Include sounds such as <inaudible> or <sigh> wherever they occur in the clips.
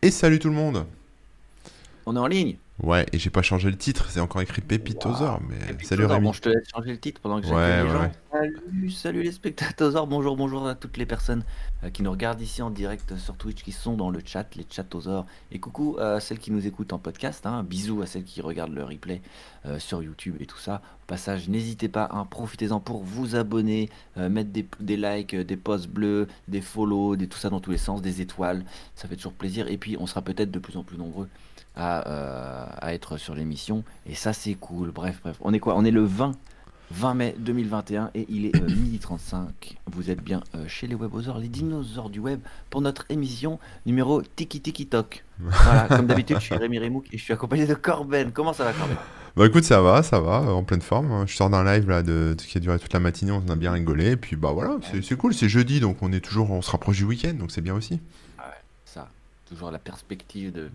Et salut tout le monde. On est en ligne Ouais, et j'ai pas changé le titre, c'est encore écrit Pépitosaure, mais salut Rémi. Bon, je te laisse changer le titre pendant que Ouais, j'accueille les ouais, gens. ouais. Salut, salut les spectateurs, bonjour, bonjour à toutes les personnes euh, qui nous regardent ici en direct sur Twitch, qui sont dans le chat, les chatosaures. Et coucou à celles qui nous écoutent en podcast, hein. bisous à celles qui regardent le replay euh, sur YouTube et tout ça. Au passage, n'hésitez pas, hein, profitez-en pour vous abonner, euh, mettre des, des likes, euh, des posts bleus, des follow, des, tout ça dans tous les sens, des étoiles, ça fait toujours plaisir. Et puis, on sera peut-être de plus en plus nombreux à, euh, à être sur l'émission. Et ça, c'est cool. Bref, bref. On est quoi? On est le 20, 20 mai 2021 et il est euh, <coughs> midi 35. Vous êtes bien euh, chez les webosaures, les dinosaures du web, pour notre émission numéro Tiki Tiki Tok. <laughs> Voilà, comme d'habitude, je suis Rémi Remouk et je suis accompagné de Corben. Comment ça va, Corben? Bah écoute, ça va, ça va, en pleine forme. Je sors d'un live là de, qui a duré toute la matinée, on a bien rigolé, et puis bah voilà, c'est c'est cool, c'est jeudi, donc on est toujours, on se rapproche du week-end, donc c'est bien aussi. Ça, toujours la perspective de,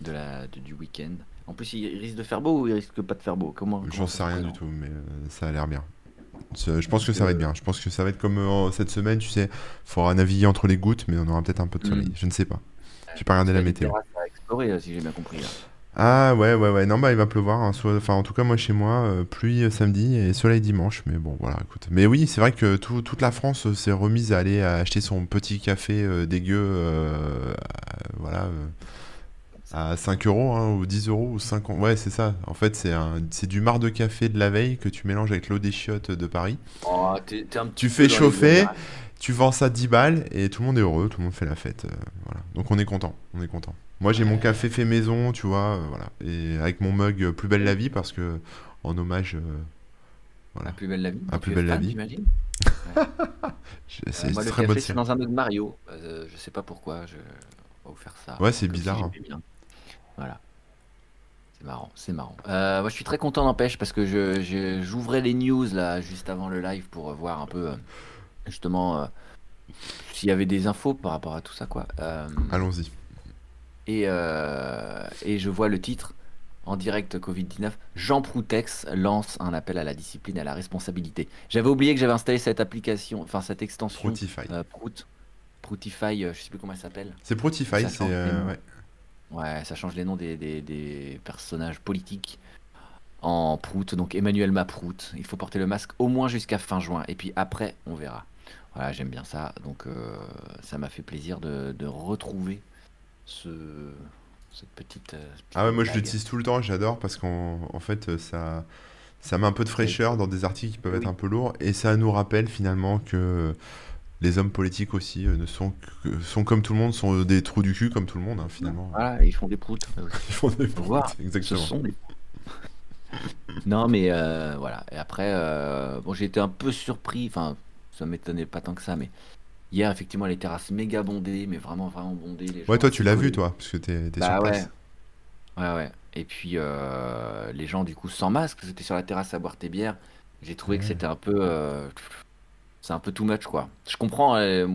de la, de- du week-end. En plus, il risque de faire beau ou il risque pas de faire beau? Comment J'en sais rien du tout, mais euh, ça a l'air bien. Je pense que ça va être bien. Je pense que ça va être comme euh, cette semaine, tu sais, faudra naviguer entre les gouttes, mais on aura peut-être un peu de soleil. Mm. Je ne sais pas. J'ai pas regardé la météo. à explorer, euh, si j'ai bien compris. là. Ah ouais, ouais, ouais. Non, bah il va pleuvoir. hein. Enfin, en tout cas, moi chez moi, euh, pluie euh, samedi et soleil dimanche. Mais bon, voilà, écoute. Mais oui, c'est vrai que tout- toute la France s'est remise à aller acheter son petit café dégueu, voilà, à 5 euros hein, ou 10 euros ou 50. Ouais, c'est ça. En fait, c'est un... du marc de café de la veille que tu mélanges avec l'eau des chiottes de Paris. Oh, un Tu fais chauffer, tu vends ça 10 balles et tout le monde est heureux, tout le monde fait la fête. euh, voilà. Donc on est content, on est content. Moi j'ai mon café fait maison, tu vois, euh, voilà. Et avec mon mug euh, Plus belle la vie parce que en hommage, voilà. Plus belle la vie. À plus belle la vie. <laughs> Euh, C'est le très bonne café, c'est dans un mug Mario. Je sais pas pourquoi. Je on va vous faire ça. Ouais, c'est si bizarre. hein. Voilà. C'est marrant, c'est marrant. Euh, moi, je suis très content, n'empêche, parce que je, je- j'ouvrais les news là juste avant le live pour euh, voir un peu euh, justement euh, s'il y avait des infos par rapport à tout ça, quoi. Euh, Allons-y. et, et je vois le titre en direct Covid-19. Jean Proutex lance un appel à la discipline et à la responsabilité. J'avais oublié que j'avais installé cette application, enfin cette extension Protify. euh, Prout, Proutify, je sais plus comment elle s'appelle. C'est Protify, ça c'est ouais. Ouais, ça change les noms des, des- des personnages politiques en Prout. Donc Emmanuel Maprout. Il faut porter le masque au moins jusqu'à fin juin. Et puis après, on verra. Voilà, j'aime bien ça. Donc euh, ça m'a fait plaisir de, de retrouver ce, cette petite. euh, petite Ah ouais, moi je l'utilise tout le temps, j'adore parce qu'en en fait euh, ça ça met un peu de fraîcheur dans des articles qui peuvent être un peu lourds et ça nous rappelle finalement que les hommes politiques aussi euh, ne sont que- sont comme tout le monde, sont des trous du cul comme tout le monde hein, finalement. Voilà, ils font des proutes. Ils font des proutes, Ce exactement. sont des Non, mais euh, voilà. Et après, euh, bon, j'ai été un peu surpris. Enfin, ça m'étonnait pas tant que ça, mais hier, effectivement, les terrasses méga bondées, mais vraiment, vraiment bondées. Les Ouais, toi tu l'as vu toi, parce que t'es Bah sur ouais. place. Ouais, ouais. Et puis, euh, les gens, du coup, sans masque, c'était sur la terrasse à boire tes bières. J'ai trouvé que Ouais. c'était un peu. euh, c'est un peu too much, quoi. Je comprends euh,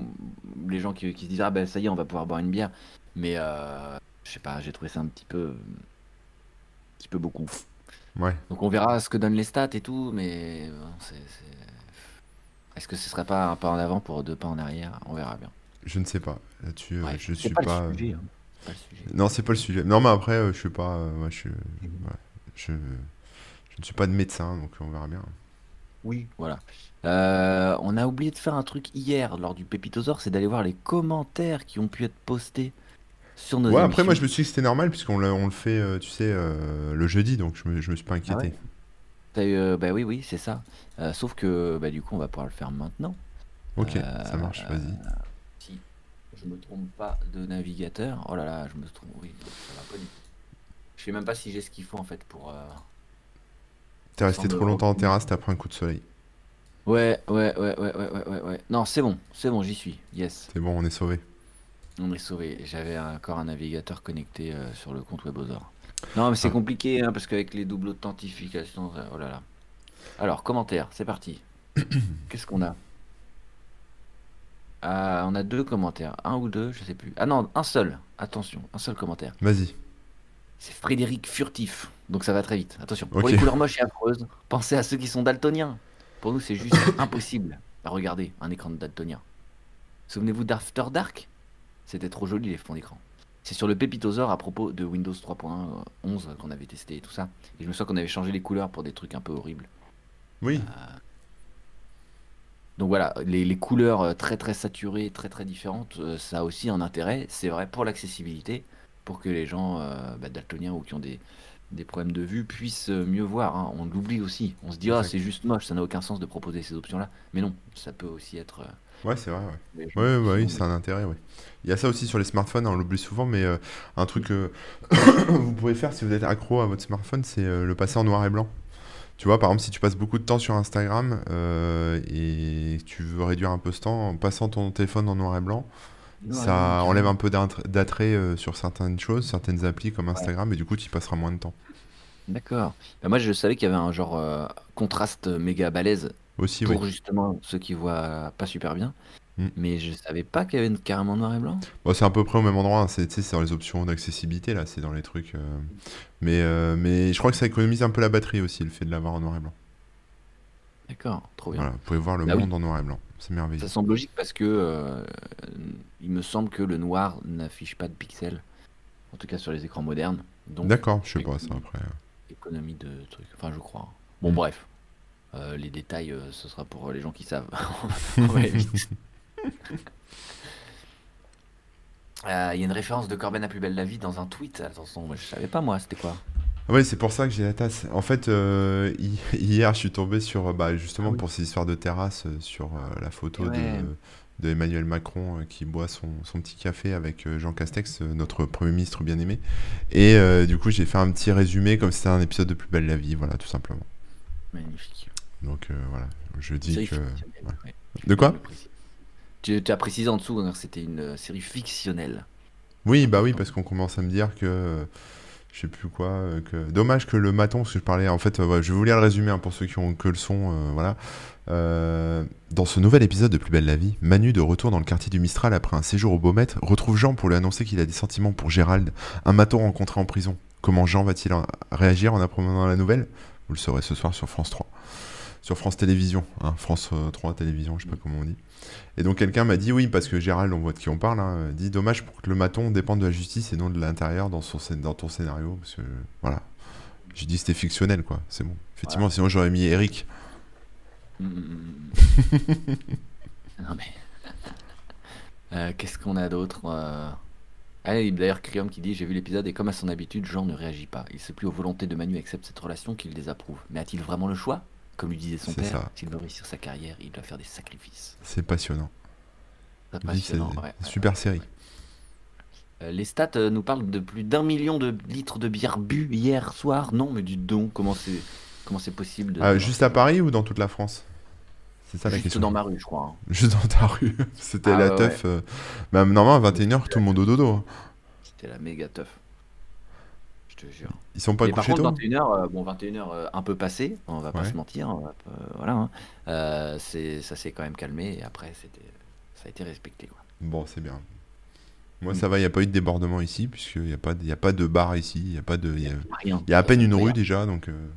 les gens qui, qui se disent Ah ben ça y est, on va pouvoir boire une bière. Mais, euh, je sais pas, j'ai trouvé ça un petit peu. Un petit peu beaucoup. Ouais. Donc on verra ce que donnent les stats et tout, mais bon, c'est, c'est- est-ce que ce serait pas un pas en avant pour deux pas en arrière? On verra bien. Je ne sais pas. Là-dessus, euh, Ouais, je c'est suis pas, pas. le sujet. hein. C'est pas le sujet. Non, c'est pas le sujet. Non, mais après, je suis pas. je, suis- ouais, je, je ne suis pas de médecin, donc on verra bien. Oui, voilà. Euh, on a oublié de faire un truc hier lors du Pépitosaure, c'est d'aller voir les commentaires qui ont pu être postés sur nos Ouais, après, moi, je me suis dit que c'était normal, puisqu'on le, on le fait, euh, tu sais, euh, le jeudi, donc je me, je me suis pas Ah inquiété. ouais bah oui, oui, c'est ça. Sauf que bah, du coup, on va pouvoir le faire maintenant. Ok, ça marche, vas-y. Si je me trompe pas de navigateur. Oh là là, je me trompe. Oui, ça va pas du tout. Je sais même pas si j'ai ce qu'il faut en fait pour. T'es resté trop longtemps en terrasse, t'as pris un coup de soleil. Ouais, ouais, ouais, ouais, ouais, ouais, ouais. Non, c'est bon, c'est bon, j'y suis. Yes, C'est bon, on est sauvé. on est sauvé. J'avais encore un navigateur connecté euh, sur le compte WebOzor. Non, mais c'est Ah. compliqué hein, parce qu'avec les doubles authentifications, oh là là. Alors, commentaire, c'est parti. <coughs> Qu'est-ce qu'on a? Ah, on a deux commentaires, un ou deux, je sais plus. Ah non, un seul. Attention, un seul commentaire. Vas-y. C'est Frédéric Furtif. Donc ça va très vite. Attention. Pour les couleurs moches et affreuses, pensez à ceux qui sont daltoniens. Pour nous, c'est juste <coughs> impossible à regarder un écran de daltonien. Souvenez-vous d'After Dark? C'était trop joli les fonds d'écran. C'est sur le Pépitosaur à propos de Windows 3.11 qu'on avait testé et tout ça. Et je me souviens qu'on avait changé les couleurs pour des trucs un peu horribles. Oui. Donc voilà, les, les couleurs euh, très très saturées, très très différentes, euh, ça a aussi un intérêt, c'est vrai, pour l'accessibilité, pour que les gens euh, bah, daltoniens ou qui ont des, des problèmes de vue puissent euh, mieux voir. hein. On l'oublie aussi. On se dit, ah, c'est juste moche, ça n'a aucun sens de proposer ces options-là. Mais non, ça peut aussi être. euh, Ouais, c'est vrai, ouais. Ouais, oui, c'est un intérêt, oui. Il y a ça aussi sur les smartphones, hein, on l'oublie souvent, mais euh, un truc que <coughs> vous pouvez faire si vous êtes accro à votre smartphone, c'est euh, le passer en noir et blanc. Tu vois, par exemple, si tu passes beaucoup de temps sur Instagram euh, et tu veux réduire un peu ce temps, en passant ton téléphone en noir et blanc, ça blanc, enlève un peu d'attrait euh, sur certaines choses, certaines applis comme Instagram, et du coup, tu y passeras moins de temps. D'accord. Bah, moi, je savais qu'il y avait un genre euh, contraste méga balèze Aussi, oui. pour justement ceux qui voient pas super bien. Mm. Mais je savais pas qu'il y avait une- carrément noir et blanc. Bon, c'est à peu près au même endroit, hein, c'est dans les options d'accessibilité, là, c'est dans les trucs. euh, Mais, euh, mais je crois que ça économise un peu la batterie aussi, le fait de l'avoir en noir et blanc. D'accord, trop bien. Voilà, vous pouvez voir le Bah oui. monde en noir et blanc, c'est merveilleux. Ça semble logique parce que euh, il me semble que le noir n'affiche pas de pixels, en tout cas sur les écrans modernes. Donc, D'accord, je sais pas ça après. économie de trucs. Enfin, je crois. Bon, Mm. bref. Euh, les détails, euh, ce sera pour les gens qui savent. <laughs> <laughs> Euh, Il y a une référence de Corben à Plus Belle la Vie dans un tweet. Attention, je savais pas moi, c'était quoi? Ah Ouais, c'est pour ça que j'ai la tasse. En fait, euh, hi- <laughs> hier, je suis tombé sur, euh, bah, justement, Ah oui. pour ces histoires de terrasse, euh, sur euh, la photo Ouais. de, Emmanuel Macron euh, qui boit son, son petit café avec euh, Jean Castex, euh, notre Premier ministre bien aimé. Et euh, du coup, j'ai fait un petit résumé comme si c'était un épisode de Plus belle la vie, voilà, tout simplement. Magnifique. Donc euh, voilà, je dis Série que. fictionnelle, ouais. ouais. De quoi? Je le précise. Tu, tu as précisé en dessous hein, que c'était une euh, série fictionnelle. Oui, bah oui, parce qu'on commence à me dire que. Je sais plus quoi. euh, que... Dommage que le maton, parce que je parlais. En fait, euh, je vais vous lire le résumé hein, pour ceux qui ont que le son. euh, voilà. Dans ce nouvel épisode de Plus belle la vie, Manu, de retour dans le quartier du Mistral après un séjour au Beaumet, retrouve Jean pour lui annoncer qu'il a des sentiments pour Gérald, un maton rencontré en prison. Comment Jean va-t-il réagir en apprenant la nouvelle? Vous le saurez ce soir sur France 3. Sur France Télévisions, hein, France euh, 3 Télévision, je sais pas comment on dit. Et donc quelqu'un m'a dit oui, parce que Gérald, on voit de qui on parle, hein, dit dommage pour que le maton dépende de la justice et non de l'intérieur dans, son, scén- dans ton scénario. Parce que, voilà. J'ai dit c'était fictionnel, quoi. C'est bon. Effectivement, sinon j'aurais mis Eric. Mm, mm, mm, <laughs> non mais. <laughs> Euh, Qu'est-ce qu'on a d'autre euh... Ah, et d'ailleurs, Kriom qui dit J'ai vu l'épisode et comme à son habitude, Jean ne réagit pas. Il sait plus aux volontés de Manu accepte cette relation qu'il désapprouve. Mais a-t-il vraiment le choix? Comme lui disait son père, s'il veut réussir sa carrière, il doit faire des sacrifices. C'est passionnant. Passionnant, ouais, ouais. super série. Euh, les stats euh, nous parlent de plus d'un million de litres de bière bu hier soir. Non, mais du don, comment c'est comment c'est possible de... Ah, juste à Paris ou dans toute la France? C'est ça la Juste question. dans ma rue, je crois. hein. Juste dans ta rue. <laughs> C'était Ah, la ouais, teuf. euh, bah, normalement, à 21h, tout le monde au dodo. hein. C'était la méga teuf. Je te jure. Ils sont pas Mais par contre, tôt? 21h, bon, 21h euh, un peu passé, on va pas Ouais. se mentir, va pas- voilà. hein. Euh, ça s'est quand même calmé et après, ça a été respecté. Quoi. Bon, c'est bien. Moi, Mm. ça va, il n'y a pas eu de débordement ici, puisqu'il n'y a, pas de- y a pas de bar ici. Il y a, pas de, il y a, Rien. il y a à peine une rue déjà, donc. euh,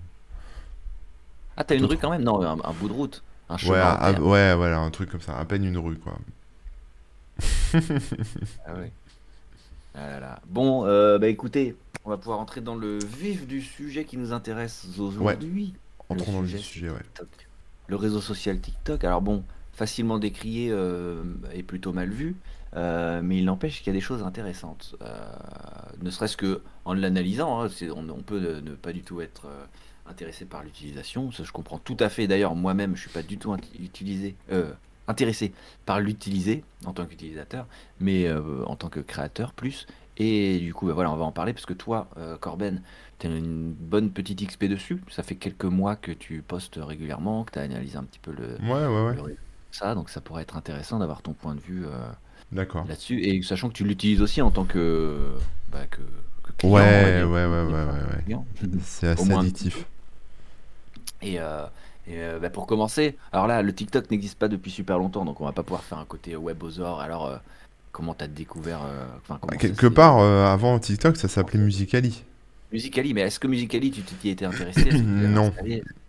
Ah, t'as une rue quand même? Non, un, un bout de route. Un chemin Ouais, à- ouais, voilà, un truc comme ça. À peine une rue, quoi. Ah ouais. Ah là là. Bon, euh, bah écoutez, on va pouvoir entrer dans le vif du sujet qui nous intéresse aujourd'hui. Entrons dans le sujet, sujet, ouais. TikTok. Le réseau social TikTok. Alors bon, facilement décrié euh, et plutôt mal vu, euh, mais il n'empêche qu'il y a des choses intéressantes. Euh, ne serait-ce que en l'analysant, hein, on, on peut ne, ne pas du tout être intéressé par l'utilisation. Ça, je comprends tout à fait. D'ailleurs, moi-même, je suis pas du tout utilisé, intéressé par l'utiliser en tant qu'utilisateur, mais euh, en tant que créateur plus. Et du coup, bah voilà, on va en parler parce que toi, euh, Corben, tu as une bonne petite XP dessus. Ça fait quelques mois que tu postes régulièrement, que tu as analysé un petit peu le, Ouais, ouais, ouais. le ça, donc ça pourrait être intéressant d'avoir ton point de vue euh, là-dessus. Et sachant que tu l'utilises aussi en tant que, bah, que, client. Ouais, ouais, ouais, ouais, ouais. C'est assez moins un addictif. Et, euh, et, euh, bah, pour commencer, alors là, le TikTok n'existe pas depuis super longtemps, donc on va pas pouvoir faire un côté webosaur. Alors, euh, comment t'as découvert euh, enfin, Bah, quelque part, avant TikTok, ça s'appelait Musicali. Musicali, mais est-ce que Musicali, tu t'y étais intéressé <clears throat> Non.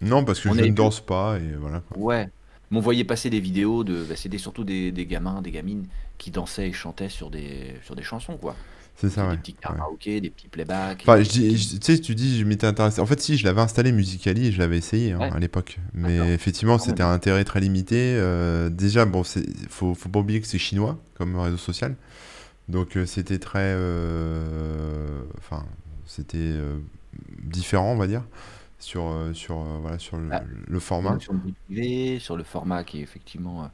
Non, parce que On je ne danse pas, et voilà. Ouais. Mais on voyait passer des vidéos de. bah, C'était surtout des, des gamins, des gamines qui dansaient et chantaient sur des, sur des chansons, quoi. C'est ça, des ouais. petits ouais. karaokés, des petits playbacks, Enfin, des je dis, petits... je- tu sais, tu dis, je m'étais intéressé. En fait, si, je l'avais installé Musicali et je l'avais essayé hein, Ouais, à l'époque. Mais effectivement, c'était un intérêt très limité. Euh, déjà, bon, faut, faut pas oublier que c'est chinois comme réseau social. Donc, euh, c'était très. euh, Enfin, c'était différent, on va dire, sur, sur, voilà, sur le, Ah, une format. privée, sur le format qui est effectivement...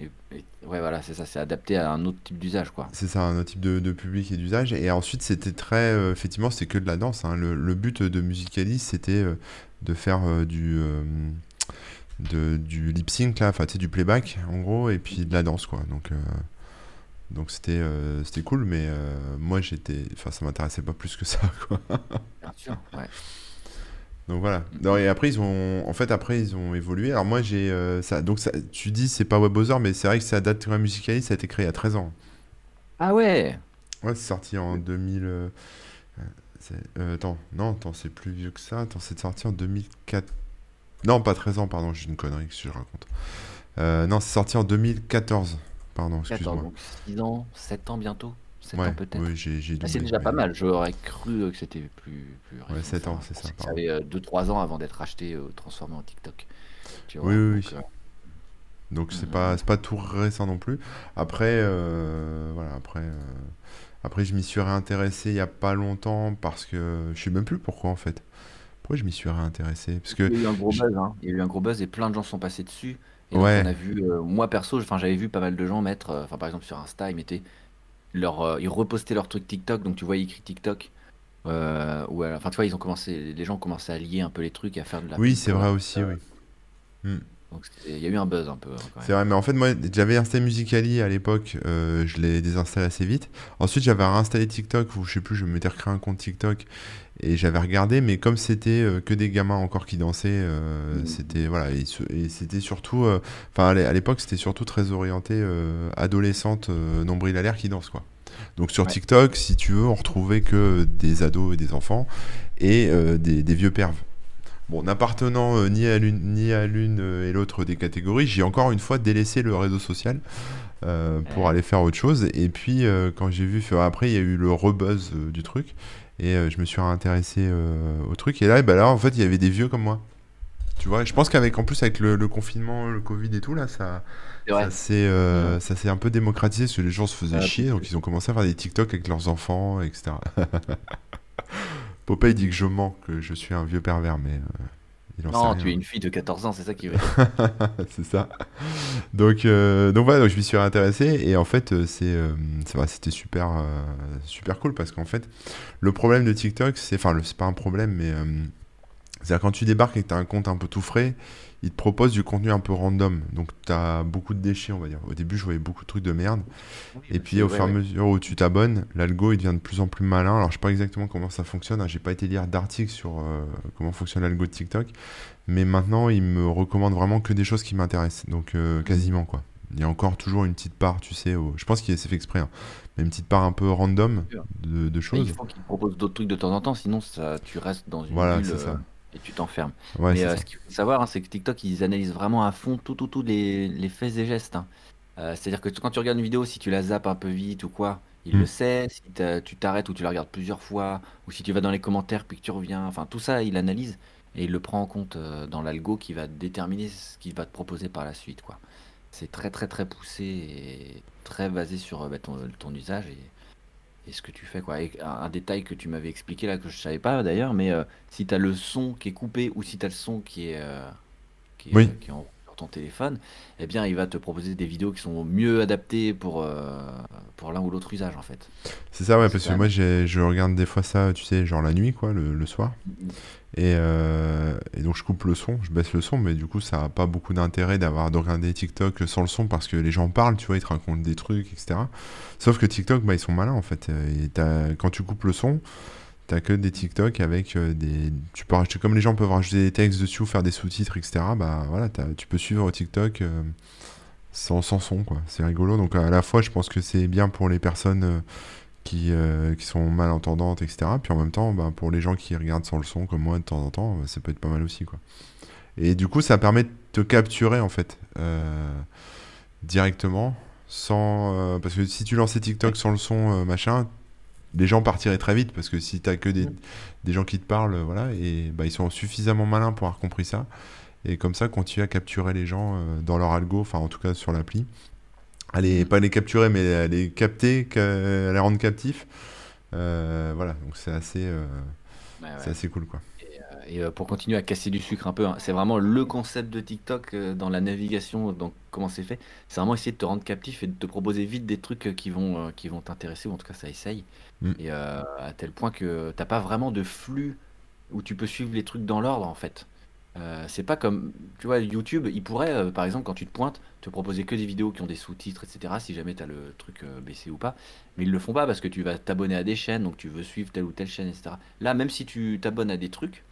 est- ouais, voilà, c'est ça, c'est adapté à un autre type d'usage, quoi. C'est ça, un autre type de, de public et d'usage. Et ensuite, c'était très. euh, effectivement, c'était que de la danse. hein. Le, le but de Musicalis, c'était euh, de faire euh, du, de, du lip sync, là, enfin, tu sais, du playback, en gros, et puis de la danse, quoi. Donc, donc c'était c'était cool, mais moi, j'étais. Enfin, ça m'intéressait pas plus que ça, quoi. Bien sûr, ouais. Donc voilà. Non, et après, ils ont. En fait, après, ils ont évolué. Alors, moi, j'ai. euh, ça... Donc, ça... tu dis, c'est pas WebOther, mais c'est vrai que ça date quand même ça a été créé il y a 13 ans. Ah ouais! Ouais, c'est sorti en 2000. euh, euh, attends, non, attends, c'est plus vieux que ça. Attends, c'est sorti en 2004. Non, pas 13 ans, pardon, j'ai une connerie que je raconte. Euh, non, c'est sorti en 2014. Pardon, 14, excuse-moi. donc 6 ans, 7 ans bientôt? 7 ans peut-être? oui, Ah, c'est déjà pas mal, j'aurais cru euh, que c'était plus, plus Ouais, récent. 7 ans, c'est ça, ça avait 2-3 ans avant d'être acheté, euh, transformé en TikTok. Tu Oui, vois, oui, donc... oui. euh, Donc, c'est mm, pas, c'est pas tout récent non plus. Après, euh, voilà, après, euh, après, je m'y suis réintéressé il y a pas longtemps parce que je sais même plus pourquoi en fait. Pourquoi je m'y suis réintéressé? Parce que. Il y a eu un gros buzz, hein. Il y a eu un gros buzz et plein de gens sont passés dessus. Et donc on a vu, euh, moi perso, enfin j'avais vu pas mal de gens mettre, enfin par exemple sur Insta, ils mettaient leur, euh, ils repostaient leur truc TikTok, donc tu vois écrit TikTok. Euh, ou alors- enfin tu vois, ils ont commencé, les gens ont commencé à lier un peu les trucs, et à faire de la oui, c'est vrai aussi, euh, oui. Hmm. Donc il y a eu un buzz un peu hein, C'est vrai, mais en fait, moi, j'avais installé Musical.ly à l'époque, euh, je l'ai désinstallé assez vite. Ensuite, j'avais réinstallé TikTok, ou je sais plus, je m'étais recréé un compte TikTok, et j'avais regardé, mais comme c'était euh, que des gamins encore qui dansaient, euh, Mm. c'était, voilà, et, c'était surtout, enfin, à l'é- à l'époque, c'était surtout très orienté adolescente, nombril à l'air qui danse, quoi. Donc sur Ouais. TikTok, si tu veux, on retrouvait que des ados et des enfants, et des, des vieux pervs. Bon, n'appartenant euh, ni à l'une ni à l'une euh, et l'autre des catégories, j'ai encore une fois délaissé le réseau social euh, pour Ouais. aller faire autre chose. Et puis, euh, quand j'ai vu, après, il y a eu le rebuzz du truc, et je me suis réintéressé euh, au truc. Et là, bah là, en fait, il y avait des vieux comme moi. Tu vois, je pense qu'avec, en plus, avec le, le confinement, le Covid et tout, là, ça, ça s'est un peu démocratisé parce que les gens se faisaient chier, donc ils ont commencé à faire des TikTok avec leurs enfants, etc. <laughs> Popeye dit que je mens, que je suis un vieux pervers, mais euh, il en sait non, rien. tu es une fille de 14 ans, c'est ça qui veut dire. <laughs> c'est ça. Donc, euh, donc voilà, donc je m'y suis réintéressé et en fait, euh, c'est, euh, c'était super, super cool parce qu'en fait, le problème de TikTok, c'est, enfin, c'est pas un problème, mais c'est-à-dire quand tu débarques et que tu as un compte un peu tout frais, il te propose du contenu un peu random. Donc, tu as beaucoup de déchets, on va dire. Au début, je voyais beaucoup de trucs de merde. Oui, Et bah, puis au ouais, fur et à ouais. mesure où tu t'abonnes, l'algo il devient de plus en plus malin. Alors je sais pas exactement comment ça fonctionne, hein. J'ai pas été lire d'articles sur euh, comment fonctionne l'algo de TikTok, mais maintenant il me recommande vraiment que des choses qui m'intéressent. Donc euh, quasiment quoi. Il y a encore toujours une petite part, tu sais, au- je pense qu'il c'est fait exprès, hein, mais une petite part un peu random de, il choses. faut te proposent d'autres trucs de temps en temps, sinon ça, tu restes dans une Voilà, c'est euh, ça. Et tu t'enfermes. Ouais, Mais euh, ce qu'il faut savoir, hein, c'est que TikTok, ils analysent vraiment à fond tous tout, tout les, les faits et gestes. hein. Euh, C'est-à-dire que quand tu regardes une vidéo, si tu la zappes un peu vite ou quoi, il Mm. le sait. Si tu t'arrêtes ou tu la regardes plusieurs fois, ou si tu vas dans les commentaires puis que tu reviens, enfin tout ça, il analyse et il le prend en compte euh, dans l'algo qui va déterminer ce qu'il va te proposer par la suite, quoi. C'est très très très poussé et très basé sur bah, ton, ton usage et, et ce que tu fais, quoi. Et un, un détail que tu m'avais expliqué là que je savais pas d'ailleurs, mais euh, si tu as le son qui est coupé ou si tu as le son qui est, euh, qui est, Oui. euh, qui est en- ton téléphone, eh bien, il va te proposer des vidéos qui sont mieux adaptées pour, euh, pour l'un ou l'autre usage, en fait. C'est ça, ouais, parce que moi je regarde des fois ça, tu sais, genre la nuit, quoi, le, le soir. Et, euh, et donc je coupe le son, je baisse le son, mais du coup ça n'a pas beaucoup d'intérêt d'avoir de regarder TikTok sans le son parce que les gens parlent, tu vois, ils te racontent des trucs, etc. Sauf que TikTok, bah, ils sont malins en fait. Et quand tu coupes le son, t'as que des TikTok avec euh, des. Tu peux rajouter, comme les gens peuvent rajouter des textes dessus ou faire des sous-titres, etc. Bah voilà, tu peux suivre TikTok euh, sans, son, quoi. C'est rigolo. Donc à la fois, je pense que c'est bien pour les personnes. euh, qui, qui sont malentendantes, etc. Puis en même temps, bah, pour les gens qui regardent sans le son, comme moi, de temps en temps, bah, ça peut être pas mal aussi, quoi. Et du coup, ça permet de te capturer, en fait, directement, sans... parce que si tu lançais TikTok sans le son, machin, les gens partiraient très vite parce que si t'as que des, des gens qui te parlent, voilà, et bah, ils sont suffisamment malins pour avoir compris ça. Et comme ça, continuer à capturer les gens euh, dans leur algo, enfin en tout cas sur l'appli. Les, Mm. pas les capturer, mais à les capter, à les rendre captifs. Euh, voilà, donc c'est assez, euh, Ouais, c'est assez cool quoi. Et pour continuer à casser du sucre un peu, hein, c'est vraiment le concept de TikTok dans la navigation, dans comment c'est fait. C'est vraiment essayer de te rendre captif et de te proposer vite des trucs qui vont, qui vont t'intéresser, ou en tout cas ça essaye. Mm. Et euh, à tel point que t'as pas vraiment de flux où tu peux suivre les trucs dans l'ordre en fait. Euh, c'est pas comme, tu vois, YouTube, il pourrait, euh, par exemple, quand tu te pointes, te proposer que des vidéos qui ont des sous-titres, etc., si jamais tu as le truc baissé ou pas. Mais ils le font pas parce que tu vas t'abonner à des chaînes, donc tu veux suivre telle ou telle chaîne, etc. Là, même si tu t'abonnes à des trucs,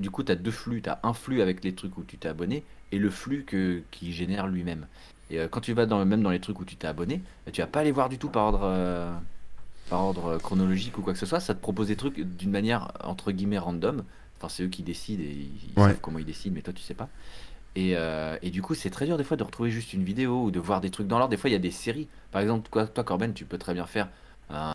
du coup, tu as deux flux. Tu as un flux avec les trucs où tu t'es abonné et le flux que, qui génère lui-même. Et quand tu vas dans, même dans les trucs où tu t'es abonné, bah, tu vas pas aller voir du tout par ordre, par ordre chronologique ou quoi que ce soit. Ça te propose des trucs d'une manière, entre guillemets, random. Enfin, c'est eux qui décident et ils Ouais. savent comment ils décident, mais toi, tu sais pas. Et, euh, et du coup, c'est très dur des fois de retrouver juste une vidéo ou de voir des trucs dans l'ordre. Des fois, il y a des séries. Par exemple, toi, toi Corben, tu peux très bien faire un,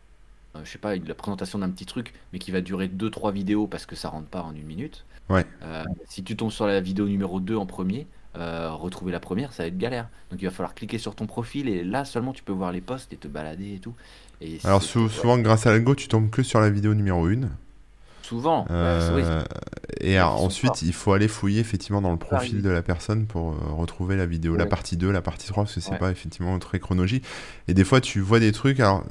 un- je sais pas, la présentation d'un petit truc, mais qui va durer 2-3 vidéos parce que ça rentre pas en une minute. Ouais. Euh, si tu tombes sur la vidéo numéro 2 en premier, euh, retrouver la première, ça va être galère. Donc il va falloir cliquer sur ton profil et là seulement tu peux voir les posts et te balader et tout. Et Alors sou- souvent, grâce à l'algo, tu tombes que sur la vidéo numéro 1. souvent, ouais, oui, Euh, et alors, ensuite, il faut aller fouiller effectivement dans le profil de la personne pour euh, retrouver la vidéo, la partie 2, la partie 3, parce que c'est Ouais. pas effectivement très chronologique. Et des fois, tu vois des trucs. Alors,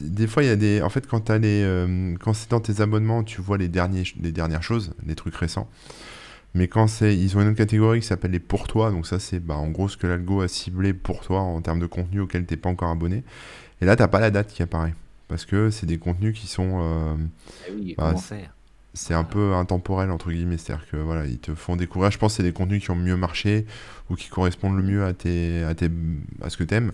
des fois, il y a des. En fait, quand, les, euh, quand c'est dans tes abonnements, tu vois les, derniers, les dernières choses, les trucs récents. Mais quand c'est. Ils ont une autre catégorie qui s'appelle les pour toi. Donc, ça, c'est bah, en gros ce que l'algo a ciblé pour toi en termes de contenu auquel t'es pas encore abonné. Et là, t'as pas la date qui apparaît. Parce que c'est des contenus qui sont. euh, Eh oui, bah, comment c'est- faire c'est un peu intemporel entre guillemets, c'est-à-dire que voilà, ils te font découvrir. Je pense que c'est des contenus qui ont mieux marché ou qui correspondent le mieux à tes, à tes, à ce que t'aimes.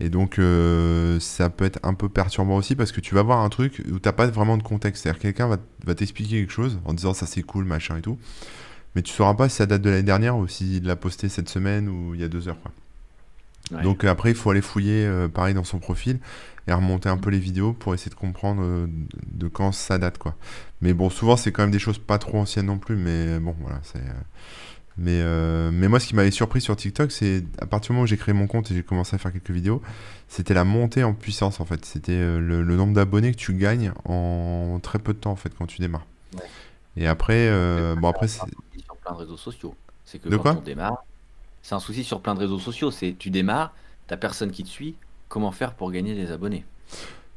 Et donc euh, ça peut être un peu perturbant aussi parce que tu vas voir un truc où t'as pas vraiment de contexte. C'est-à-dire que quelqu'un va, va t'expliquer quelque chose en disant ça c'est cool machin et tout, mais tu sauras pas si ça date de l'année dernière ou s'il l'a posté cette semaine ou il y a deux heures quoi. Ouais. Donc après, il faut aller fouiller euh, pareil dans son profil et remonter un peu les vidéos pour essayer de comprendre euh, de quand ça date quoi. Mais bon, souvent c'est quand même des choses pas trop anciennes non plus, mais bon voilà, c'est. euh, Mais, euh, mais moi, ce qui m'avait surpris sur TikTok, c'est à partir du moment où j'ai créé mon compte et j'ai commencé à faire quelques vidéos, c'était la montée en puissance en fait. C'était le, le nombre d'abonnés que tu gagnes en très peu de temps en fait quand tu démarres. Ouais. Et après, bon après, c'est- sur plein de réseaux sociaux. C'est que De quand quoi on démarre, c'est un souci sur plein de réseaux sociaux. C'est tu démarres, t'as personne qui te suit. Comment faire pour gagner des abonnés?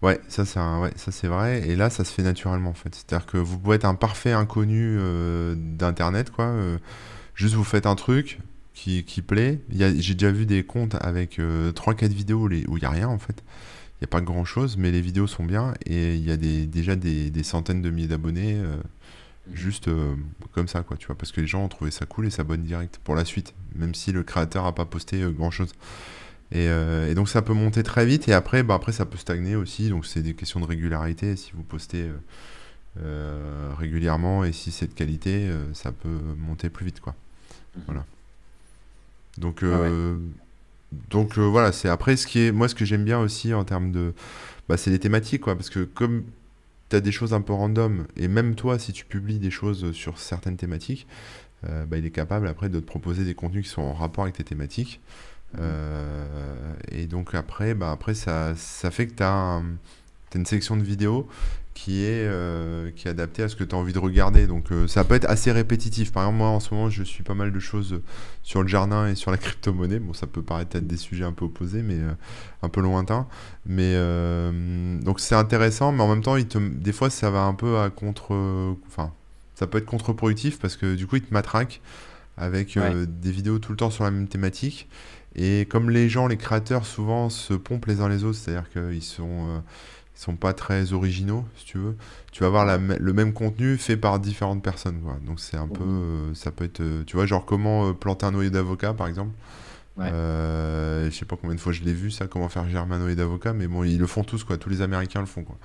Ouais, ça c'est un- ouais, ça c'est vrai. Et là, ça se fait naturellement en fait. C'est-à-dire que vous pouvez être un parfait inconnu euh, d'internet, quoi. euh, juste vous faites un truc qui, qui plaît. J'ai déjà vu des comptes avec euh, 3-4 vidéos où les- où il n'y a rien en fait. Il n'y a pas grand-chose, mais les vidéos sont bien et il y a des, déjà des, des centaines de milliers d'abonnés euh, juste euh, comme ça, quoi, tu vois. Parce que les gens ont trouvé ça cool et s'abonnent direct pour la suite, même si le créateur a pas posté euh, grand-chose. Et, euh, et donc ça peut monter très vite et après, bah, après ça peut stagner aussi. Donc c'est des questions de régularité. Si vous postez euh, euh, régulièrement et si c'est de qualité, ça peut monter plus vite, quoi. Mhm. Voilà. Donc, Ah ouais. donc voilà, c'est après ce qui est moi ce que j'aime bien aussi en termes de bah, c'est les thématiques quoi parce que comme tu as des choses un peu random et même toi si tu publies des choses sur certaines thématiques euh, bah, il est capable après de te proposer des contenus qui sont en rapport avec tes thématiques Euh, et donc après bah, après ça, ça fait que tu as, une section de vidéos qui est, euh, qui est adaptée à ce que tu as envie de regarder donc ça peut être assez répétitif par exemple moi en ce moment je suis pas mal de choses sur le jardin et sur la <laughs> crypto-monnaie. Bon, ça peut paraître être des sujets un peu opposés, mais un peu lointains. Mais donc c'est intéressant, mais en même temps, il te, des fois, ça va un peu à contre, enfin, ça peut être contre-productif parce que du coup, il te matraque avec euh, des vidéos tout le temps sur la même thématique. Et comme les gens, les créateurs, souvent se pompent les uns les autres, c'est-à-dire qu'ils sont, euh, ils sont pas très originaux, si tu veux. Tu vas avoir la le même contenu fait par différentes personnes, quoi. Donc c'est un peu, euh, ça peut être, tu vois, genre comment planter un noyau d'avocat, par exemple. Ouais. Euh, je sais pas combien de fois je l'ai vu ça, comment faire un noyau d'avocat, mais bon, ils le font tous, quoi. Tous les Américains le font, quoi.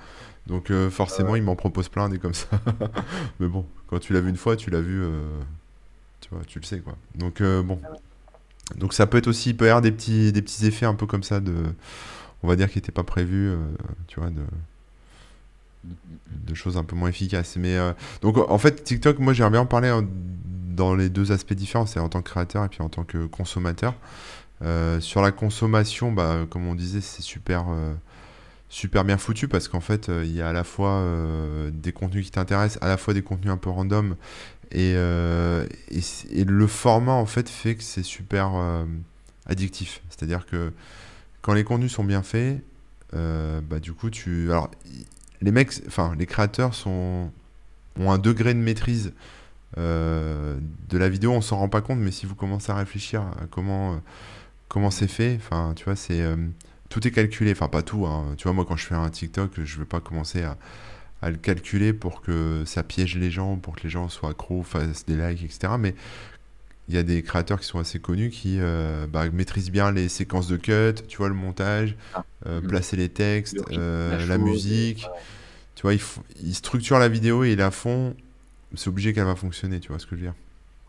Donc euh, forcément, ils m'en proposent plein des comme ça. <laughs> mais bon, quand tu l'as vu une fois, tu l'as vu, euh, tu vois, tu le sais, quoi. Donc bon. Donc ça peut être aussi, il peut y avoir des petits, des petits effets un peu comme ça de, on va dire qui n'étaient pas prévus, tu vois, de, de choses un peu moins efficaces. Mais euh, donc en fait, TikTok, moi j'aimerais bien en parler dans les deux aspects différents, c'est en tant que créateur et puis en tant que consommateur. Euh, sur la consommation, bah, comme on disait, c'est super, euh, super bien foutu parce qu'en fait, il y a à la fois des contenus qui t'intéressent, à la fois des contenus un peu random et, et, le format en fait fait que c'est super addictif. C'est-à-dire que quand les contenus sont bien faits, bah, du coup, tu. Alors, les mecs, enfin, les créateurs sont, ont un degré de maîtrise euh, de la vidéo, on s'en rend pas compte, mais si vous commencez à réfléchir à comment euh, c'est fait, enfin, tu vois, c'est euh, tout est calculé, enfin pas tout. Hein. Tu vois, moi quand je fais un TikTok, je vais pas commencer à, à, le calculer pour que ça piège les gens, pour que les gens soient accros, fassent des likes, etc. Mais il y a des créateurs qui sont assez connus qui bah, maîtrisent bien les séquences de cut, tu vois, le montage, ah. Mhm. placer les textes, la, musique. Tu vois, il, structure la vidéo et il la fond. C'est obligé qu'elle va fonctionner, tu vois ce que je veux dire.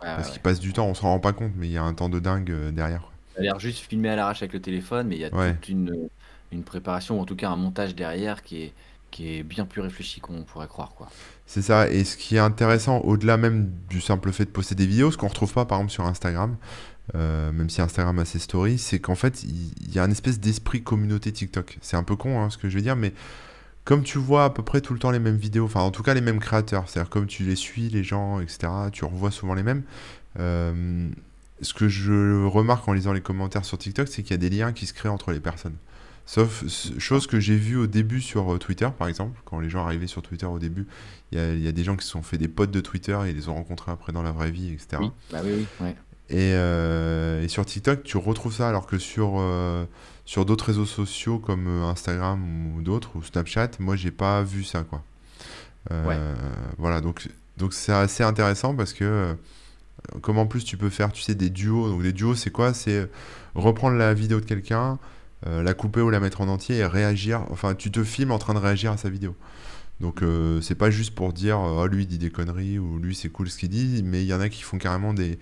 Parce qu'il passe du temps, on s'en rend pas compte, mais il y a un temps de dingue euh, derrière. Ça a l'air juste filmé à l'arrache avec le téléphone, mais il y a toute une, une, préparation, ou en tout cas un montage derrière qui est, qui est bien plus réfléchi qu'on pourrait croire. quoi. C'est ça, et ce qui est intéressant, au-delà même du simple fait de poster des vidéos, ce qu'on retrouve pas par exemple sur Instagram, euh, même si Instagram a ses stories, c'est qu'en fait, il y, a une espèce d'esprit communauté TikTok. C'est un peu con hein, ce que je veux dire, mais comme tu vois à peu près tout le temps les mêmes vidéos, enfin en tout cas les mêmes créateurs, c'est-à-dire comme tu les suis, les gens, etc., tu revois souvent les mêmes. Euh, ce que je remarque en lisant les commentaires sur TikTok, c'est qu'il y a des liens qui se créent entre les personnes. Sauf chose que j'ai vu au début sur euh, Twitter, par exemple, quand les gens arrivaient sur Twitter au début, il y, a des gens qui se sont fait des potes de Twitter et ils les ont rencontrés après dans la vraie vie, etc. Oui, bah oui, oui. Et, euh, et, sur TikTok, tu retrouves ça, alors que sur sur d'autres réseaux sociaux comme euh, Instagram ou d'autres, ou Snapchat, moi j'ai pas vu ça quoi. Euh, voilà, donc donc c'est assez intéressant parce que euh, comme en plus tu peux faire, tu sais, des duos. Donc des duos, c'est quoi? C'est reprendre la vidéo de quelqu'un, la couper ou la mettre en entier et réagir. Enfin, tu te filmes en train de réagir à sa vidéo. Donc c'est pas juste pour dire oh lui il dit des conneries ou lui c'est cool ce qu'il dit, mais il y en a qui font carrément des,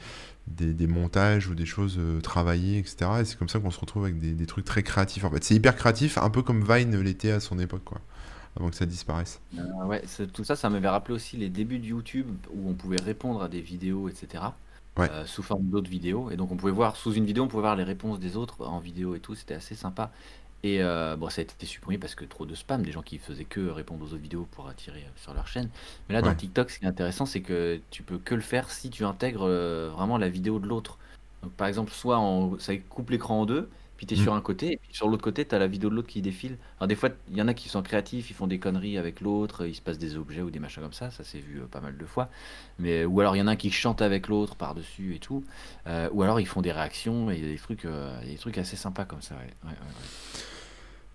des, montages ou des choses euh, travaillées, etc. Et c'est comme ça qu'on se retrouve avec des, trucs très créatifs. En fait, c'est hyper créatif, un peu comme Vine l'était à son époque, quoi, avant que ça disparaisse. Euh, ouais, tout ça, ça m'avait rappelé aussi les débuts de YouTube où on pouvait répondre à des vidéos, etc. Euh, sous forme d'autres vidéos. Et donc on pouvait voir, sous une vidéo, on pouvait voir les réponses des autres en vidéo et tout. C'était assez sympa. Et euh, bon, ça a été supprimé parce que trop de spam, des gens qui faisaient que répondre aux autres vidéos pour attirer euh, sur leur chaîne. Mais là, dans TikTok, ce qui est intéressant, c'est que tu peux que le faire si tu intègres euh, vraiment la vidéo de l'autre. Donc, par exemple, soit en, ça coupe l'écran en deux, puis tu es mmh. sur un côté, et puis sur l'autre côté, tu as la vidéo de l'autre qui défile. Alors, des fois, il y en a qui sont créatifs, ils font des conneries avec l'autre, il se passe des objets ou des machins comme ça, ça s'est vu pas mal de fois. Mais, ou alors, il y en a qui chantent avec l'autre par-dessus et tout. ou alors, ils font des réactions et des trucs, des trucs assez sympas comme ça. Ouais.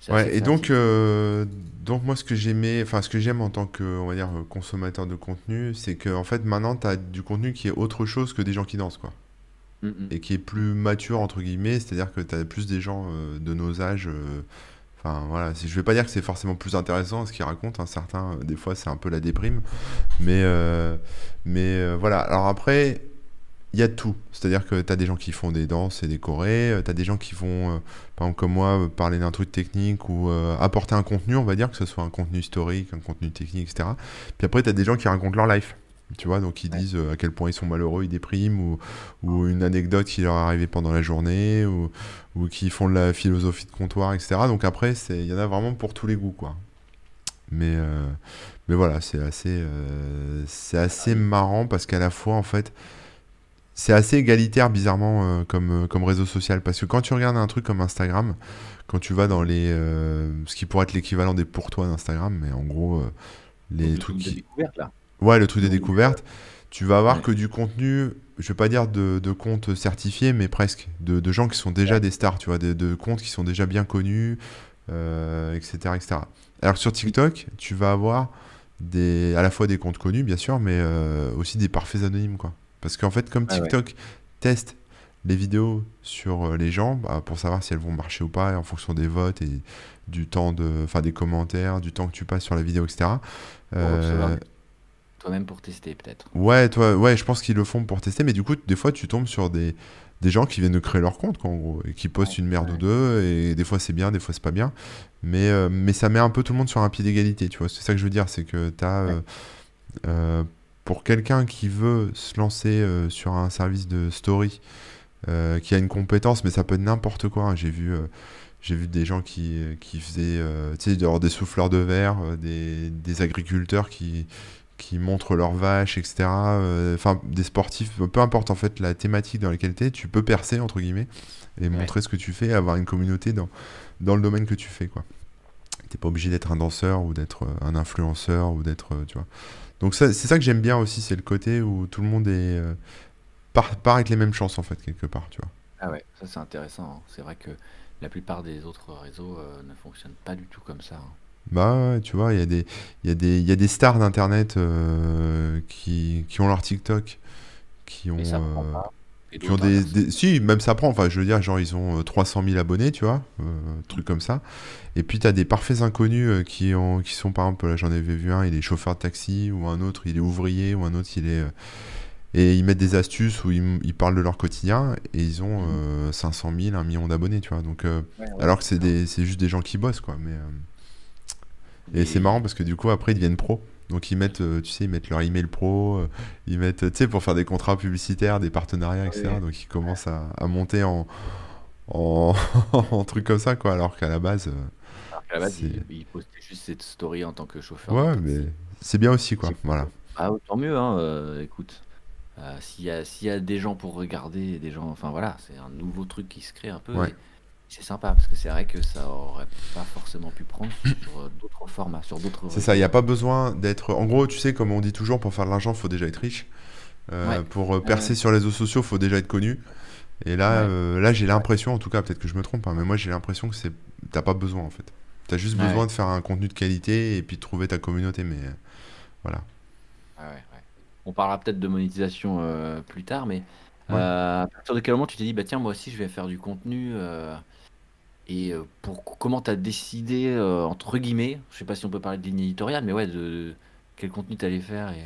Ouais, et donc, euh, donc moi, ce que j'aimais, enfin, ce que j'aime en tant que, on va dire, consommateur de contenu, c'est que en fait, maintenant, tu as du contenu qui est autre chose que des gens qui dansent, quoi. Et qui est plus mature, entre guillemets, c'est-à-dire que tu as plus des gens euh, de nos âges. Euh, enfin, voilà, je vais pas dire que c'est forcément plus intéressant ce qu'ils racontent, hein, certains, des fois, c'est un peu la déprime. Mais, mais voilà. Alors après, il y a tout. C'est-à-dire que tu as des gens qui font des danses et des chorés, euh, tu as des gens qui vont, euh, par exemple comme moi, euh, parler d'un truc technique ou apporter un contenu, on va dire, que ce soit un contenu historique, un contenu technique, etc. Puis après, tu as des gens qui racontent leur life. Tu vois, donc ils disent à quel point ils sont malheureux, ils dépriment, ou, ou une anecdote qui leur est arrivée pendant la journée, ou, ou qui font de la philosophie de comptoir, etc. Donc après, il y en a vraiment pour tous les goûts, quoi. Mais, mais voilà, c'est assez, c'est assez marrant parce qu'à la fois, en fait, c'est assez égalitaire bizarrement euh, comme, euh, comme réseau social parce que quand tu regardes un truc comme Instagram, quand tu vas dans les euh, ce qui pourrait être l'équivalent des pour toi d'Instagram, mais en gros les le trucs qui là. Ouais le truc des découvertes, tu vas avoir que du contenu, je vais pas dire de, de comptes certifiés, mais presque de, de, gens qui sont déjà des stars, tu vois, de, de, comptes qui sont déjà bien connus, etc., etc. Alors sur TikTok, tu vas avoir des à la fois des comptes connus bien sûr, mais aussi des parfaits anonymes quoi. Parce qu'en fait, comme TikTok teste les vidéos sur euh, les gens bah, pour savoir si elles vont marcher ou pas en fonction des votes et du temps de enfin des commentaires du temps que tu passes sur la vidéo etc euh, toi-même pour tester peut-être ouais toi ouais je pense qu'ils le font pour tester mais du coup des fois tu tombes sur des, des gens qui viennent de créer leur compte, quoi, en gros, et qui postent une merde ou deux, et des fois c'est bien, des fois c'est pas bien. Mais, euh, mais ça met un peu tout le monde sur un pied d'égalité, tu vois. C'est ça que je veux dire, c'est que tu as. Euh, euh, pour quelqu'un qui veut se lancer sur un service de story, qui a une compétence, mais ça peut être n'importe quoi. hein. J'ai vu. j'ai vu des gens qui, qui faisaient des souffleurs de verre, des, des agriculteurs qui, qui montrent leurs vaches, etc. euh, Enfin, des sportifs, peu importe en fait la thématique dans laquelle tu es, tu peux percer, entre guillemets, et montrer ce que tu fais, avoir une communauté dans, dans le domaine que tu fais, quoi. T'es pas obligé d'être un danseur ou d'être euh, un influenceur ou d'être, euh, tu vois. Donc c'est ça que j'aime bien aussi, c'est le côté où tout le monde est euh, part, part avec les mêmes chances en fait quelque part, tu vois. Ah ouais, ça c'est intéressant. hein. C'est vrai que la plupart des autres réseaux euh, ne fonctionnent pas du tout comme ça. hein. Bah tu vois, il y a des, y a des, y a des stars d'internet euh, qui, qui ont leur TikTok, qui ont, Et ça prend euh, pas. Et qui ont des, si, même ça prend, enfin je veux dire, genre ils ont euh, 300 000 abonnés, tu vois, euh, truc comme ça. Et puis t'as des parfaits inconnus euh, qui ont, qui sont par exemple, là j'en avais vu un, il est chauffeur de taxi, ou un autre il est ouvrier, ou un autre il est... euh, et ils mettent des astuces où ils, parlent de leur quotidien, et ils ont Mhm. euh, 500 000, 1 million d'abonnés, tu vois. Donc, euh, Ouais, ouais, alors que c'est juste des gens qui bossent, quoi. Mais, euh, et c'est marrant parce que du coup, après, ils deviennent pros. Donc, ils mettent, euh, tu sais, ils mettent leur email pro, euh, ils mettent, tu sais, pour faire des contrats publicitaires, des partenariats, etc. Donc, ils commencent à, à monter en, en, <laughs> en truc comme ça, quoi. Alors qu'à la base, euh, qu'à la base, il, il postait juste cette story en tant que chauffeur Ouais, mais c'est bien aussi, quoi. Voilà. Ah, tant mieux, hein, euh, écoute. Euh, s'il y a, y a des gens pour regarder, des gens, enfin voilà, c'est un nouveau truc qui se crée un peu Ouais. et c'est sympa parce que c'est vrai que ça aurait pas forcément pu prendre sur euh, d'autres formats, sur d'autres C'est ça, il n'y a pas besoin d'être. En gros, tu sais, comme on dit toujours, pour faire de l'argent, il faut déjà être riche. Euh, Ouais, pour euh, ouais, percer sur les réseaux sociaux, il faut déjà être connu. Et là, ouais, euh, là j'ai l'impression, en tout cas, peut-être que je me trompe, hein, mais moi j'ai l'impression que c'est, t'as pas besoin en fait. T'as juste ouais, besoin de faire un contenu de qualité et puis de trouver ta communauté, mais euh, voilà. ouais. On parlera peut-être de monétisation euh, plus tard, mais euh, à partir de quel moment tu t'es dit, bah tiens, moi aussi je vais faire du contenu euh, et euh, pour comment t'as décidé, euh, entre guillemets, je sais pas si on peut parler de ligne éditoriale, mais ouais, de, quel contenu t'allais faire et...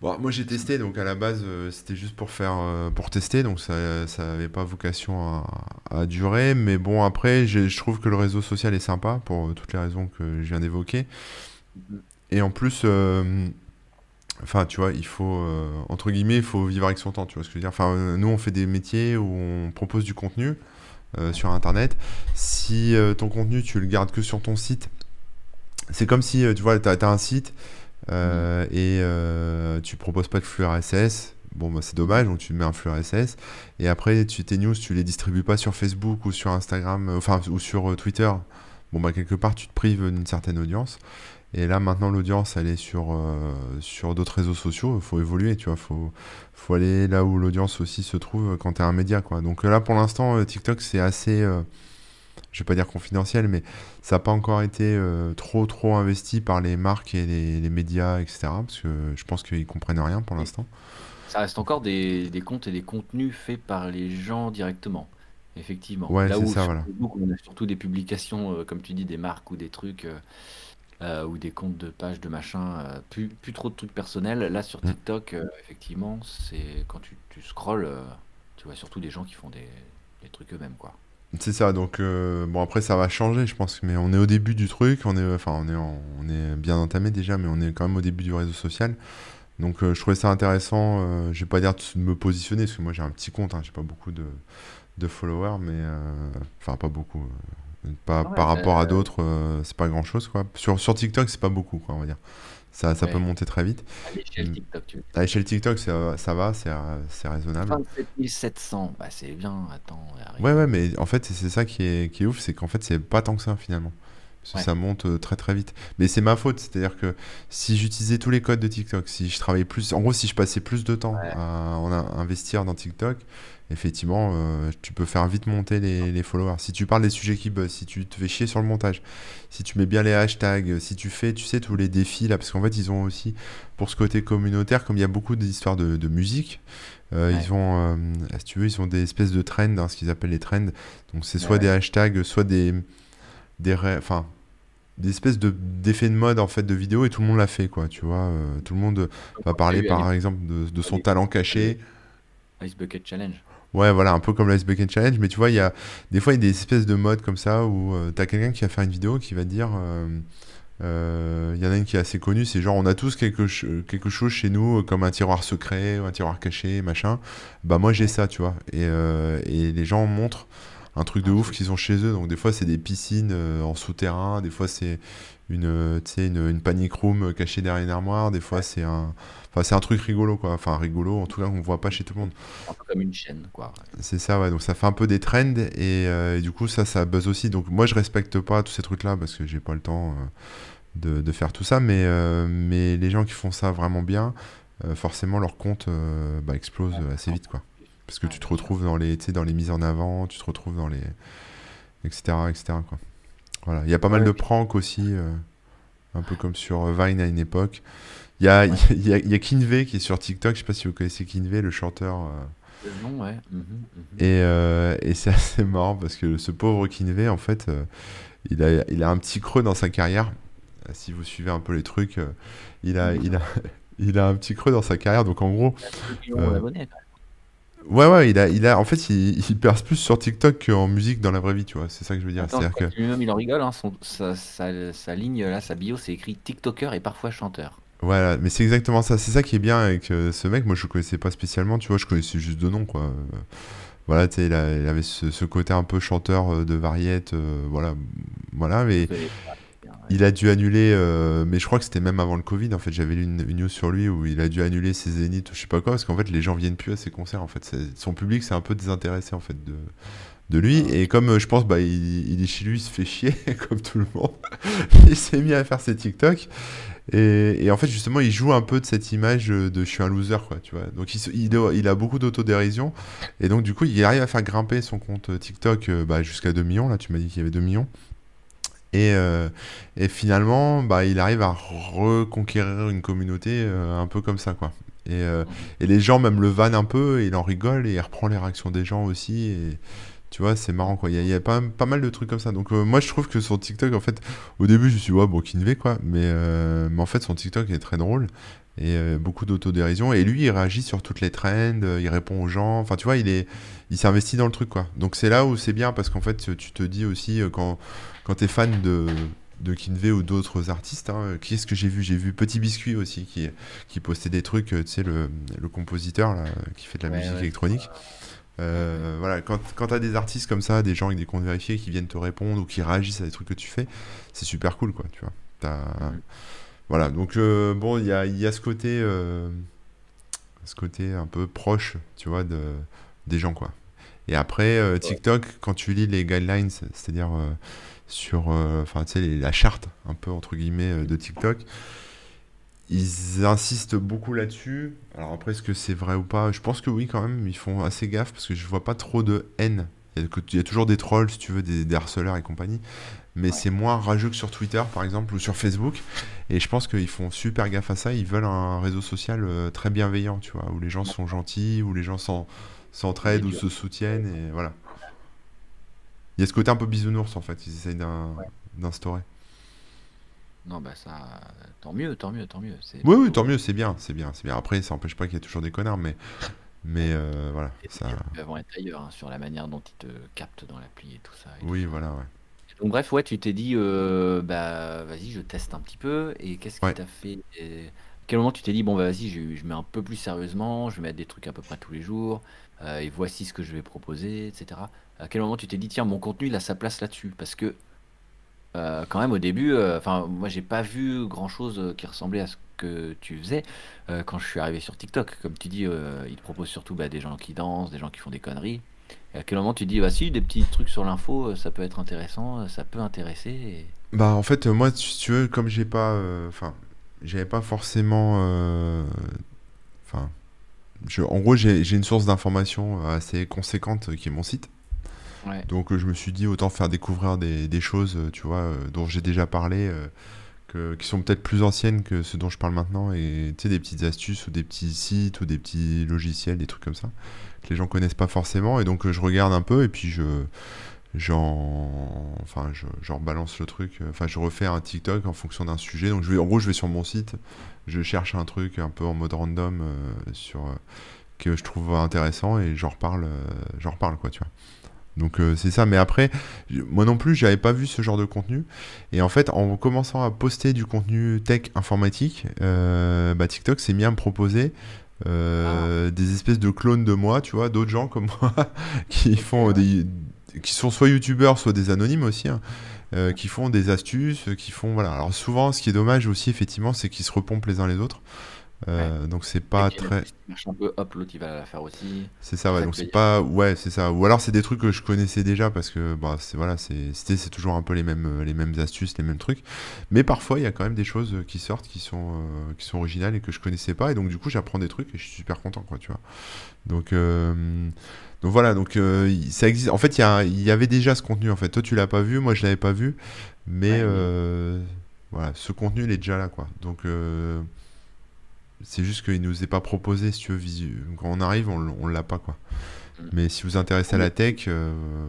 Bon, moi j'ai testé, donc à la base euh, c'était juste pour faire, pour tester, donc ça, ça avait pas vocation à, à durer. Mais bon, après, je trouve que le réseau social est sympa pour toutes les raisons que je viens d'évoquer. Et en plus, enfin, tu vois, il faut, entre guillemets, il faut vivre avec son temps, tu vois ce que je veux dire. Enfin, nous on fait des métiers où on propose du contenu sur Internet. Si euh, ton contenu tu le gardes que sur ton site, c'est comme si, euh, tu vois, tu as, un site euh, et euh, tu proposes pas de flux RSS. Bon, bah, c'est dommage, donc tu mets un flux RSS. Et après, tu, tes news, tu les distribues pas sur Facebook ou sur Instagram, euh, enfin, ou sur euh, Twitter. Bon, bah, quelque part, tu te prives d'une certaine audience. Et là, maintenant, l'audience, elle est sur, euh, sur d'autres réseaux sociaux. Il faut évoluer, tu vois. faut, faut aller là où l'audience aussi se trouve quand tu es un média, quoi. Donc là, pour l'instant, euh, TikTok, c'est assez, euh, je vais pas dire confidentiel, mais ça n'a pas encore été euh, trop, trop investi par les marques et les, les médias, etc. Parce que je pense qu'ils comprennent rien pour l'instant. ça reste encore des, des comptes et des contenus faits par les gens directement, effectivement. Ouais, Là où ça, sur voilà. Facebook, on a surtout des publications, euh, comme tu dis, des marques ou des trucs, euh, euh, ou des comptes de pages de machin, plus, plus trop de trucs personnels. Là, sur Mm. TikTok, effectivement, c'est quand tu, tu scrolles, tu vois surtout des gens qui font des, des trucs eux-mêmes, quoi. C'est ça, donc euh, bon après ça va changer je pense, mais on est au début du truc, on est, enfin on est, en- on est bien entamé déjà, mais on est quand même au début du réseau social. Donc euh, je trouvais ça intéressant, euh, je vais pas dire de me positionner, parce que moi j'ai un petit compte, hein, j'ai pas beaucoup de, de followers, mais euh, enfin pas beaucoup, euh, pas Ouais, par rapport à euh, d'autres, c'est pas grand chose quoi. Sur, sur TikTok c'est pas beaucoup quoi on va dire, ça, ça peut monter très vite. à l'échelle Mm. TikTok, tu veux À l'échelle TikTok ça, ça va, c'est c'est raisonnable. 27 700, bah c'est bien, attends, Ouais, ouais, mais en fait, c'est c'est ça qui est, qui est ouf, c'est qu'en fait, c'est pas tant que ça finalement. Parce que ça monte très très vite. Mais c'est ma faute, c'est-à-dire que si j'utilisais tous les codes de TikTok, si je travaillais plus, en gros, si je passais plus de temps ouais, à, a- investir dans TikTok, effectivement, euh, tu peux faire vite monter les, les followers. Si tu parles des sujets qui buzzent, si tu te fais chier sur le montage, si tu mets bien les hashtags, si tu fais, tu sais, tous les défis là, parce qu'en fait, ils ont aussi, pour ce côté communautaire, comme il y a beaucoup d'histoires de, de musique, euh, ouais, ils ont, euh, si tu veux, ils ont des espèces de trends, hein, ce qu'ils appellent les trends. Donc c'est soit des hashtags, soit des, des, enfin, des espèces de d'effets de mode en fait de vidéo et tout le monde l'a fait quoi. Tu vois, tout le monde va parler par exemple de, de son talent caché. Ice Bucket Challenge. Ouais, voilà, un peu comme l'Ice Bacon Challenge, mais tu vois, il y a des fois il y a des espèces de modes comme ça où tu t'as quelqu'un qui va faire une vidéo qui va dire. Il y en a une qui est assez connue, c'est genre on a tous quelque, quelque chose chez nous comme un tiroir secret ou un tiroir caché, machin. Bah moi j'ai ça, tu vois. Et, et les gens montrent un truc de ouf qu'ils ont chez eux. Donc des fois c'est des piscines en souterrain, des fois c'est une, une, une panic room cachée derrière une armoire, des fois c'est un, enfin, c'est un truc rigolo quoi, enfin rigolo en tout cas qu'on voit pas chez tout le monde. Un peu comme une chaîne quoi. C'est ça ouais, donc ça fait un peu des trends et, du coup ça ça buzz aussi. Donc moi je respecte pas tous ces trucs là parce que j'ai pas le temps de, de, faire tout ça, mais, mais les gens qui font ça vraiment bien, forcément leur compte bah, explose assez vite quoi. Parce que tu te retrouves dans les, dans les mises en avant, tu te retrouves dans les. etc. etc. Quoi. Voilà. Il y a pas mal de pranks aussi, euh, un peu comme sur euh, Vine à une époque. Il y a, il y, a, y a Kinvey qui est sur TikTok, je sais pas si vous connaissez Kinvey, le chanteur. Euh. Non, ouais. Mhm, mhm. Et, et c'est <laughs> assez marrant parce que ce pauvre Kinvey, en fait, il, a, il a un petit creux dans sa carrière. Si vous suivez un peu les trucs, il, a, il, a, <laughs> il a un petit creux dans sa carrière. Donc en gros. Ouais, ouais, il a, il a, en fait, il, il perce plus sur TikTok qu'en musique dans la vraie vie, tu vois. C'est ça que je veux dire. Que... Lui-même, il en rigole, hein, son, sa, sa, ligne, là, sa bio, c'est écrit TikToker et parfois chanteur. Voilà, mais c'est exactement ça. C'est ça qui est bien avec euh, ce mec. Moi, je le connaissais pas spécialement, tu vois, je connaissais juste de nom, quoi. voilà, tu sais, il, il, avait ce, ce, côté un peu chanteur euh, de variette, euh, voilà, voilà, mais il a dû annuler, euh, mais je crois que c'était même avant le Covid. En fait, j'avais lu une, news sur lui où il a dû annuler ses zéniths, je sais pas quoi, parce qu'en fait, les gens viennent plus à ses concerts. En fait, son public s'est un peu désintéressé en fait de, de lui. Ah. Et comme euh, je pense, bah, il, est chez lui, il se fait chier, <laughs> comme tout le monde. <laughs> il s'est mis à faire ses TikTok. Et, en fait, justement, il joue un peu de cette image de je suis un loser, quoi, tu vois. Donc, il, a beaucoup d'autodérision. Et donc, du coup, il arrive à faire grimper son compte TikTok euh, bah, jusqu'à 2 millions. Là, tu m'as dit qu'il y avait 2 millions. Et, euh, finalement, bah, il arrive à reconquérir une communauté euh, un peu comme ça, quoi. Et, les gens même le vannent un peu, et il en rigole, et il reprend les réactions des gens aussi. Tu vois, c'est marrant, quoi. Il y a, pas, pas, mal de trucs comme ça. Donc moi, je trouve que sur TikTok, en fait, au début, je me suis dit, ouais, bon, Kinvé, quoi. Mais, mais en fait, son TikTok est très drôle. Et beaucoup d'autodérision. Et lui, il réagit sur toutes les trends, il répond aux gens. Enfin, tu vois, il est, il s'investit dans le truc, quoi. Donc c'est là où c'est bien, parce qu'en fait, tu te dis aussi, quand quand tu es fan de, de Kinvey ou d'autres artistes. Hein, qui est-ce que j'ai vu? J'ai vu Petit Biscuit aussi qui, qui postait des trucs, euh, tu sais, le, le compositeur là, qui fait de la musique électronique. Euh, voilà, quand, quand tu as des artistes comme ça, des gens avec des comptes vérifiés qui viennent te répondre ou qui réagissent à des trucs que tu fais, c'est super cool, quoi, tu vois. Voilà, donc euh, bon, il y a, y a, ce côté, ce côté un peu proche, tu vois, de, des gens, quoi. Et après, TikTok, quand tu lis les guidelines, c'est-à-dire sur euh, enfin tu sais la charte un peu entre guillemets euh, de TikTok ils insistent beaucoup là-dessus. Alors après est-ce que c'est vrai ou pas? Je pense que oui quand même ils font assez gaffe parce que je vois pas trop de haine. Il y a, toujours des trolls si tu veux des, harceleurs et compagnie. Mais c'est moins rageux que sur Twitter par exemple ou sur Facebook. Et je pense qu'ils font super gaffe à ça. Ils veulent un réseau social euh, très bienveillant tu vois où les gens sont gentils où les gens s'entraident ou se soutiennent et voilà. Il y a ce côté un peu bisounours en fait, ils essayent d'instaurer. Non, bah ça, tant mieux, tant mieux, tant mieux. Oui, oui, tant mieux, c'est bien, c'est bien, c'est bien. Après, ça n'empêche pas qu'il y ait toujours des connards, mais, mais euh, voilà. ça... Vont être ailleurs hein, sur la manière dont ils te captent dans l'appli et tout ça. oui, voilà, ouais. Donc bref, ouais, tu t'es dit, euh, bah vas-y, je teste un petit peu. Et qu'est-ce qui t'a fait À quel moment tu t'es dit, bon, bah vas-y, je, je, mets un peu plus sérieusement, je vais mettre des trucs à peu près tous les jours, euh, et voici ce que je vais proposer, etc. À quel moment tu t'es dit, tiens, mon contenu, il a sa place là-dessus? Parce que, euh, quand même, au début, euh, enfin, moi, j'ai pas vu grand-chose qui ressemblait à ce que tu faisais quand je suis arrivé sur TikTok. Comme tu dis, il te propose surtout bah, des gens qui dansent, des gens qui font des conneries. À quel moment tu dis, bah si, des petits trucs sur l'info, ça peut être intéressant, ça peut intéresser Bah, en fait, moi, si tu veux, comme j'ai pas. Enfin, j'avais pas forcément. Enfin en gros, j'ai une source d'information assez conséquente qui est mon site. Donc je me suis dit autant faire découvrir des, choses, tu vois, euh, dont j'ai déjà parlé, euh, qui sont peut-être plus anciennes que ce dont je parle maintenant, et tu sais, des petites astuces ou des petits sites ou des petits logiciels, des trucs comme ça, que les gens connaissent pas forcément, et donc je regarde un peu, et puis je j'en enfin je, balance le truc. Enfin je refais un TikTok en fonction d'un sujet. Donc je vais en gros je vais sur mon site je cherche un truc un peu en mode random euh, sur que je trouve intéressant et j'en reparle, j'en reparle quoi, tu vois. Donc c'est ça, mais après, moi non plus, j'avais pas vu ce genre de contenu. Et en fait, en commençant à poster du contenu tech informatique, bah, TikTok s'est mis à me proposer ah. des espèces de clones de moi, tu vois, d'autres gens comme <laughs> moi, qui font des, qui sont soit youtubeurs, soit des anonymes aussi, hein, euh, qui font des astuces, qui font voilà. Alors souvent, ce qui est dommage aussi, effectivement, c'est qu'ils se repompent les uns les autres. Euh, donc c'est pas très. un peu, hop, l'autre il va la faire aussi. C'est ça, ouais. donc c'est pas, ouais, c'est ça. Ou alors c'est des trucs que je connaissais déjà parce que bah c'est voilà, c'est c'est toujours un peu les mêmes les mêmes astuces, les mêmes trucs. Mais parfois il y a quand même des choses qui sortent qui sont euh, qui sont originales et que je connaissais pas et donc du coup j'apprends des trucs et je suis super content quoi, tu vois. Donc donc voilà, donc euh, ça existe. En fait, il y, avait déjà ce contenu. En fait, toi, tu l'as pas vu, moi, je l'avais pas vu, mais euh, voilà, ce contenu, il est déjà là, quoi. Donc euh, c'est juste qu'il nous est pas proposé, si tu veux, quand on arrive, on, on l'a pas, quoi. Mm. Mais si vous vous intéressez à la tech,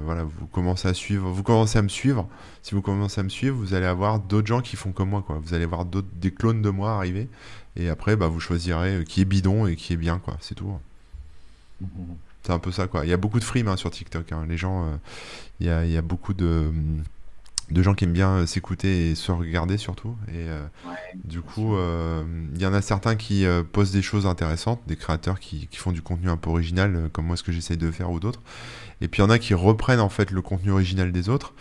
voilà, vous commencez à suivre, vous commencez à me suivre. Si vous commencez à me suivre, vous allez avoir d'autres gens qui font comme moi, quoi. Vous allez voir d'autres, des clones de moi arriver, et après, bah, vous choisirez qui est bidon et qui est bien, quoi. C'est tout. Mm, mm, c'est un peu ça, quoi. Il y a beaucoup de frimes hein, sur TikTok. Hein. Les gens, euh, il, y a, il, y a, beaucoup de, de gens qui aiment bien euh, s'écouter et se regarder surtout. Et euh, du coup, il y en a certains qui posent des choses intéressantes, des créateurs qui, qui, font du contenu un peu original, comme moi ce que j'essaye de faire ou d'autres. Et puis il y en a qui reprennent en fait le contenu original des autres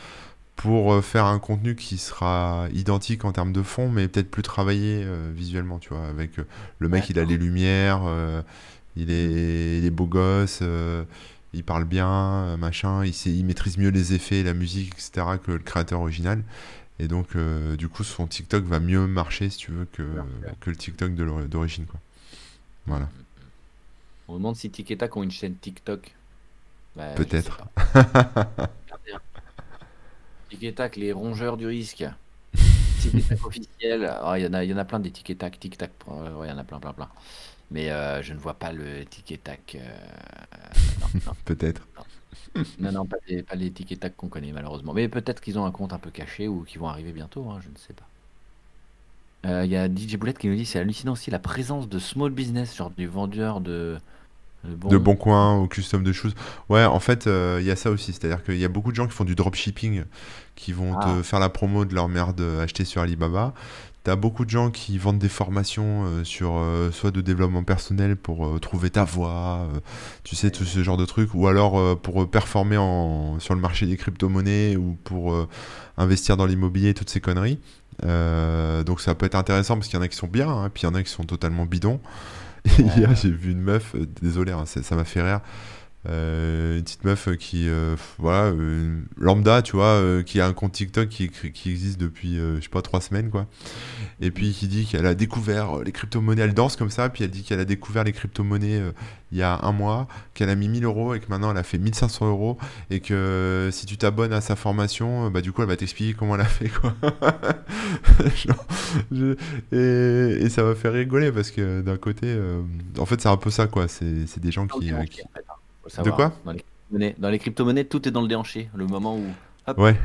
pour faire un contenu qui sera identique en termes de fond, mais peut-être plus travaillé visuellement, tu vois, avec le mec, il a les lumières, il est, il est beau gosse, euh, il parle bien, euh, machin, il, sait, il maîtrise mieux les effets, la musique, etc. que le créateur original. Et donc, euh, du coup, son TikTok va mieux marcher, si tu veux, que, que le TikTok d'origine. quoi. Voilà. On demande si Tic ont une chaîne TikTok. Bah, Peut-être. <laughs> Tic les rongeurs du risque. Tic officiel. Oh, il y, en a, y en a plein des Tic Tac, Tic Tac. Il y en a plein, plein, plein. Mais euh, je ne vois pas le ticket tac. Euh, <laughs> peut-être. Non, non, pas les, pas les ticket tac qu'on connaît malheureusement. Mais peut-être qu'ils ont un compte un peu caché ou qu'ils vont arriver bientôt, hein, je ne sais pas. Euh, il y a DJ Boulette qui nous dit c'est hallucinant aussi la présence de small business, genre du vendeur de. De bon coin ou custom de choses. Ouais, en fait, il y a ça aussi. C'est-à-dire qu'il y a beaucoup de gens qui font du dropshipping, qui vont te ah. faire la promo de leur merde achetée sur Alibaba. T'as beaucoup de gens qui vendent des formations euh, sur euh, soit de développement personnel pour euh, trouver ta voie, tu sais, tout ce genre de trucs, ou alors pour performer en, sur le marché des crypto-monnaies ou pour investir dans l'immobilier, toutes ces conneries. donc ça peut être intéressant parce qu'il y en a qui sont bien, hein, puis il y en a qui sont totalement bidons. <laughs> Et hier, j'ai vu une meuf, désolé, hein, ça m'a fait rire. Euh, une petite meuf qui, euh, voilà, lambda, tu vois, euh, qui a un compte TikTok qui, qui existe depuis, je sais pas, trois semaines, quoi. Et puis qui dit qu'elle a découvert les crypto-monnaies, elle danse comme ça, puis elle dit qu'elle a découvert les crypto-monnaies il y a un mois, qu'elle a mis 1000 euros et que maintenant elle a fait 1500 euros, et que si tu t'abonnes à sa formation, bah du coup elle va t'expliquer comment elle a fait, quoi. <laughs> et, ça va faire rigoler parce que d'un côté, en fait c'est un peu ça, quoi. C'est des gens qui de quoi Dans les crypto-monnaies, tout est dans le déhanché. Le moment où. ouais,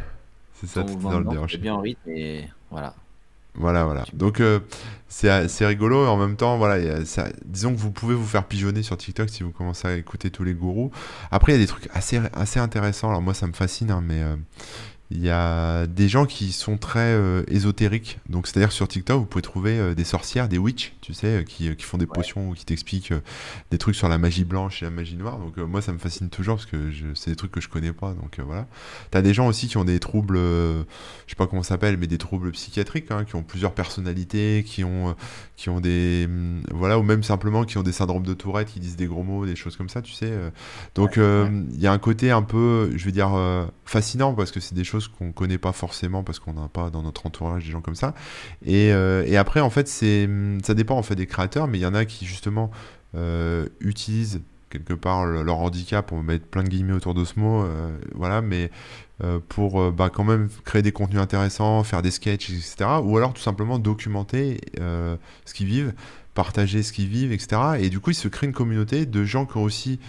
c'est ça, tout est dans le déhanché. bien en rythme et voilà. Voilà, voilà. Donc euh, c'est rigolo et en même temps, voilà, ça, disons que vous pouvez vous faire pigeonner sur TikTok si vous commencez à écouter tous les gourous. Après, il y a des trucs assez, assez intéressants. Alors moi, ça me fascine, hein, mais euh, il y a des gens qui sont très euh, ésotériques. Donc, c'est-à-dire sur TikTok, vous pouvez trouver euh, des sorcières, des witches, tu sais, euh, qui, qui, font des potions ou qui t'expliquent des trucs sur la magie blanche et la magie noire. Donc, moi, ça me fascine toujours parce que c'est des trucs que je connais pas. Donc, voilà. T'as des gens aussi qui ont des troubles, je sais pas comment ça s'appelle, mais des troubles psychiatriques, hein, qui ont plusieurs personnalités, qui ont, qui ont des. Hum, voilà, ou même simplement qui ont des syndromes de Tourette, qui disent des gros mots, des choses comme ça, tu sais. Donc, il y a un côté un peu, je vais dire, fascinant parce que c'est des choses qu'on connaît pas forcément parce qu'on n'a pas dans notre entourage des gens comme ça. Et, euh, après, en fait, c'est ça dépend en fait des créateurs, mais il y en a qui justement euh, utilisent quelque part leur handicap, pour mettre plein de guillemets autour de ce mot, euh, voilà, mais pour bah, quand même créer des contenus intéressants, faire des sketchs, etc. Ou alors tout simplement documenter ce qu'ils vivent, partager ce qu'ils vivent, etc. Et du coup, il se crée une communauté de gens qui ont aussi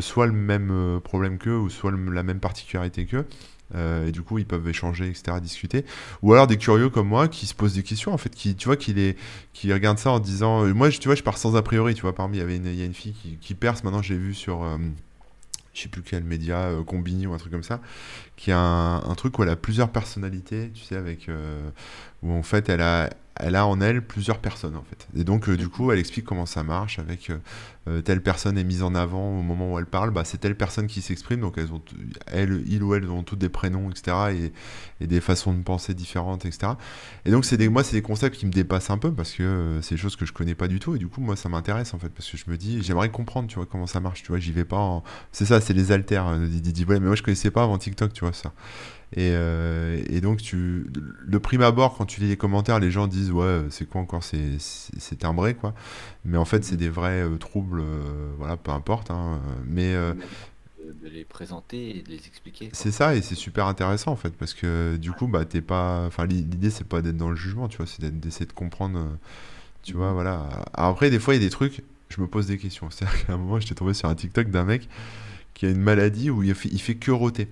soit le même problème qu'eux, ou soit la même particularité qu'eux, Euh, et du coup, ils peuvent échanger, etc., discuter. Ou alors des curieux comme moi qui se posent des questions, en fait, qui, tu vois, qui, les, qui regardent ça en disant. moi, je, tu vois, je pars sans a priori, tu vois. Parmi, il y avait a une fille qui, qui perce, maintenant, j'ai vu sur. je sais plus quel média, Combini ou un truc comme ça, qui a un, truc où elle a plusieurs personnalités, tu sais, avec. Où en fait, elle a, elle a en elle plusieurs personnes en fait. Et donc du coup, elle explique comment ça marche avec euh, telle personne est mise en avant au moment où elle parle, bah, c'est telle personne qui s'exprime, donc elles ont, elles, il ou elles ont toutes des prénoms, etc., et, des façons de penser différentes, etc. Et donc c'est des, moi, c'est des concepts qui me dépassent un peu parce que euh, c'est des choses que je connais pas du tout, et du coup, moi, ça m'intéresse en fait, parce que je me dis, j'aimerais comprendre, tu vois, comment ça marche, tu vois, j'y vais pas. C'est ça, c'est les alters, euh, mais moi je connaissais pas avant TikTok, tu vois, ça. Et, et, donc, tu, le prime abord, quand tu lis les commentaires, les gens disent Ouais, c'est quoi encore C'est timbré, quoi. Mais en fait, c'est des vrais troubles euh, voilà, peu importe. Hein, mais euh, de les présenter et de les expliquer. C'est ça, et c'est super intéressant en fait, parce que du coup, bah, t'es pas. Enfin, l'idée, c'est pas d'être dans le jugement, tu vois, c'est d'essayer de comprendre. Euh, tu vois, mhm. voilà. après, des fois, il y a des trucs, je me pose des questions. <laughs> C'est-à-dire qu'à un moment, j'étais tombé sur un TikTok d'un mec qui a une maladie où il fait, il fait que roter.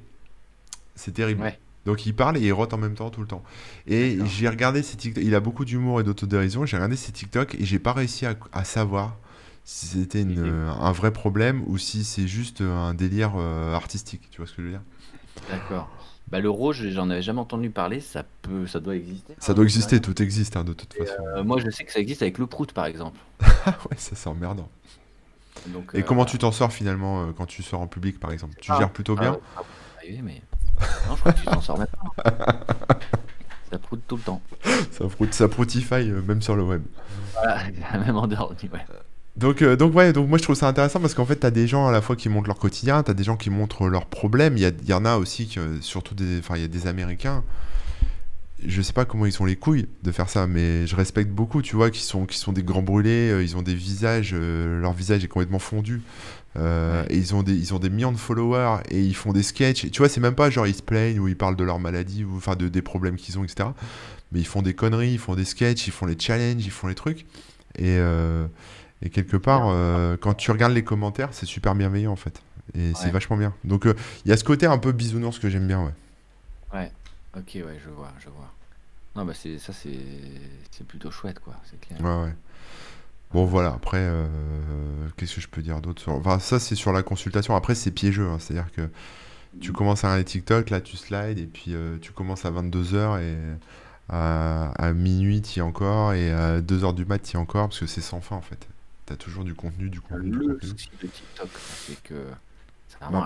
C'est terrible. Donc il parle et il rote en même temps tout le temps. Et j'ai regardé ses TikTok, il a beaucoup d'humour et d'autodérision, j'ai regardé ses TikTok et j'ai pas réussi à savoir si c'était un vrai problème ou si c'est juste un délire euh, artistique. Tu vois ce que je veux dire? D'accord. Bah, le rouge, j'en avais jamais entendu parler, ça peut, ça doit exister. Ça doit exister, tout existe hein, de toute façon. Euh, moi, je sais que ça existe avec le prout, par exemple. <laughs> ouais, ça c'est emmerdant. Donc, Et comment euh, tu t'en sors finalement quand tu sors en public, par exemple? Tu ah, gères plutôt bien? ah, mais... Non, je crois que tu t'en sors maintenant. ça proute tout le temps. Ça proute, ça proutify même sur le web. Voilà, <laughs> même en dehors, ouais. Donc, euh, donc, ouais, donc moi je trouve ça intéressant parce qu'en fait, tu as des gens à la fois qui montrent leur quotidien, tu as des gens qui montrent leurs problèmes. Il y, y, en a aussi, qui, surtout des, enfin, il y a des Américains. Je sais pas comment ils sont les couilles de faire ça, mais je respecte beaucoup, tu vois, qui sont, qui sont des grands brûlés, euh, ils ont des visages, euh, leur visage est complètement fondu. Et ils ont, des, ils ont des millions de followers et ils font des sketchs. Et tu vois, c'est même pas genre ils se plaignent ou ils parlent de leur maladie ou enfin de, des problèmes qu'ils ont, etc. Mais ils font des conneries, ils font des sketchs, ils font les challenges, ils font les trucs. Et, et quelque part, euh, quand tu regardes les commentaires, c'est super bienveillant en fait. Et c'est vachement bien. Donc euh, il y a ce côté un peu bisounours que j'aime bien, ouais. Ouais, ok, ouais, je vois, je vois. Non, bah c'est ça, c'est plutôt chouette, quoi, c'est clair. Ouais, ouais. Bon, voilà, après, euh, qu'est-ce que je peux dire d'autre Enfin, ça, c'est sur la consultation. Après, c'est piégeux, hein. c'est-à-dire que tu commences à regarder TikTok, là, tu slides, et puis tu commences à 22h, et à, à minuit, tu y encore, et à 2h du mat, tu y encore, parce que c'est sans fin, en fait t'as toujours du contenu, du contenu. Le souci de TikTok, c'est que.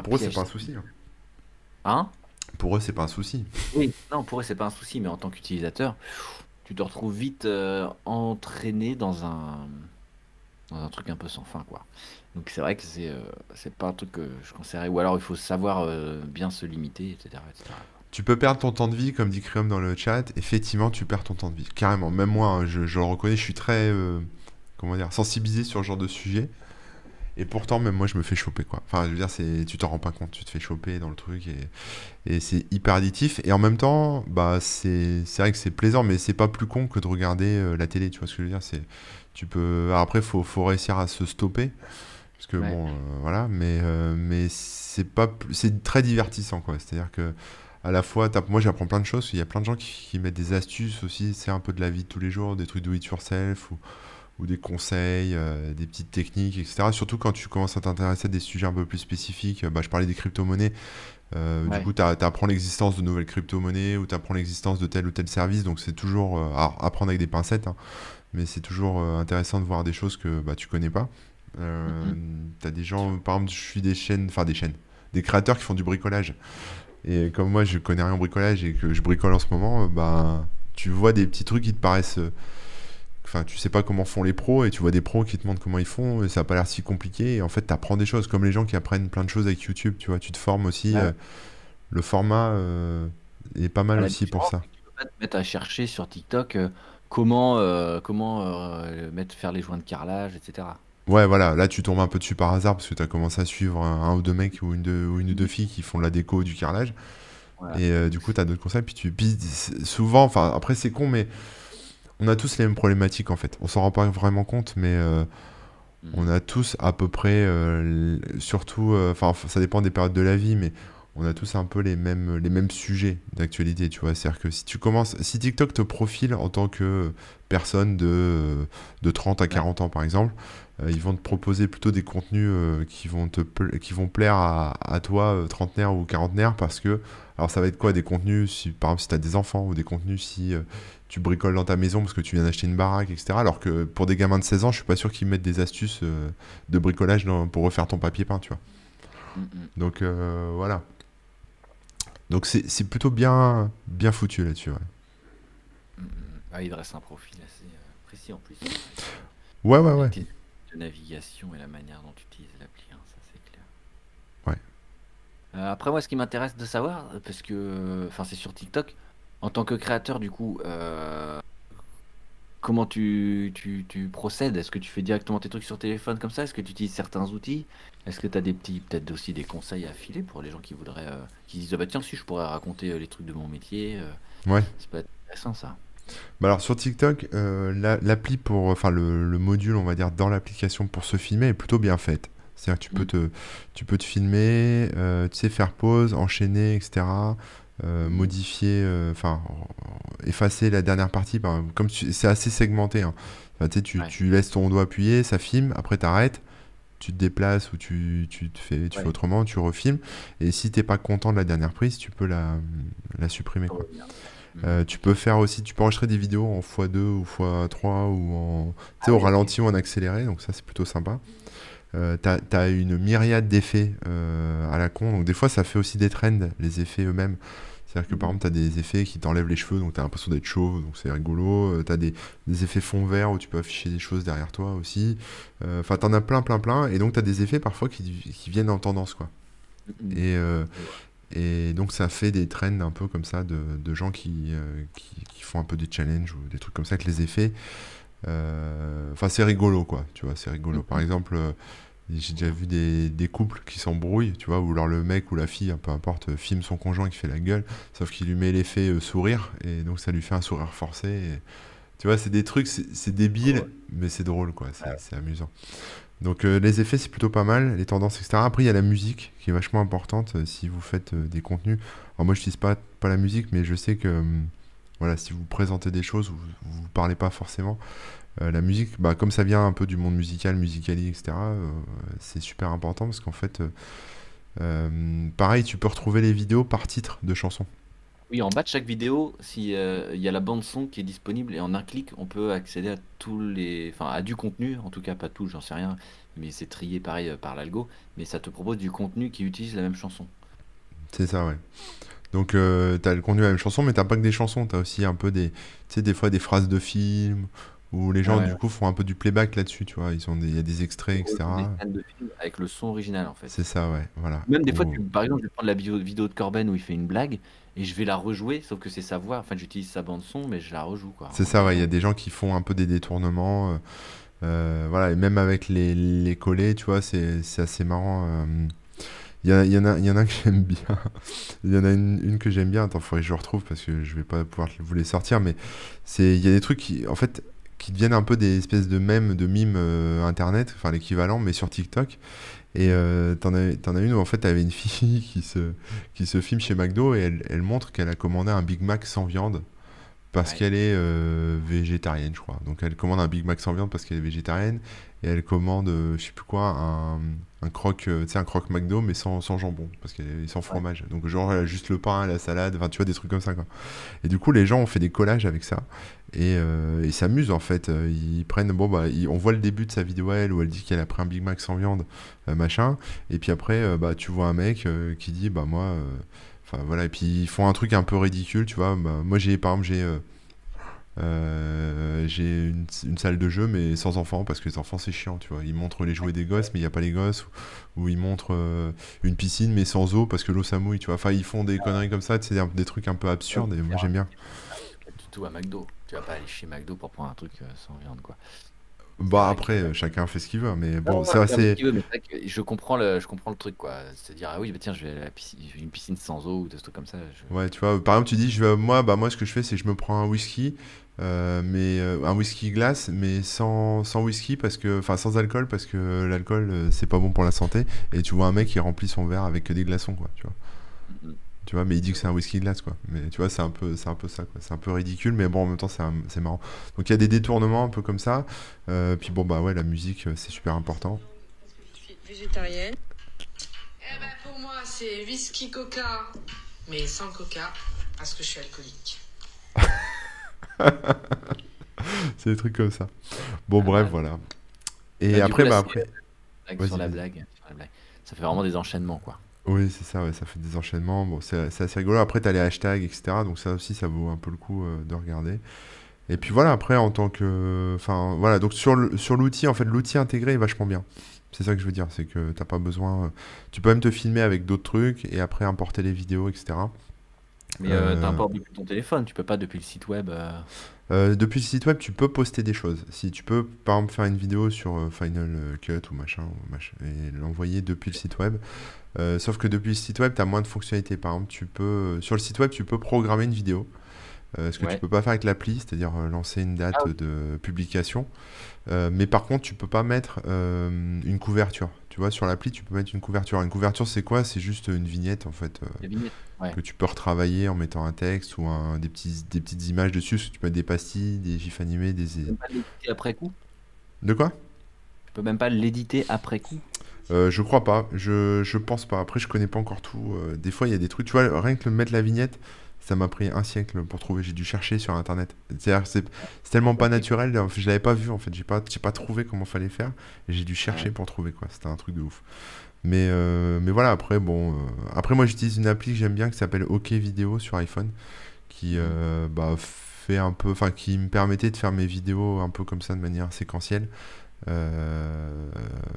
pour eux, c'est pas un souci. Hein. hein? Pour eux, c'est pas un souci. Oui, non, pour eux, c'est pas un souci, mais en tant qu'utilisateur, tu te retrouves vite euh, entraîné dans un, dans un truc un peu sans fin, quoi. Donc c'est vrai que c'est euh, pas un truc que je conseillerais. Ou alors il faut savoir euh, bien se limiter, etc., Tu peux perdre ton temps de vie, comme dit Crium dans le chat. Effectivement, tu perds ton temps de vie. Carrément. Même moi, hein, je, je, le reconnais, je suis très comment dire, sensibilisé sur ce genre de sujet. Et pourtant, même moi, je me fais choper, quoi. Enfin, je veux dire, c'est, tu t'en rends pas compte, tu te fais choper dans le truc et, et c'est hyper additif. Et en même temps, bah, c'est, c'est vrai que c'est plaisant, mais c'est pas plus con que de regarder euh, la télé, tu vois ce que je veux dire. C'est, tu peux, après, faut, faut réussir à se stopper. Parce que bon, euh, voilà, mais, euh, mais c'est pas, c'est très divertissant, quoi. C'est-à-dire que, à la fois, moi j'apprends plein de choses. Il y a plein de gens qui, qui mettent des astuces aussi, c'est un peu de la vie de tous les jours, des trucs do it yourself ou ou des conseils, euh, des petites techniques, etc. Surtout quand tu commences à t'intéresser à des sujets un peu plus spécifiques. Bah, je parlais des crypto-monnaies. Euh, du coup, tu apprends l'existence de nouvelles crypto-monnaies ou tu apprends l'existence de tel ou tel service. Donc, c'est toujours euh, à apprendre avec des pincettes, hein. mais c'est toujours intéressant de voir des choses que bah, tu connais pas. Tu as des gens, par exemple, je suis des chaînes, enfin des chaînes, des créateurs qui font du bricolage. Et comme moi, je connais rien au bricolage et que je bricole en ce moment, bah, tu vois des petits trucs qui te paraissent Enfin, tu sais pas comment font les pros et tu vois des pros qui te demandent comment ils font et ça a pas l'air si compliqué. Et en fait, tu apprends des choses comme les gens qui apprennent plein de choses avec YouTube. Tu vois, tu te formes aussi. Euh, le format euh, est pas mal aussi pour ça. Tu peux pas te mettre à chercher sur TikTok euh, comment, comment mettre, faire les joints de carrelage, etc. Ouais, voilà, là tu tombes un peu dessus par hasard parce que tu as commencé à suivre un, ou deux mecs ou une, ou une ou deux filles qui font de la déco du carrelage. Et du coup, tu as d'autres conseils. Puis tu puis souvent, enfin, après c'est con, mais on a tous les mêmes problématiques en fait. On s'en rend pas vraiment compte, mais euh, mm. on a tous à peu près, euh, surtout, euh, enfin, ça dépend des périodes de la vie, mais on a tous un peu les mêmes, les mêmes sujets d'actualité, tu vois. C'est-à-dire que si tu commences, si TikTok te profile en tant que personne de, de 30 à 40 ans, par exemple, ils vont te proposer plutôt des contenus qui, vont te qui vont plaire à, à toi, trentenaire ou quarantenaire, parce que, alors ça va être quoi Des contenus, si, par exemple, si tu as des enfants, ou des contenus si tu bricoles dans ta maison parce que tu viens d'acheter une baraque, etc. Alors que pour des gamins de 16 ans, je suis pas sûr qu'ils mettent des astuces de bricolage pour refaire ton papier peint, tu vois. Mm. Donc voilà. Donc c'est plutôt bien, bien foutu là-dessus. Ouais. Mm, ah, il dresse un profil assez précis en plus. Ouais, ouais, ouais navigation et la manière dont tu utilises l'appli, hein, ça c'est clair. Ouais. Euh, après moi, ce qui m'intéresse de savoir, parce que, enfin, c'est sur TikTok, en tant que créateur, du coup, euh, comment tu, tu, tu procèdes? Est-ce que tu fais directement tes trucs sur téléphone comme ça? Est-ce que tu utilises certains outils? Est-ce que tu as des petits, peut-être aussi des conseils à filer pour les gens qui voudraient, euh, qui disent, ah bah tiens, si je pourrais raconter les trucs de mon métier, ouais. ça peut être intéressant ça. Bah alors sur TikTok, euh, l'appli pour, enfin le, module, on va dire, dans l'application pour se filmer est plutôt bien faite. C'est-à-dire que tu peux mm. te, tu peux te filmer, euh, tu sais, faire pause, enchaîner, etc. Euh, modifier, enfin, effacer la dernière partie. comme c'est assez segmenté. Hein. tu, tu, laisses ton doigt appuyé, ça filme, après tu arrêtes, tu te déplaces ou tu, tu te fais, tu fais autrement, tu refilmes. Et si t'es pas content de la dernière prise, tu peux la, la supprimer. Quoi. Euh, tu peux faire aussi, tu peux enregistrer des vidéos en x2 ou x3 ou en, ah au ralenti ou en accéléré, donc ça c'est plutôt sympa. Euh, t'as as une myriade d'effets euh, à la con, donc des fois ça fait aussi des trends, les effets eux-mêmes. C'est-à-dire que par mhm. exemple, tu as des effets qui t'enlèvent les cheveux, donc tu as l'impression d'être chauve, donc c'est rigolo. Tu as des, des, effets fond vert où tu peux afficher des choses derrière toi aussi. Enfin, tu en as plein, plein, plein. Et donc, tu as des effets parfois qui, qui, viennent en tendance, quoi. Et, et donc ça fait des trends un peu comme ça de, de gens qui, euh, qui, qui, font un peu des challenges ou des trucs comme ça avec les effets. Euh, enfin c'est rigolo quoi, tu vois, c'est rigolo. Par exemple, euh, j'ai déjà vu des, des, couples qui s'embrouillent, tu vois, où alors le mec ou la fille, peu importe, filme son conjoint qui fait la gueule, sauf qu'il lui met l'effet sourire, et donc ça lui fait un sourire forcé. Et, tu vois, c'est des trucs, c'est débile, mais c'est drôle quoi, c'est amusant. Donc euh, les effets c'est plutôt pas mal, les tendances etc. Après il y a la musique qui est vachement importante euh, si vous faites euh, des contenus. Alors moi je n'utilise pas, pas la musique mais je sais que hum, voilà si vous présentez des choses vous, vous parlez pas forcément. La musique, bah, comme ça vient un peu du monde musical, musicali, etc., c'est super important parce qu'en fait, pareil, tu peux retrouver les vidéos par titre de chansons. Oui, en bas de chaque vidéo, s'il y a la bande son qui est disponible et en un clic, on peut accéder à tous les, enfin à du contenu, en tout cas pas tout, j'en sais rien, mais c'est trié pareil euh, par l'algo, mais ça te propose du contenu qui utilise la même chanson. C'est ça, ouais. Donc euh, tu as le contenu de la même chanson, mais t'as pas que des chansons, tu as aussi un peu des, tu sais, des fois des phrases de films, où les gens du coup font un peu du playback là-dessus, tu vois, ils ont il y a des extraits, etc. avec le son original en fait. C'est ça, ouais, voilà. Même des fois, par exemple, je vais prendre la vidéo de Corben où il fait une blague, et je vais la rejouer, sauf que c'est sa voix. Enfin, j'utilise sa bande son, mais je la rejoue. quoi. C'est ça, ouais. Il y a des gens qui font un peu des détournements. Euh, euh, voilà, et même avec les, les collés, tu vois, c'est assez marrant. Euh. Il y, y, en a, il y en a <laughs> que j'aime bien. il y en a une, une que j'aime bien. Attends, il faudrait que je retrouve parce que je vais pas pouvoir vous les sortir. Mais il y a des trucs qui, en fait, qui deviennent un peu des espèces de mèmes, de mimes internet, enfin l'équivalent, mais sur TikTok. Et euh, t'en as, as, une où en fait t'avais une <laughs> fille qui se, qui se filme chez McDo et elle, elle montre qu'elle a commandé un Big Mac sans viande parce qu'elle est euh, végétarienne, je crois. Donc elle commande un Big Mac sans viande parce qu'elle est végétarienne et elle commande, euh, je sais plus quoi, un, un croque, euh, un croque McDo mais sans, sans jambon parce qu'elle est sans fromage. Donc genre elle a juste le pain, la salade, enfin tu vois des trucs comme ça quoi. Et du coup les gens ont fait des collages avec ça et ils s'amusent en fait. Ils prennent, bon bah, on voit le début de sa vidéo elle où elle dit qu'elle a pris un Big Mac sans viande, machin. Et puis après, bah tu vois un mec qui dit, bah moi voilà, et puis ils font un truc un peu ridicule, tu vois. Bah, moi j'ai par exemple j'ai euh, euh, j'ai une, salle de jeu mais sans enfants parce que les enfants c'est chiant, tu vois. Ils montrent les jouets des gosses mais il n'y a pas les gosses ou, ils montrent euh, une piscine mais sans eau parce que l'eau ça mouille, tu vois. Enfin ils font des conneries comme ça, c'est des trucs un peu absurdes et moi j'aime bien. Tout à McDo, tu vas pas aller chez McDo pour prendre un truc sans viande quoi. Bah après, euh, chacun fait ce qu'il veut, mais bon, c'est assez. Je comprends le, je comprends le truc, quoi. C'est dire, ah oui, bah tiens, je vais à la piscine, une piscine sans eau ou des trucs comme ça. Ouais, tu vois, par exemple, tu dis, je vais, moi, bah moi, ce que je fais, c'est que je me prends un whisky, euh, mais euh, un whisky glace, mais sans, sans whisky parce que, enfin, sans alcool parce que l'alcool, c'est pas bon pour la santé. Et tu vois un mec qui remplit son verre avec des glaçons, quoi, tu vois. Mhm. Tu vois, mais il dit que c'est un whisky glace, quoi. Mais tu vois, c'est un peu, c'est un peu ça, quoi. C'est un peu ridicule, mais bon, en même temps, c'est un- c'est marrant. Donc il y a des détournements un peu comme ça. Euh, puis bon, bah ouais, la musique, euh, c'est super important. Je suis végétarienne. Eh ben pour moi, c'est whisky coca, mais sans coca, parce que je suis alcoolique. <laughs> C'est des trucs comme ça. Bon, Pas bref, mal. voilà. Bah, Et du après, coup, là, bah après. Blague sur la blague, sur la blague. Ça fait vraiment des enchaînements, quoi. Oui, c'est ça, ouais, ça fait des enchaînements. Bon, c'est c'est assez rigolo. Après, tu as les hashtags, etc. Donc, ça aussi, ça vaut un peu le coup euh, de regarder. Et puis voilà, après, en tant que. Enfin, voilà, donc sur le- sur l'outil, en fait, l'outil intégré est vachement bien. C'est ça que je veux dire, c'est que t'as pas besoin. euh, Tu peux même te filmer avec d'autres trucs et après importer les vidéos, etc. Mais euh, Euh, t'importes depuis ton téléphone, tu peux pas depuis le site web. euh, Euh, depuis le site web, tu peux poster des choses. Si tu peux, par exemple, faire une vidéo sur euh, Final euh, Cut ou machin, ou machin et l'envoyer depuis le site web. Euh, sauf que depuis le site web, tu as moins de fonctionnalités. Par exemple, tu peux, euh, sur le site web, tu peux programmer une vidéo. Euh, ce que Ouais. tu peux pas faire avec l'appli, c'est-à-dire euh, lancer une date Ah oui. de publication. Euh, mais par contre, tu peux pas mettre une couverture. Tu vois, sur l'appli, tu peux mettre une couverture. Une couverture, c'est quoi? C'est juste une vignette, en fait. Ouais. que tu peux retravailler en mettant un texte ou un- des, petits, des petites images dessus. Tu peux mettre des pastilles, des gifs animés, des... Tu peux pas l'éditer après coup? De quoi? Tu peux même pas l'éditer après coup? Euh, je crois pas, je, je pense pas. Après, je connais pas encore tout. Euh, des fois, il y a des trucs, tu vois, rien que le mettre la vignette, ça m'a pris un siècle pour trouver. J'ai dû chercher sur internet. C'est-à-dire, c'est tellement pas naturel. Je l'avais pas vu en fait. J'ai pas, j'ai pas trouvé comment fallait faire. J'ai dû chercher pour trouver quoi. C'était un truc de ouf. Mais, euh, mais voilà, après, bon. après, moi, j'utilise une appli que j'aime bien qui s'appelle OK Vidéo sur iPhone. Qui euh, bah, fait un peu. Enfin, qui me permettait de faire mes vidéos un peu comme ça de manière séquentielle. Euh,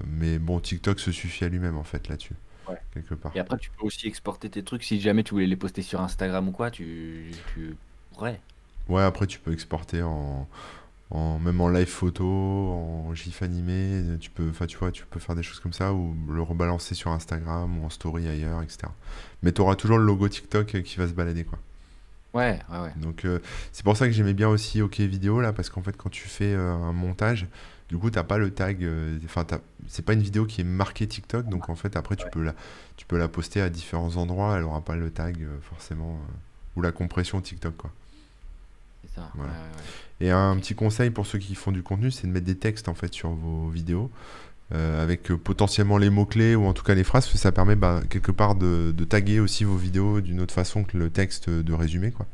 mais bon, TikTok se suffit à lui-même en fait là-dessus, Ouais. quelque part. Et après, tu peux aussi exporter tes trucs. Si jamais tu voulais les poster sur Instagram ou quoi, tu, tu pourrais. Ouais, après tu peux exporter en, en même en live photo, en GIF animé, tu peux, tu vois, tu peux faire des choses comme ça ou le rebalancer sur Instagram ou en story ailleurs, etc. Mais tu auras toujours le logo TikTok euh, qui va se balader quoi. Ouais, ouais, ouais. Donc euh, c'est pour ça que j'aimais bien aussi OK Vidéo là, parce qu'en fait quand tu fais euh, un montage, du coup t'as pas le tag, euh, enfin t'as- c'est pas une vidéo qui est marquée TikTok, donc en fait après tu Ouais. peux la, tu peux la poster à différents endroits, elle aura pas le tag euh, forcément euh, ou la compression TikTok quoi. C'est ça. Voilà. Et un petit conseil pour ceux qui font du contenu, c'est de mettre des textes en fait sur vos vidéos. euh, avec euh, potentiellement les mots-clés ou en tout cas les phrases, parce que ça permet bah, quelque part de, de taguer aussi vos vidéos d'une autre façon que le texte de résumé. Quoi.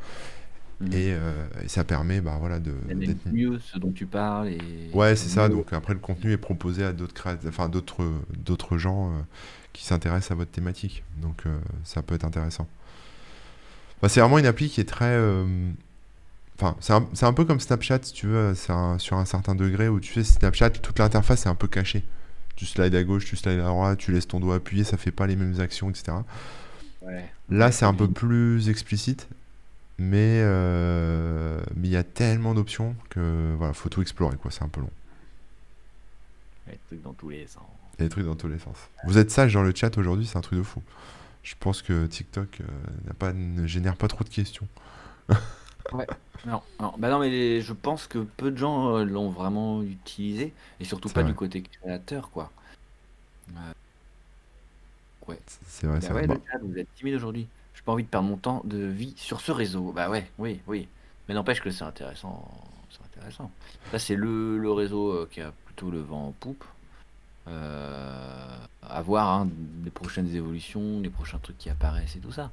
Et, euh, et ça permet bah, voilà, de, d'être mieux ce dont tu parles. Et Ouais, c'est ça. mieux- Donc après, le contenu est proposé à d'autres créat- enfin, d'autres, d'autres gens euh, qui s'intéressent à votre thématique. Donc euh, ça peut être intéressant. Enfin, c'est vraiment une appli qui est très. Enfin, c'est un, c'est un peu comme Snapchat, si tu veux, c'est un- sur un certain degré où tu sais, Snapchat, toute l'interface est un peu cachée. Tu slides à gauche, tu slides à droite, tu laisses ton doigt appuyé, ça fait pas les mêmes actions, etc. Ouais. Là, c'est un peu plus explicite, mais euh, mais il y a tellement d'options que voilà, faut tout explorer, quoi. C'est un peu long. Ouais, trucs dans tous les sens. Il y a des trucs dans tous les sens. Vous êtes sage dans le chat aujourd'hui, c'est un truc de fou. Je pense que TikTok euh, n'a pas, ne génère pas trop de questions. <laughs> Non, non, bah non, mais les- je pense que peu de gens euh, l'ont vraiment utilisé, et surtout C'est pas vrai. du côté créateur, quoi. Euh, ouais. C'est vrai, Bah ça. ouais, Bah, le chat, vous êtes timide aujourd'hui. J'ai pas envie de perdre mon temps de vie sur ce réseau. Bah ouais, oui, oui. Mais n'empêche que c'est intéressant. C'est intéressant. Là, c'est le, le réseau euh, qui a plutôt le vent en poupe. Euh, à voir hein, les prochaines évolutions, les prochains trucs qui apparaissent et tout ça.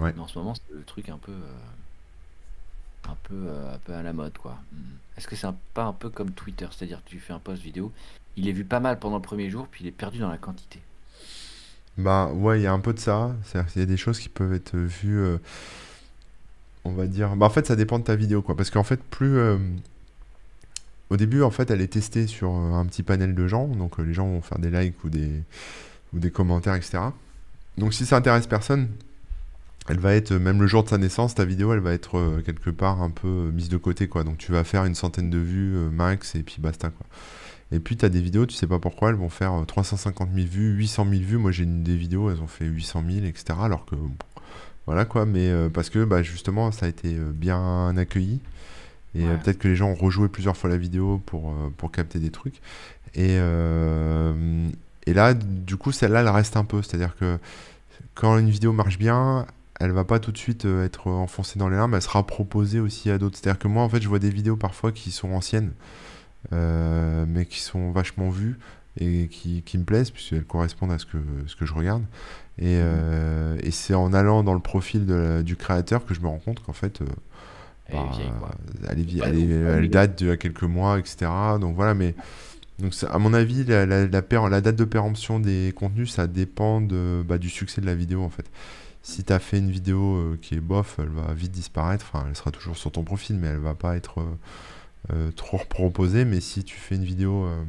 Ouais. Mais en ce moment, c'est le truc un peu, euh, un peu, euh, un peu à la mode, quoi. Hmm. Est-ce que c'est un- pas un peu comme Twitter, c'est-à-dire tu fais un post vidéo, il est vu pas mal pendant le premier jour, puis il est perdu dans la quantité. Bah, ouais, il y a un peu de ça. C'est-à-dire qu'il y a des choses qui peuvent être vues, euh, on va dire. Bah, en fait, ça dépend de ta vidéo, quoi. Parce qu'en fait, plus. euh, Au début, en fait, elle est testée sur euh, un petit panel de gens. Donc, les gens vont faire des likes ou des, ou des commentaires, etc. Donc, si ça intéresse personne, elle va être, même le jour de sa naissance, ta vidéo, elle va être quelque part un peu mise de côté, quoi. Donc, tu vas faire une centaine de vues max et puis basta, quoi. Et puis, tu as des vidéos, tu sais pas pourquoi, elles vont faire euh, 350 000 vues, 800 000 vues. Moi, j'ai une des vidéos, elles ont fait 800 000, etc. Alors que, bon, voilà, quoi. Mais euh, parce que, bah, justement, ça a été euh, bien accueilli. Et euh, Ouais. peut-être que les gens ont rejoué plusieurs fois la vidéo pour, euh, pour capter des trucs. Et, euh, et là, du coup, celle-là, elle reste un peu. C'est-à-dire que quand une vidéo marche bien, elle va pas tout de suite euh, être enfoncée dans les larmes, elle sera proposée aussi à d'autres. C'est-à-dire que moi, en fait, je vois des vidéos parfois qui sont anciennes, euh, mais qui sont vachement vues et qui, qui me plaisent, puisqu'elles correspondent à ce que, ce que je regarde. Et, euh, et c'est en allant dans le profil de du créateur que je me rends compte qu'en fait, euh, Elle est bah, vieille, quoi. elle, est est- date d'il y a quelques mois, etc. Donc voilà, mais donc à mon avis, la, la, la, pér- la date de péremption des contenus, ça dépend de, bah, du succès de la vidéo en fait. Si tu as fait une vidéo qui est bof, elle va vite disparaître. Enfin, elle sera toujours sur ton profil, mais elle va pas être euh, trop proposée. Mais si tu fais une vidéo euh,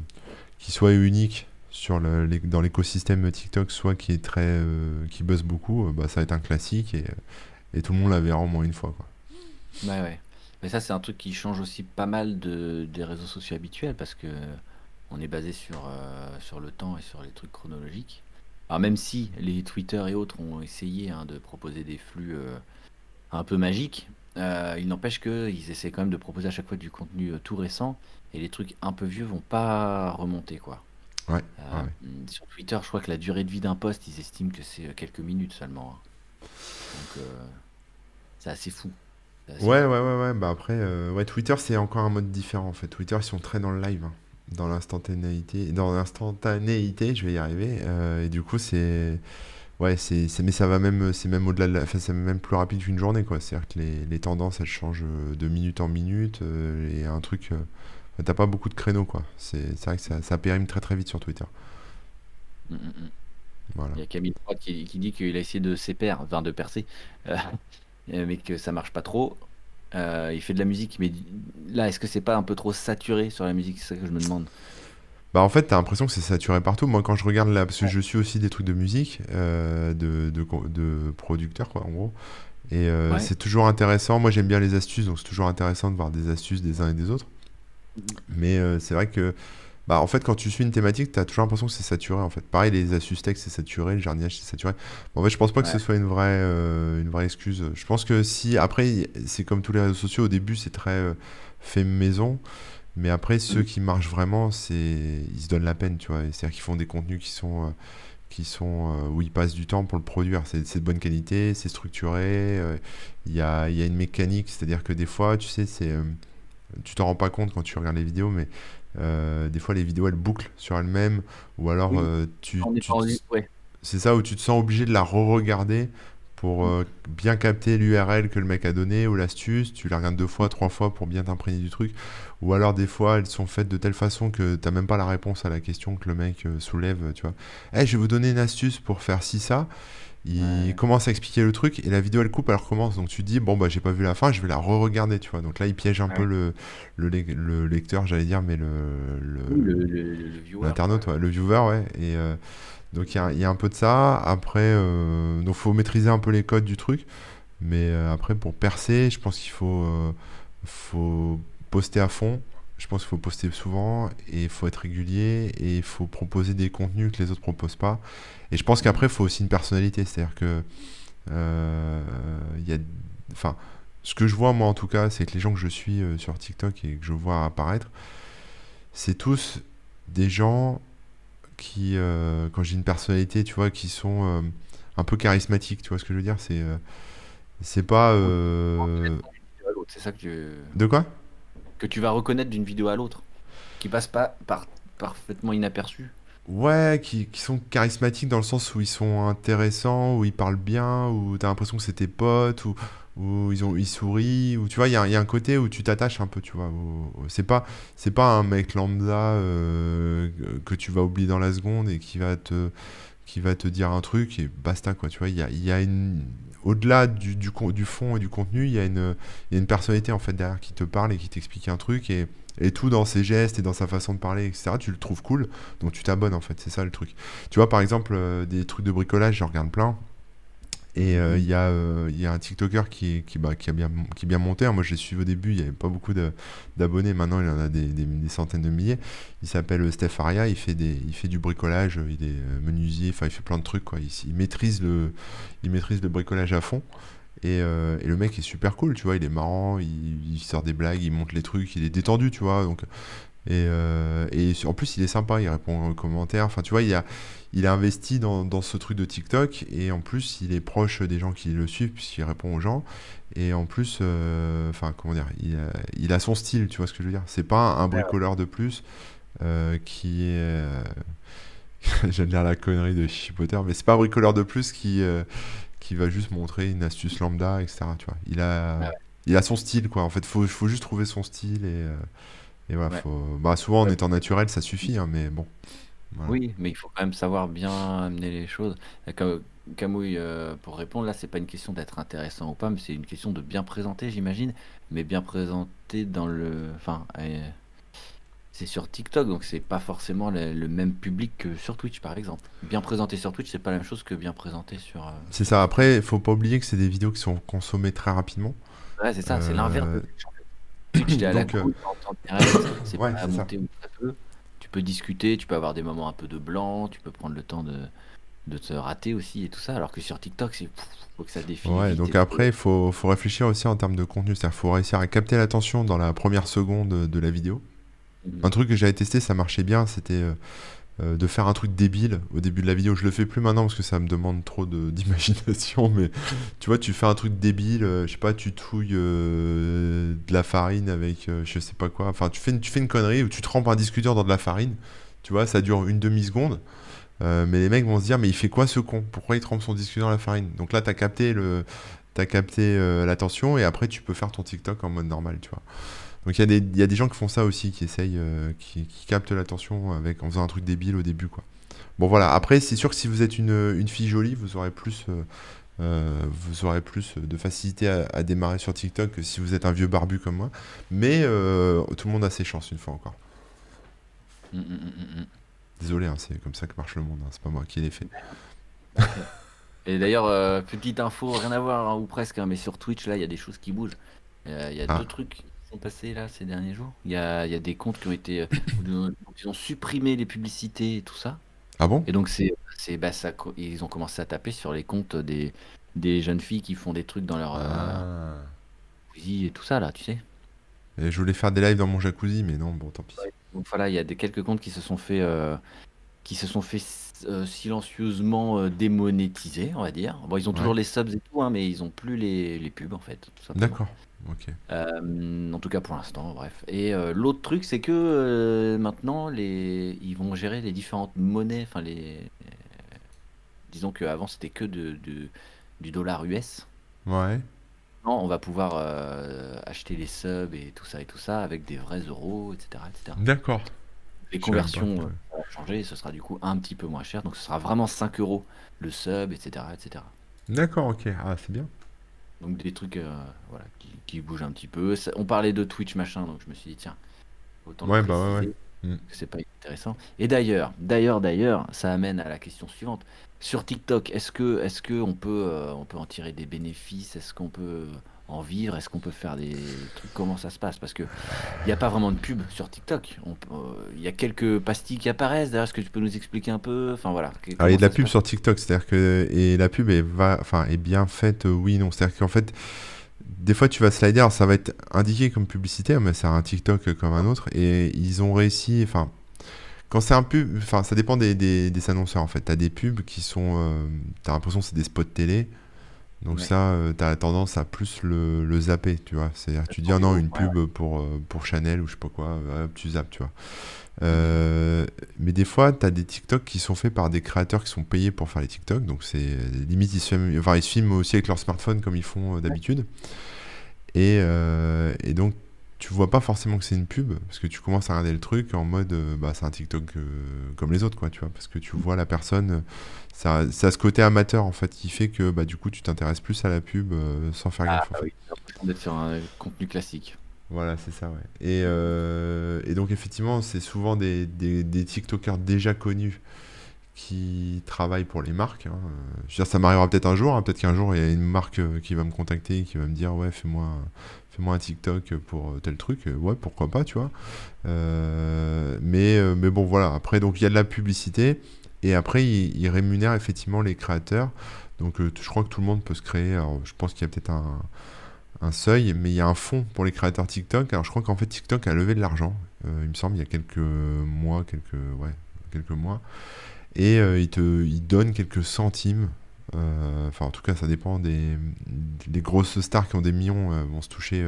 qui soit unique sur le, dans l'écosystème TikTok, soit qui est très, euh, qui buzz beaucoup, euh, bah, ça va être un classique et, et tout le monde la verra au moins une fois. Ouais. Mais ça, c'est un truc qui change aussi pas mal de, des réseaux sociaux habituels parce que on est basé sur, euh, sur le temps et sur les trucs chronologiques. Alors même si les Twitter et autres ont essayé hein, de proposer des flux euh, un peu magiques, euh, il n'empêche qu'ils essaient quand même de proposer à chaque fois du contenu euh, tout récent et les trucs un peu vieux vont pas remonter quoi. Ouais, Euh, ouais. Sur Twitter, je crois que la durée de vie d'un post, ils estiment que c'est quelques minutes seulement. hein. Donc c'est assez fou. Assez Ouais, ouais, ouais, ouais. Bah après, ouais, Twitter, c'est encore un mode différent en fait. Twitter, ils sont très dans le live, hein. dans l'instantanéité, dans l'instantanéité, je vais y arriver. et du coup, c'est, ouais, c'est, mais ça va même, c'est même au-delà de la, enfin, c'est même plus rapide qu'une journée, quoi. C'est-à-dire que les, les tendances, elles changent euh, de minute en minute, euh, et un truc, euh, t'as pas beaucoup de créneaux, quoi. C'est, vrai que ça, ça périme très très vite sur Twitter. Mm, mm, mm. Voilà. Il y a Camille Froid qui, qui dit qu'il a essayé de s'épaire, enfin de percer, euh, <laughs> mais que ça marche pas trop. Il fait de la musique, mais là, est-ce que c'est pas un peu trop saturé sur la musique? C'est ça que je me demande. Bah en fait, t'as l'impression que c'est saturé partout. Moi, quand je regarde là, parce que je suis aussi des trucs de musique, euh, de, de, de producteurs, quoi, en gros. Et euh, Ouais. c'est toujours intéressant. Moi, j'aime bien les astuces, donc c'est toujours intéressant de voir des astuces des uns et des autres. Mais euh, c'est vrai que, bah, en fait, quand tu suis une thématique, t'as toujours l'impression que c'est saturé, en fait. Pareil, les astuces texte, c'est saturé, le jardinage, c'est saturé. Bon, en fait, je pense pas que ce soit une vraie, une vraie excuse. Je pense que si, après, c'est comme tous les réseaux sociaux, au début, c'est très fait maison. Mais après, ceux qui marchent vraiment, c'est ils se donnent la peine, tu vois. C'est-à-dire qu'ils font des contenus qui sont, euh, qui sont euh, où ils passent du temps pour le produire. C'est de bonne qualité, c'est structuré. euh, Il y a, il y a une mécanique, c'est-à-dire que des fois, tu sais, c'est, tu t'en rends pas compte quand tu regardes les vidéos, mais euh, des fois, les vidéos elles bouclent sur elles-mêmes, ou alors Oui. euh, tu, tu ouais. c'est ça où tu te sens obligé de la re-regarder pour euh, bien capter l'URL que le mec a donné ou l'astuce. Tu la regardes deux fois, trois fois pour bien t'imprégner du truc. Ou alors des fois elles sont faites de telle façon que t'as même pas la réponse à la question que le mec euh, soulève, tu vois. Eh, je vais vous donner une astuce pour faire ci, ça. Il Ouais. commence à expliquer le truc et la vidéo elle coupe, elle recommence. Donc tu te dis, bon bah j'ai pas vu la fin, je vais la re-regarder, tu vois. Donc là il piège un Ouais. peu le, le, le lecteur, j'allais dire, mais le, le- Le, le, viewer. L'internaute, ouais, le viewer, ouais. Et euh, donc il y a, il y a un peu de ça. Après, euh, donc faut maîtriser un peu les codes du truc. Mais euh, après, pour percer, je pense qu'il faut, euh, faut poster à fond. Je pense qu'il faut poster souvent et il faut être régulier et il faut proposer des contenus que les autres proposent pas. Et je pense qu'après, il faut aussi une personnalité. C'est-à-dire que euh, y a, enfin, ce que je vois moi en tout cas, c'est que les gens que je suis euh, sur TikTok et que je vois apparaître, c'est tous des gens qui, euh, quand j'ai une personnalité, tu vois, qui sont euh, un peu charismatiques, tu vois ce que je veux dire? C'est euh, c'est pas... C'est ça que tu, De quoi? Que tu vas reconnaître d'une vidéo à l'autre, qui passe pas par, parfaitement inaperçu. Ouais, qui, sont charismatiques dans le sens où ils sont intéressants, où ils parlent bien, où t'as l'impression que c'est tes potes, où, ils, ont, sourient, où tu vois, il y a, un côté où tu t'attaches un peu, tu vois. C'est pas, pas un mec lambda euh, que tu vas oublier dans la seconde et qui va te, qui va te dire un truc et basta, quoi. Tu vois, il y a, y a une. Au-delà du, fond et du contenu, il y, a une, il y a une personnalité en fait derrière qui te parle et qui t'explique un truc et, et tout dans ses gestes et dans sa façon de parler, etc. Tu le trouves cool. Donc tu t'abonnes en fait, c'est ça le truc. Tu vois par exemple euh, des trucs de bricolage, j'en regarde plein. Et euh, il y, a, euh, y a un TikToker qui, qui, bah, qui, a bien, qui est bien monté. hein. Moi je l'ai suivi au début, il n'y avait pas beaucoup d'abonnés. Maintenant il en a des, des- centaines de milliers. Il s'appelle euh, Steph Aria, il fait, des, il fait du bricolage, euh, il est euh, menuisier, enfin il fait plein de trucs. Quoi. Il, maîtrise le, il maîtrise le bricolage à fond. Et, euh, et le mec est super cool, tu vois, il est marrant, il, il sort des blagues, il monte les trucs, il est détendu, tu vois. Donc Et, euh, et en plus, il est sympa, il répond aux commentaires. Enfin, tu vois, il a, il a investi dans, dans, ce truc de TikTok. Et en plus, il est proche des gens qui le suivent, puisqu'il répond aux gens. Et en plus, euh, enfin, comment dire, il a, il a, son style, tu vois ce que je veux dire. C'est pas un bricoleur de plus euh, qui est. Euh, <laughs> j'aime dire la connerie de Chipotter, mais c'est pas un bricoleur de plus qui, qui va juste montrer une astuce lambda, etc. Tu vois. Il a, il a son style, quoi. En fait, il faut, faut juste trouver son style et. Et voilà, faut... bah, souvent en étant naturel, ça suffit, hein, mais bon. Oui, mais il faut quand même savoir bien amener les choses. Camouille, euh, pour répondre, là, c'est pas une question d'être intéressant ou pas, mais c'est une question de bien présenter, j'imagine. Mais bien présenter dans le. Enfin, euh, c'est sur TikTok, donc c'est pas forcément le, même public que sur Twitch, par exemple. Bien présenté sur Twitch, c'est pas la même chose que bien présenté sur. Euh, c'est ça. Après, il faut pas oublier que c'est des vidéos qui sont consommées très rapidement. Ouais, c'est ça, c'est l'inverse tu à la c'est <coughs> pas à monter ou très peu. Peux discuter, tu peux avoir des moments un peu de blanc, tu peux prendre le temps de, de te rater aussi et tout ça. Alors que sur TikTok, c'est faut que ça défile. Ouais, donc après, il faut, faut, réfléchir aussi en termes de contenu. C'est-à-dire faut réussir à capter l'attention dans la première seconde de la vidéo. Mhm. Un truc que j'avais testé, ça marchait bien, c'était euh, euh, de faire un truc débile au début de la vidéo. Je le fais plus maintenant parce que ça me demande trop <laughs> d'imagination, mais tu vois, tu fais un truc débile, euh, je sais pas, tu touilles euh, de la farine avec je sais pas quoi. Enfin, tu fais, une, tu fais une connerie où tu trempes un discuteur dans de la farine, tu vois, ça dure une demi-seconde. mais les mecs vont se dire, mais il fait quoi ce con? Pourquoi il trempe son discuteur dans la farine? Donc là, tu as capté le, as capté l'attention et après tu peux faire ton TikTok en mode normal, tu vois. Donc il y, a des gens qui font ça aussi, qui essayent, euh, qui, captent l'attention avec en faisant un truc débile au début, quoi. Bon voilà. Après, c'est sûr que si vous êtes une, fille jolie, vous aurez plus, euh, euh, vous aurez plus de facilité à, démarrer sur TikTok que si vous êtes un vieux barbu comme moi. Mais tout le monde a ses chances une fois encore. Mm, mm, mm, Désolé, hein, c'est comme ça que marche le monde. Hein, c'est pas moi qui l'ai fait. Et d'ailleurs, petite info, rien à voir hein, ou presque, mais sur Twitch là, il y a des choses qui bougent. Il y a, ah. deux trucs passé là ces derniers jours. Il y a, il y a des comptes qui ont été, euh, <laughs> ils ont supprimé les publicités et tout ça. Ah bon? Et donc c'est, c'est bah, ça, ils ont commencé à taper sur les comptes des, des jeunes filles qui font des trucs dans leur euh, ah. et tout ça là, tu sais. Et je voulais faire des lives dans mon jacuzzi, mais non, bon, tant pis. donc voilà, il y a des quelques comptes qui se sont fait, euh, qui se sont fait silencieusement démonétiser, on va dire. Bon, ils ont toujours les subs et tout, hein, mais ils ont plus les, les pubs en fait. D'accord. Euh, en tout cas pour l'instant, bref. Et euh, l'autre truc, c'est que euh, maintenant, les... ils vont gérer les différentes monnaies. Enfin, les. Disons qu'avant, c'était que de, du dollar US. Ouais. Non, on va pouvoir acheter les subs et tout ça et tout ça avec des vrais euros, etc. etc. D'accord. Les conversions vont changer, ce sera du coup un petit peu moins cher. Donc ce sera vraiment 5 euros le sub, etc. etc. D'accord, ok. Ah, c'est bien. Donc des trucs voilà, qui, bouge un petit peu. on parlait de Twitch machin, donc je me suis dit tiens, autant ouais, bah ouais, mm. c'est pas intéressant. Et d'ailleurs, d'ailleurs, d'ailleurs, ça amène à la question suivante. Sur TikTok, est-ce que, est-ce que on peut, euh, on peut en tirer des bénéfices? Est-ce qu'on peut en vivre? Est-ce qu'on peut faire des trucs? Comment ça se passe? Parce que il n'y a pas vraiment de pub sur TikTok. Euh, il y a quelques pastilles qui apparaissent. D'ailleurs, est-ce que tu peux nous expliquer un peu? Enfin voilà. Alors, il y a de la pub sur TikTok, c'est-à-dire que et la pub est va, enfin est bien faite. Euh, oui, non, c'est-à-dire qu'en fait des fois tu vas slider, ça va être indiqué comme publicité, mais c'est un TikTok comme un autre, et ils ont réussi, enfin, quand c'est un pub, enfin, ça dépend des, des, annonceurs en fait. T'as des pubs qui sont, euh, t'as l'impression que c'est des spots télé, donc ça, euh, t'as tendance à plus le, le zapper, tu vois. C'est-à-dire, tu dis, ah non, une pub pour, euh, pour Chanel ou je sais pas quoi, tu zappes, tu vois. Euh, mais des fois, tu as des TikTok qui sont faits par des créateurs qui sont payés pour faire les TikTok. Donc, c'est limite, ils se, filment, enfin, ils se filment aussi avec leur smartphone comme ils font euh, d'habitude. Et, euh, et, donc, tu vois pas forcément que c'est une pub parce que tu commences à regarder le truc en mode bah, c'est un TikTok comme les autres, quoi, tu vois. Parce que tu vois la personne, ça, ça a ce côté amateur en fait qui fait que bah, du coup, tu t'intéresses plus à la pub sans faire ah, gaffe. Ah, oui, d'être sur un contenu classique. Voilà, c'est ça, ouais. Et, euh, donc, effectivement, c'est souvent des, TikTokers déjà connus qui travaillent pour les marques. Hein. Je veux dire, ça m'arrivera peut-être un jour. Hein. Peut-être qu'un jour, il y a une marque euh, qui va me contacter, qui va me dire Ouais, fais-moi fais-moi un TikTok pour euh, tel truc. Ouais, pourquoi pas, tu vois. mais, mais bon, voilà. Après, donc, il y a de la publicité. Et après, ils il rémunèrent effectivement les créateurs. Donc, je crois que tout le monde peut se créer. Alors, je pense qu'il y a peut-être un un seuil, mais il y a un fonds pour les créateurs TikTok. Alors je crois qu'en fait TikTok a levé de l'argent. euh, il me semble, il y a quelques mois, quelques, ouais, quelques mois. Et euh, il donne quelques centimes. euh, Enfin, en tout cas, ça dépend des, grosses stars qui ont des millions euh, vont se toucher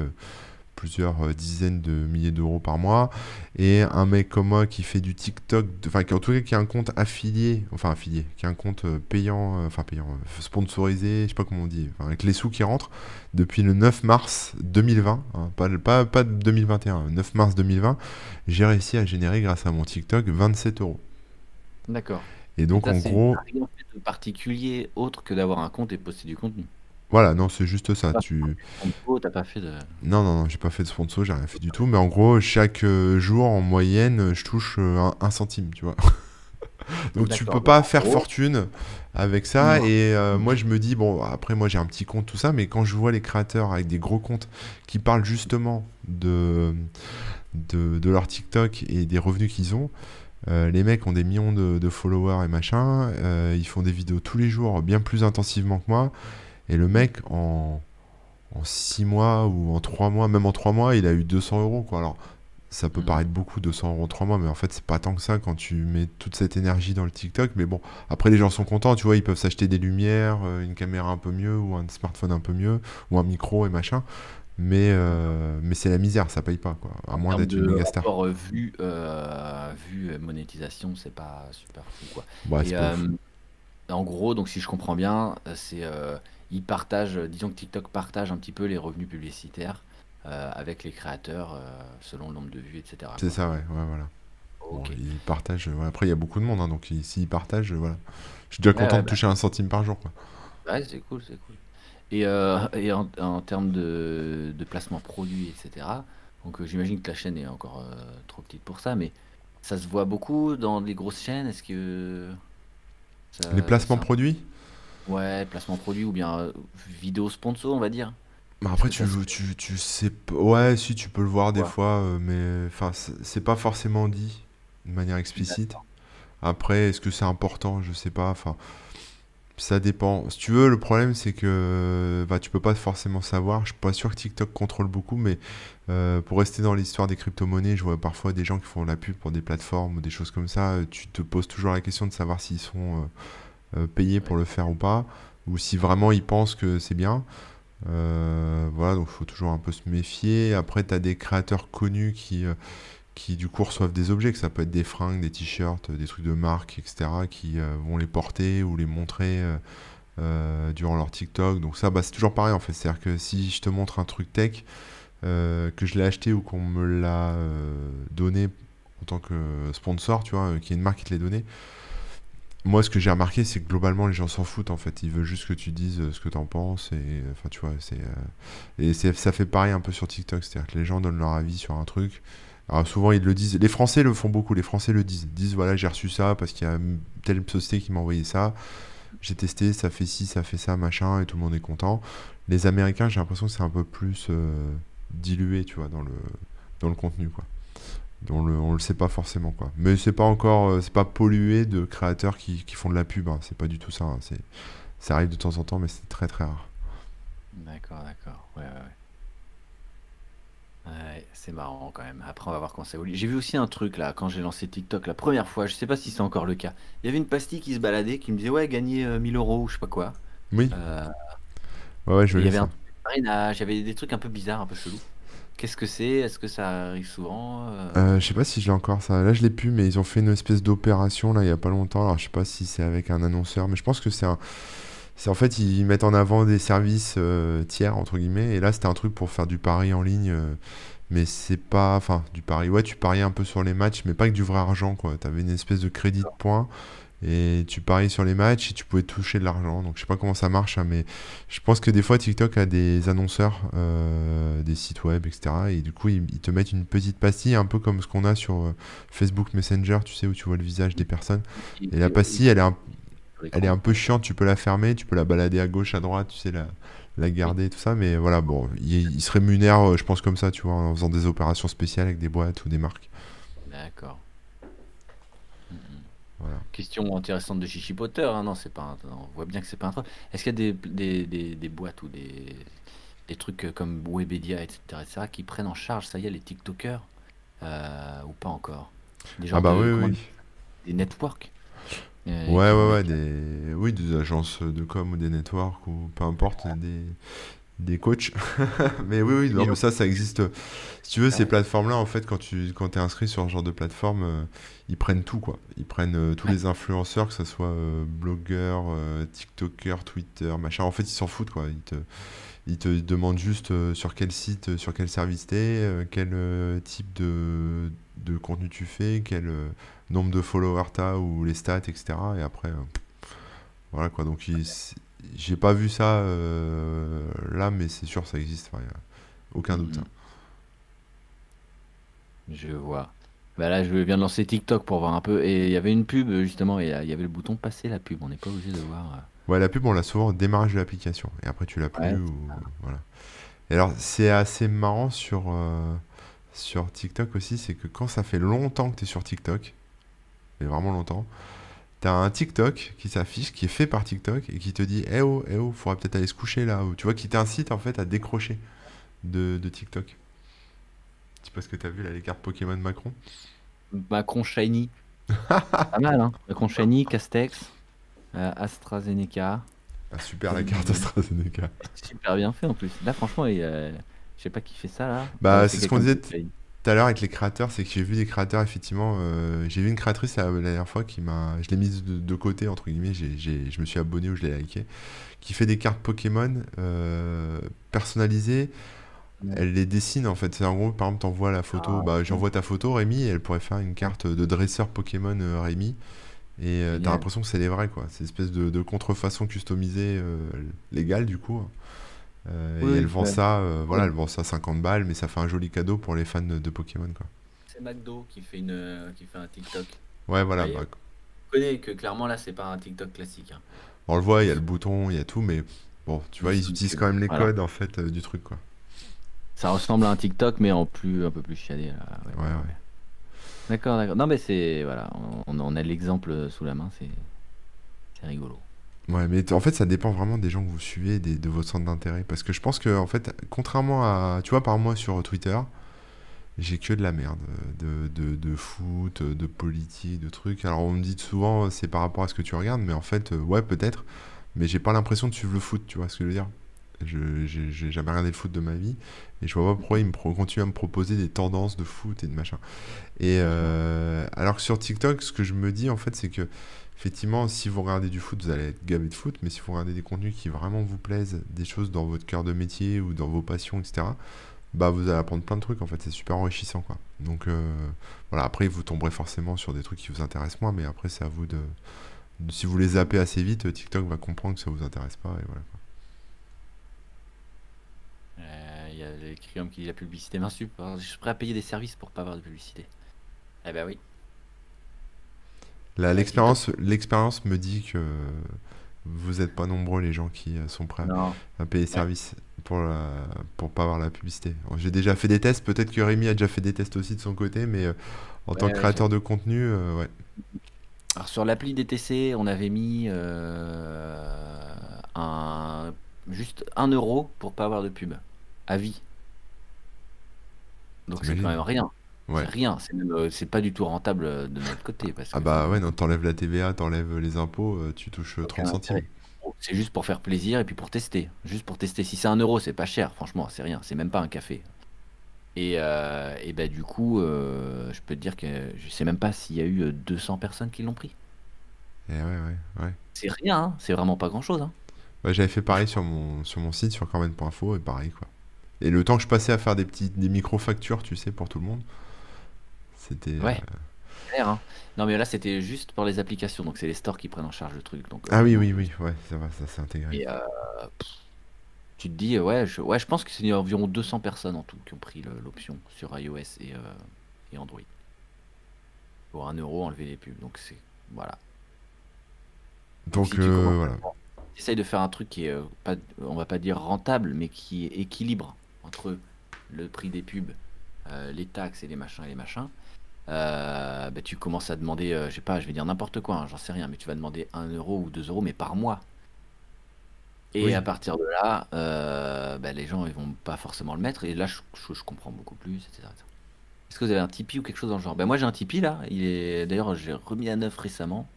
plusieurs euh, dizaines de milliers d'euros par mois. Et un mec comme moi qui fait du TikTok, enfin, qui en tout cas qui a un compte affilié, enfin affilié, qui a un compte euh, payant, euh, enfin payant, sponsorisé, je sais pas comment on dit, avec les sous qui rentrent, depuis le 9 mars 2020, hein, pas, pas, pas 2021, 9 mars 2020, j'ai réussi à générer grâce à mon TikTok 27 euros. D'accord. Et donc Ça, en gros, particulier autre que d'avoir un compte et poster du contenu. Voilà, non, c'est juste ça. Pas Tu... T'as pas fait de. Non, non, non, j'ai pas fait de sponsor, j'ai rien fait du tout. Mais en gros, chaque euh, jour, en moyenne, je touche euh, un, un centime, tu vois. <laughs> Donc tu peux pas faire fortune avec ça. Non. Et euh, moi, je me dis, bon, après, moi, j'ai un petit compte, tout ça. Mais quand je vois les créateurs avec des gros comptes qui parlent justement de, de, de leur TikTok et des revenus qu'ils ont, euh, les mecs ont des millions de, de followers et machin. euh, ils font des vidéos tous les jours, bien plus intensivement que moi. Et le mec, en, en 6 mois ou en 3 mois, même en 3 mois, il a eu 200 euros. Quoi. Alors, ça peut Mhm. paraître beaucoup, 200 euros en 3 mois, mais en fait, c'est pas tant que ça quand tu mets toute cette énergie dans le TikTok. Mais bon, après, les gens sont contents, tu vois, ils peuvent s'acheter des lumières, euh, une caméra un peu mieux, ou un smartphone un peu mieux, ou un micro et machin. Mais, euh, mais c'est la misère, ça paye pas, quoi. À En moins d'être une méga star. euh, vue, euh, vue, euh, monétisation, c'est pas super fou quoi. Bah, Et euh, en gros, donc si je comprends bien, c'est ils partagent, euh, disons que TikTok partage un petit peu les revenus publicitaires euh, avec les créateurs euh, selon le nombre de vues, etc. C'est ça, ouais, ouais, voilà. Bon, ils partagent. ouais. Après, il y a beaucoup de monde, hein, donc ils- s'ils partagent, voilà. Je suis déjà Ouais, content de bah. toucher un centime par jour, quoi. Ouais, c'est cool, c'est cool. Et, euh, et en, en termes de, de placement produit, etc. Donc j'imagine que la chaîne est encore trop petite pour ça, mais ça se voit beaucoup dans les grosses chaînes. Est-ce que ça- Les placements ça- produits? Ouais, placement produit ou bien euh, vidéo sponsor, on va dire. Bah après, tu, tu, tu sais. Ouais, si, tu peux le voir des Ouais. fois, euh, mais c'est pas forcément dit de manière explicite. Après, est-ce que c'est important? Je sais pas. Enfin, ça dépend. Si tu veux, le problème, c'est que bah, tu peux pas forcément savoir. Je suis pas sûr que TikTok contrôle beaucoup, mais euh, pour rester dans l'histoire des crypto-monnaies, je vois parfois des gens qui font la pub pour des plateformes ou des choses comme ça. euh, Tu te poses toujours la question de savoir s'ils sont euh, euh, payés pour le faire ou pas, ou si vraiment ils pensent que c'est bien. Euh, voilà, donc il faut toujours un peu se méfier. Après, tu as des créateurs connus qui, euh, qui du coup reçoivent des objets, que ça peut être des fringues, des t-shirts, des trucs de marque, etc., qui euh, vont les porter ou les montrer euh, euh, durant leur TikTok. Donc ça, bah, c'est toujours pareil en fait. C'est-à-dire que si je te montre un truc tech, que je l'ai acheté ou qu'on me l'a donné en tant que sponsor, tu vois, qu'il y a une marque qui te l'a donné, moi, ce que j'ai remarqué, c'est que globalement, les gens s'en foutent en fait. Ils veulent juste que tu dises euh, ce que tu en penses. Et euh, enfin, tu vois, c'est. euh, Et ça fait pareil un peu sur TikTok. C'est-à-dire que les gens donnent leur avis sur un truc. Souvent, ils le disent. Les Français le font beaucoup. Les Français le disent. Ils disent voilà, j'ai reçu ça parce qu'il y a telle société qui m'a envoyé ça. J'ai testé, ça fait ci, ça fait ça, machin, et tout le monde est content. Les Américains, j'ai l'impression que c'est un peu plus dilué, tu vois, dans le, dans le contenu, quoi. On le, on le sait pas forcément, quoi. Mais c'est pas encore, euh, c'est pas pollué de créateurs qui, qui font de la pub, hein. C'est pas du tout ça. hein. C'est, ça arrive de temps en temps, mais c'est très très rare. D'accord, d'accord. Ouais, ouais, ouais. Ouais, c'est marrant quand même. Après, on va voir quand ça évolue. J'ai vu aussi un truc là, quand j'ai lancé TikTok la première fois, je sais pas si c'est encore le cas. Il y avait une pastille qui se baladait qui me disait ouais, gagner euh, 1000 euros ou je sais pas quoi. Oui, Euh, ouais, ouais, je il y avait ça. un truc de parrainage, il y avait des trucs un peu bizarres, un peu chelous. Qu'est-ce que c'est? Est-ce que ça arrive souvent? Euh, Euh, je sais pas si je l'ai encore ça. Là, je l'ai plus, mais ils ont fait une espèce d'opération là il y a pas longtemps. Alors, je sais pas si c'est avec un annonceur, mais je pense que c'est un. En fait, ils mettent en avant des services euh, tiers entre guillemets. Et là, c'était un truc pour faire du pari en ligne, euh, mais c'est pas. Enfin, du pari. Ouais, tu pariais un peu sur les matchs, mais pas avec du vrai argent quoi. T'avais une espèce de crédit de points et tu pariais sur les matchs et tu pouvais toucher de l'argent. Donc, je sais pas comment ça marche, hein, mais je pense que des fois, TikTok a des annonceurs, euh, des sites web, etc. Et du coup, ils, ils te mettent une petite pastille, un peu comme ce qu'on a sur euh, Facebook Messenger, tu sais, où tu vois le visage des personnes. Et la il- pastille, elle est un, elle est un peu chiante, tu peux la fermer, tu peux la balader à gauche, à droite, tu sais, la, la garder, tout ça. Mais voilà, bon, ils, ils se rémunèrent, euh, je pense, comme ça, tu vois, en faisant des opérations spéciales avec des boîtes ou des marques. D'accord. Voilà. Question intéressante de Chichi Potter, hein, non, c'est pas un- on voit bien que c'est pas un truc. Est-ce qu'il y a des, des, des, des boîtes ou des, des trucs euh, comme Webedia, etc., etc., qui prennent en charge, ça y est, les TikTokers euh, ou pas encore? Des Ah genres bah de, oui, oui. des networks? euh, Ouais, ouais, ouais, des... Oui, des agences de com ou des networks ou peu importe, des, des coachs. <laughs> Mais oui, oui, non, mais ça, ça existe. Si tu veux, ces Ouais. plateformes-là, en fait, quand tu quand es inscrit sur ce genre de plateforme, euh, ils prennent tout, quoi. Ils prennent euh, tous Ouais. les influenceurs, que ce soit euh, blogueurs, euh, TikTokers, Twitter, machin. En fait, ils s'en foutent, quoi. Ils te, ils te demandent juste sur quel site, sur quel service t'es, euh, quel type de, de contenu tu fais, quel nombre de followers t'as ou les stats, etc. Et après, voilà quoi. Donc, il- c'est- j'ai pas vu ça euh, là, mais c'est sûr, ça existe. Enfin, y a aucun doute. Mhm. hein. Je vois. Bah là, je viens de lancer TikTok pour voir un peu. Et il y avait une pub, justement, et il y avait le bouton passer la pub. On n'est pas obligé de voir. euh. Ouais, la pub, on l'a souvent au démarrage de l'application. Et après, tu l'as plus. Ouais, ou... Voilà. Et alors, c'est assez marrant sur, euh, sur TikTok aussi, c'est que quand ça fait longtemps que tu es sur TikTok, et vraiment longtemps, tu as un TikTok qui s'affiche, qui est fait par TikTok, et qui te dit Eh oh, eh oh, faudrait peut-être aller se coucher là. Tu vois, qui t'incite en fait à décrocher de, de TikTok. Tu sais pas ce que tu as vu là, les cartes Pokémon Macron Macron Shiny. <laughs> pas mal, hein. Macron Shiny, Castex, euh, AstraZeneca. Ah, super la carte AstraZeneca. <laughs> Super bien fait en plus. Là, franchement, il, euh, je sais pas qui fait ça là. Bah, c'est ce qu'on disait tout à l'heure avec les créateurs, c'est que j'ai vu des créateurs, effectivement. euh, j'ai vu une créatrice la, la dernière fois qui m'a. Je l'ai mise de, de côté, entre guillemets. j'ai- j'ai- je me suis abonné ou je l'ai liké. Qui fait des cartes Pokémon euh, personnalisées. Ouais. Elle les dessine en fait. C'est en gros, par exemple, t'envoies la photo. Ah, bah, j'envoie ta photo, Rémi, et elle pourrait faire une carte de dresseur Pokémon euh, Rémi. Et euh, t'as l'impression que c'est les vrais, quoi. C'est une espèce de, de contrefaçon customisée euh, légale, du coup. Euh, Oui, et elle vend ouais. ça, euh, voilà, Ouais. elle vend ça 50 balles, mais ça fait un joli cadeau pour les fans de, de Pokémon, quoi. C'est McDo qui fait, une, euh, qui fait un TikTok. Ouais, voilà. Bah, Je connais que clairement là, c'est pas un TikTok classique. hein. on le voit, il y a le bouton, il y a tout, mais bon, tu vois, ils utilisent quand même les voilà. codes en fait euh, du truc, quoi. Ça ressemble à un TikTok, mais en plus un peu plus chiadé. Là. Ouais, Ouais, ouais. D'accord, d'accord. Non, mais c'est voilà, on, on a l'exemple sous la main, c'est c'est rigolo. Ouais, mais en fait, ça dépend vraiment des gens que vous suivez, des, de votre centre d'intérêt. Parce que je pense que, en fait, contrairement à. Tu vois, par moi sur Twitter, j'ai que de la merde. euh, De, de, foot, de politique, de trucs. Alors, on me dit souvent, euh, c'est par rapport à ce que tu regardes, mais en fait, euh, ouais, peut-être. Mais j'ai pas l'impression de suivre le foot, tu vois ce que je veux dire? Je, j'ai jamais regardé le foot de ma vie. Et je vois pas pourquoi ils me continuent à me proposer des tendances de foot et de machin. Et euh, alors que sur TikTok, ce que je me dis, en fait, c'est que. Effectivement, si vous regardez du foot, vous allez être gavé de foot, mais si vous regardez des contenus qui vraiment vous plaisent, des choses dans votre cœur de métier ou dans vos passions, etc., bah vous allez apprendre plein de trucs en fait, c'est super enrichissant quoi. Donc euh, voilà, après vous tomberez forcément sur des trucs qui vous intéressent moins, mais après c'est à vous de, Si vous les zappez assez vite, TikTok va comprendre que ça vous intéresse pas et voilà. Euh, Il y a le Crium qui dit la publicité m'insulte. Alors, Je suis prêt à payer des services pour pas avoir de publicité. Eh ben oui. L'expérience, l'expérience me dit que vous n'êtes pas nombreux les gens qui euh, sont prêts Non. à payer service pour la, pour pas avoir la publicité. J'ai déjà fait des tests, peut-être que Rémi a déjà fait des tests aussi de son côté, mais euh, en tant que ouais, créateur de contenu, euh, ouais. Alors sur l'appli DTC, on avait mis euh, un juste 1 euro pour pas avoir de pub à vie. Donc c'est quand même rien. Ouais. C'est rien. C'est même, euh, c'est pas du tout rentable euh, de notre côté parce Ah que bah ouais, non, t'enlèves la TVA, t'enlèves les impôts, euh, tu touches euh, Aucun 30 centimes. c'est juste pour faire plaisir et puis pour tester. Juste pour tester. Si c'est un euro, c'est pas cher. Franchement, c'est rien. C'est même pas un café. Et, euh, et bah du coup, euh, je peux te dire que je sais même pas s'il y a eu euh, 200 personnes qui l'ont pris. Et ouais, ouais, ouais. C'est rien. hein. C'est vraiment pas grand chose. Ouais, j'avais fait pareil sur mon, sur mon site, sur Corben.info, et pareil, quoi. Et le temps que je passais à faire des petits, des micro-factures, tu sais, pour tout le monde, c'était... Ouais. euh, Clair, hein. Non mais là c'était juste pour les applications, donc c'est les stores qui prennent en charge le truc. Donc, Ah euh, oui, oui, oui, ouais, c'est vrai, ça s'est intégré. Et euh, pff, tu te dis, ouais, je, ouais, je pense que c'est environ 200 personnes en tout qui ont pris l'option sur iOS et, euh, et Android. Pour 1 euro, enlever les pubs. Donc c'est. Voilà. Donc, si euh, voilà. Essaye de faire un truc qui est, pas, on va pas dire rentable, mais qui est équilibre entre le prix des pubs, les taxes et les machins et les machins. Euh, bah, tu commences à demander, euh, je sais pas, je vais dire n'importe quoi, hein, j'en sais rien, mais tu vas demander 1 euro ou 2 euros, mais par mois. Et Oui. à partir de là, euh, bah, les gens ils vont pas forcément le mettre, et là je, je- je comprends beaucoup plus, etc. Est-ce que vous avez un Tipeee ou quelque chose dans le genre? Ben moi j'ai un Tipeee là. Il est d'ailleurs j'ai remis à neuf récemment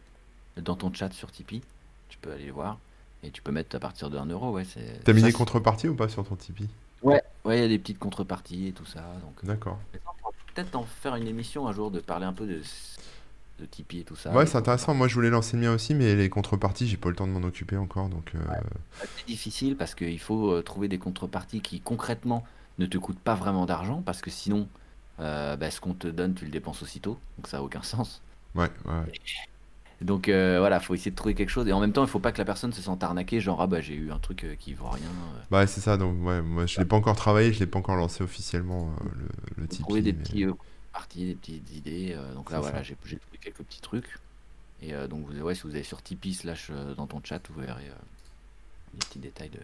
dans ton chat sur Tipeee. Tu peux aller voir et tu peux mettre à partir de 1 euro. Ouais, c'est. T'as mis des contreparties ou pas sur ton Tipeee? Ouais, ouais, il y a des petites contreparties et tout ça. Donc D'accord. Peut-être en faire une émission un jour de parler un peu de, de Tipeee et tout ça. Ouais, c'est intéressant. Moi, je voulais lancer le mien aussi, mais les contreparties, j'ai pas eu le temps de m'en occuper encore. Donc, euh, contreparties. C'est difficile parce qu'il faut euh, trouver des contreparties qui concrètement ne te coûtent pas vraiment d'argent parce que sinon, euh, bah, ce qu'on te donne, tu le dépenses aussitôt. Donc ça n'a aucun sens. ouais, ouais. Donc euh, voilà, faut essayer de trouver quelque chose. Et en même temps, il faut pas que la personne se sente arnaquée, genre ah bah j'ai eu un truc euh, qui vaut rien. euh. Bah, c'est ça. Donc, ouais, moi, je l'ai pas encore travaillé, je l'ai pas encore lancé officiellement, euh, le, le Tipeee. trouver des mais- petits euh, parties, des petites idées. euh, donc là, voilà, j'ai trouvé quelques petits trucs. Et euh, donc, vous, ouais, si vous allez sur Tipeee slash euh, dans ton chat, vous verrez euh, les petits détails de,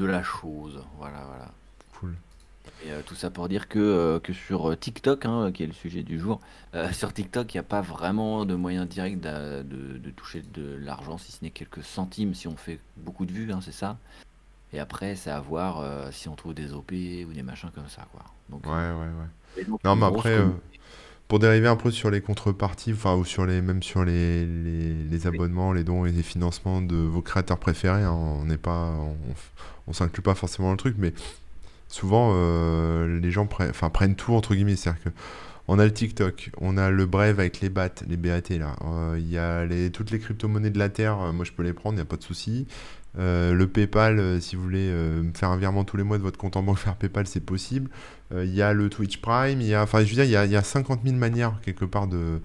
de la chose. Voilà, voilà. Cool. Et euh, tout ça pour dire que, euh, que sur euh, TikTok, hein, qui est le sujet du jour, euh, <laughs> sur TikTok, il n'y a pas vraiment de moyen direct d'a- de, de toucher de l'argent, si ce n'est quelques centimes si on fait beaucoup de vues, hein, c'est ça. Et après, c'est à voir euh, si on trouve des OP ou des machins comme ça, quoi. Donc, Ouais, ouais, ouais. et donc, Non, une mais grosse après, euh, communauté. pour dériver un peu sur les contreparties, enfin, ou sur les, même sur les, les, les abonnements, les dons et les financements de vos créateurs préférés, hein, on n'est pas, on, on s'inclut pas forcément dans le truc, mais souvent, euh, les gens prennent, tout, entre guillemets, c'est-à-dire que on a le TikTok, on a le Brave avec les BAT, les BAT là, Euh, il y a toutes les crypto-monnaies de la Terre, euh, moi je peux les prendre, il n'y a pas de souci. Euh, le PayPal, euh, si vous voulez euh, faire un virement tous les mois de votre compte en banque vers PayPal, c'est possible. Euh, Il y a le Twitch Prime, il y a, enfin, je veux dire, il y a, il y a 50 000 manières quelque part de,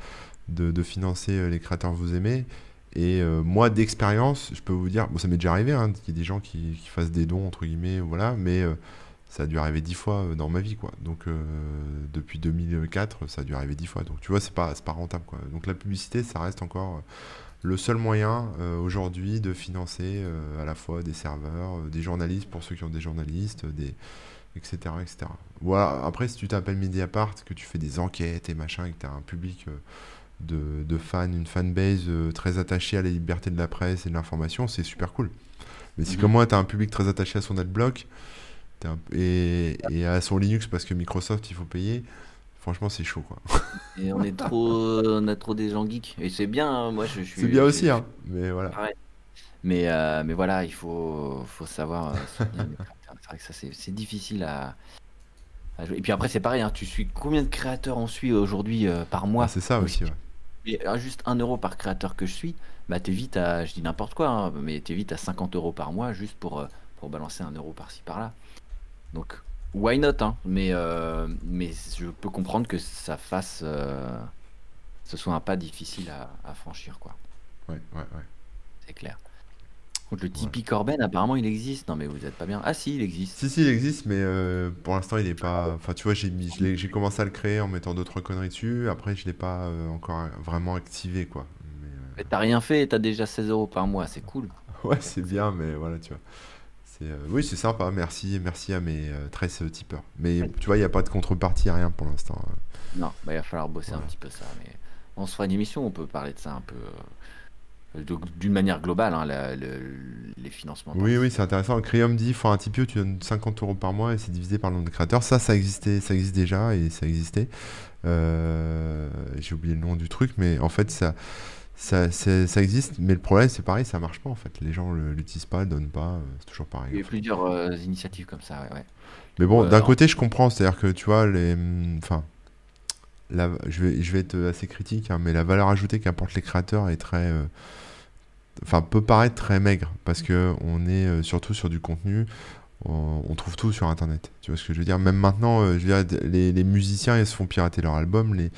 financer euh, les créateurs que vous aimez. Et euh, moi, d'expérience, je peux vous dire, bon, ça m'est déjà arrivé, hein, qu'il y ait des gens qui, qui fassent des dons, entre guillemets, voilà, mais euh, ça a dû arriver 10 fois euh, dans ma vie, quoi. Donc, euh, depuis 2004, ça a dû arriver 10 fois. Donc, tu vois, c'est pas, pas rentable, quoi. Donc, la publicité, ça reste encore euh, le seul moyen euh, aujourd'hui de financer euh, à la fois des serveurs, euh, des journalistes pour ceux qui ont des journalistes, des etc. etc. Voilà. Après, si tu t'appelles Mediapart, que tu fais des enquêtes et machin, et que tu as un public de, de fans, une fanbase très attachée à la liberté de la presse et de l'information, c'est super cool. Mais si Mhm. comme moi, tu as un public très attaché à son adblock t'es un- et, et à son Linux parce que Microsoft, il faut payer, franchement, c'est chaud. quoi. Et on est trop, on a trop des gens geeks. Et c'est bien, hein, moi je, je suis. C'est bien aussi, hein. Mais voilà. Mais, euh, mais voilà, il faut, faut savoir. euh, c'est vrai que ça, c'est c'est difficile à, à jouer. Et puis après, c'est pareil, hein, tu suis combien de créateurs on suit aujourd'hui euh, par mois? Ah, c'est ça aussi, si ouais. euh, juste 1 euro par créateur que je suis, bah t'es vite à, je dis n'importe quoi, hein, mais t'es vite à 50 euros par mois juste pour, euh, pour balancer un euro par-ci par-là. Donc, why not, hein, mais, euh, mais je peux comprendre que ça fasse. euh, ce soit un pas difficile à, à franchir, quoi. Ouais, ouais, ouais. C'est clair. Le Tipeee Corben, apparemment, il existe. Non, mais vous êtes pas bien. Ah, si, il existe. Si, si, il existe, mais euh, pour l'instant, il est pas. Enfin, tu vois, j'ai commencé à le créer en mettant d'autres conneries dessus. Après, je l'ai pas euh, encore vraiment activé, quoi. Mais, euh, Mais t'as rien fait et t'as déjà 16 euros par mois. C'est cool. <laughs> ouais, c'est bien, mais voilà, tu vois. Euh, oui, c'est sympa. Merci, merci à mes euh, 13 tipeurs. Mais tu vois, il n'y a pas de contrepartie, rien pour l'instant. euh. Non, bah, il va falloir bosser un petit peu ça. Mais on se fera une émission, on peut parler de ça un peu. euh, D'une manière globale, hein, la- le- les financements. Oui, oui, c'est intéressant. Crium dit, faut un Tipeee tu donnes 50 euros par mois et c'est divisé par le nombre de créateurs. Ça, ça existait, ça existe déjà et ça existait. Euh, j'ai oublié le nom du truc, mais en fait, ça, ça, existe. Mais le problème, c'est pareil, ça marche pas en fait. Les gens l'utilisent pas, donnent pas. euh, C'est toujours pareil. Il y a eu plusieurs euh, initiatives comme ça, ouais. ouais. Mais bon, Ouais, d'un côté, je comprends. C'est-à-dire que tu vois, les, hum, enfin, la- je vais, je vais être assez critique, hein, mais la valeur ajoutée qu'apportent les créateurs est très, euh, enfin, peut paraître très maigre parce que on est euh, surtout sur du contenu. On, on trouve tout sur Internet. Tu vois ce que je veux dire? Même maintenant, euh, je veux dire, les, les musiciens ils se font pirater leur album, les,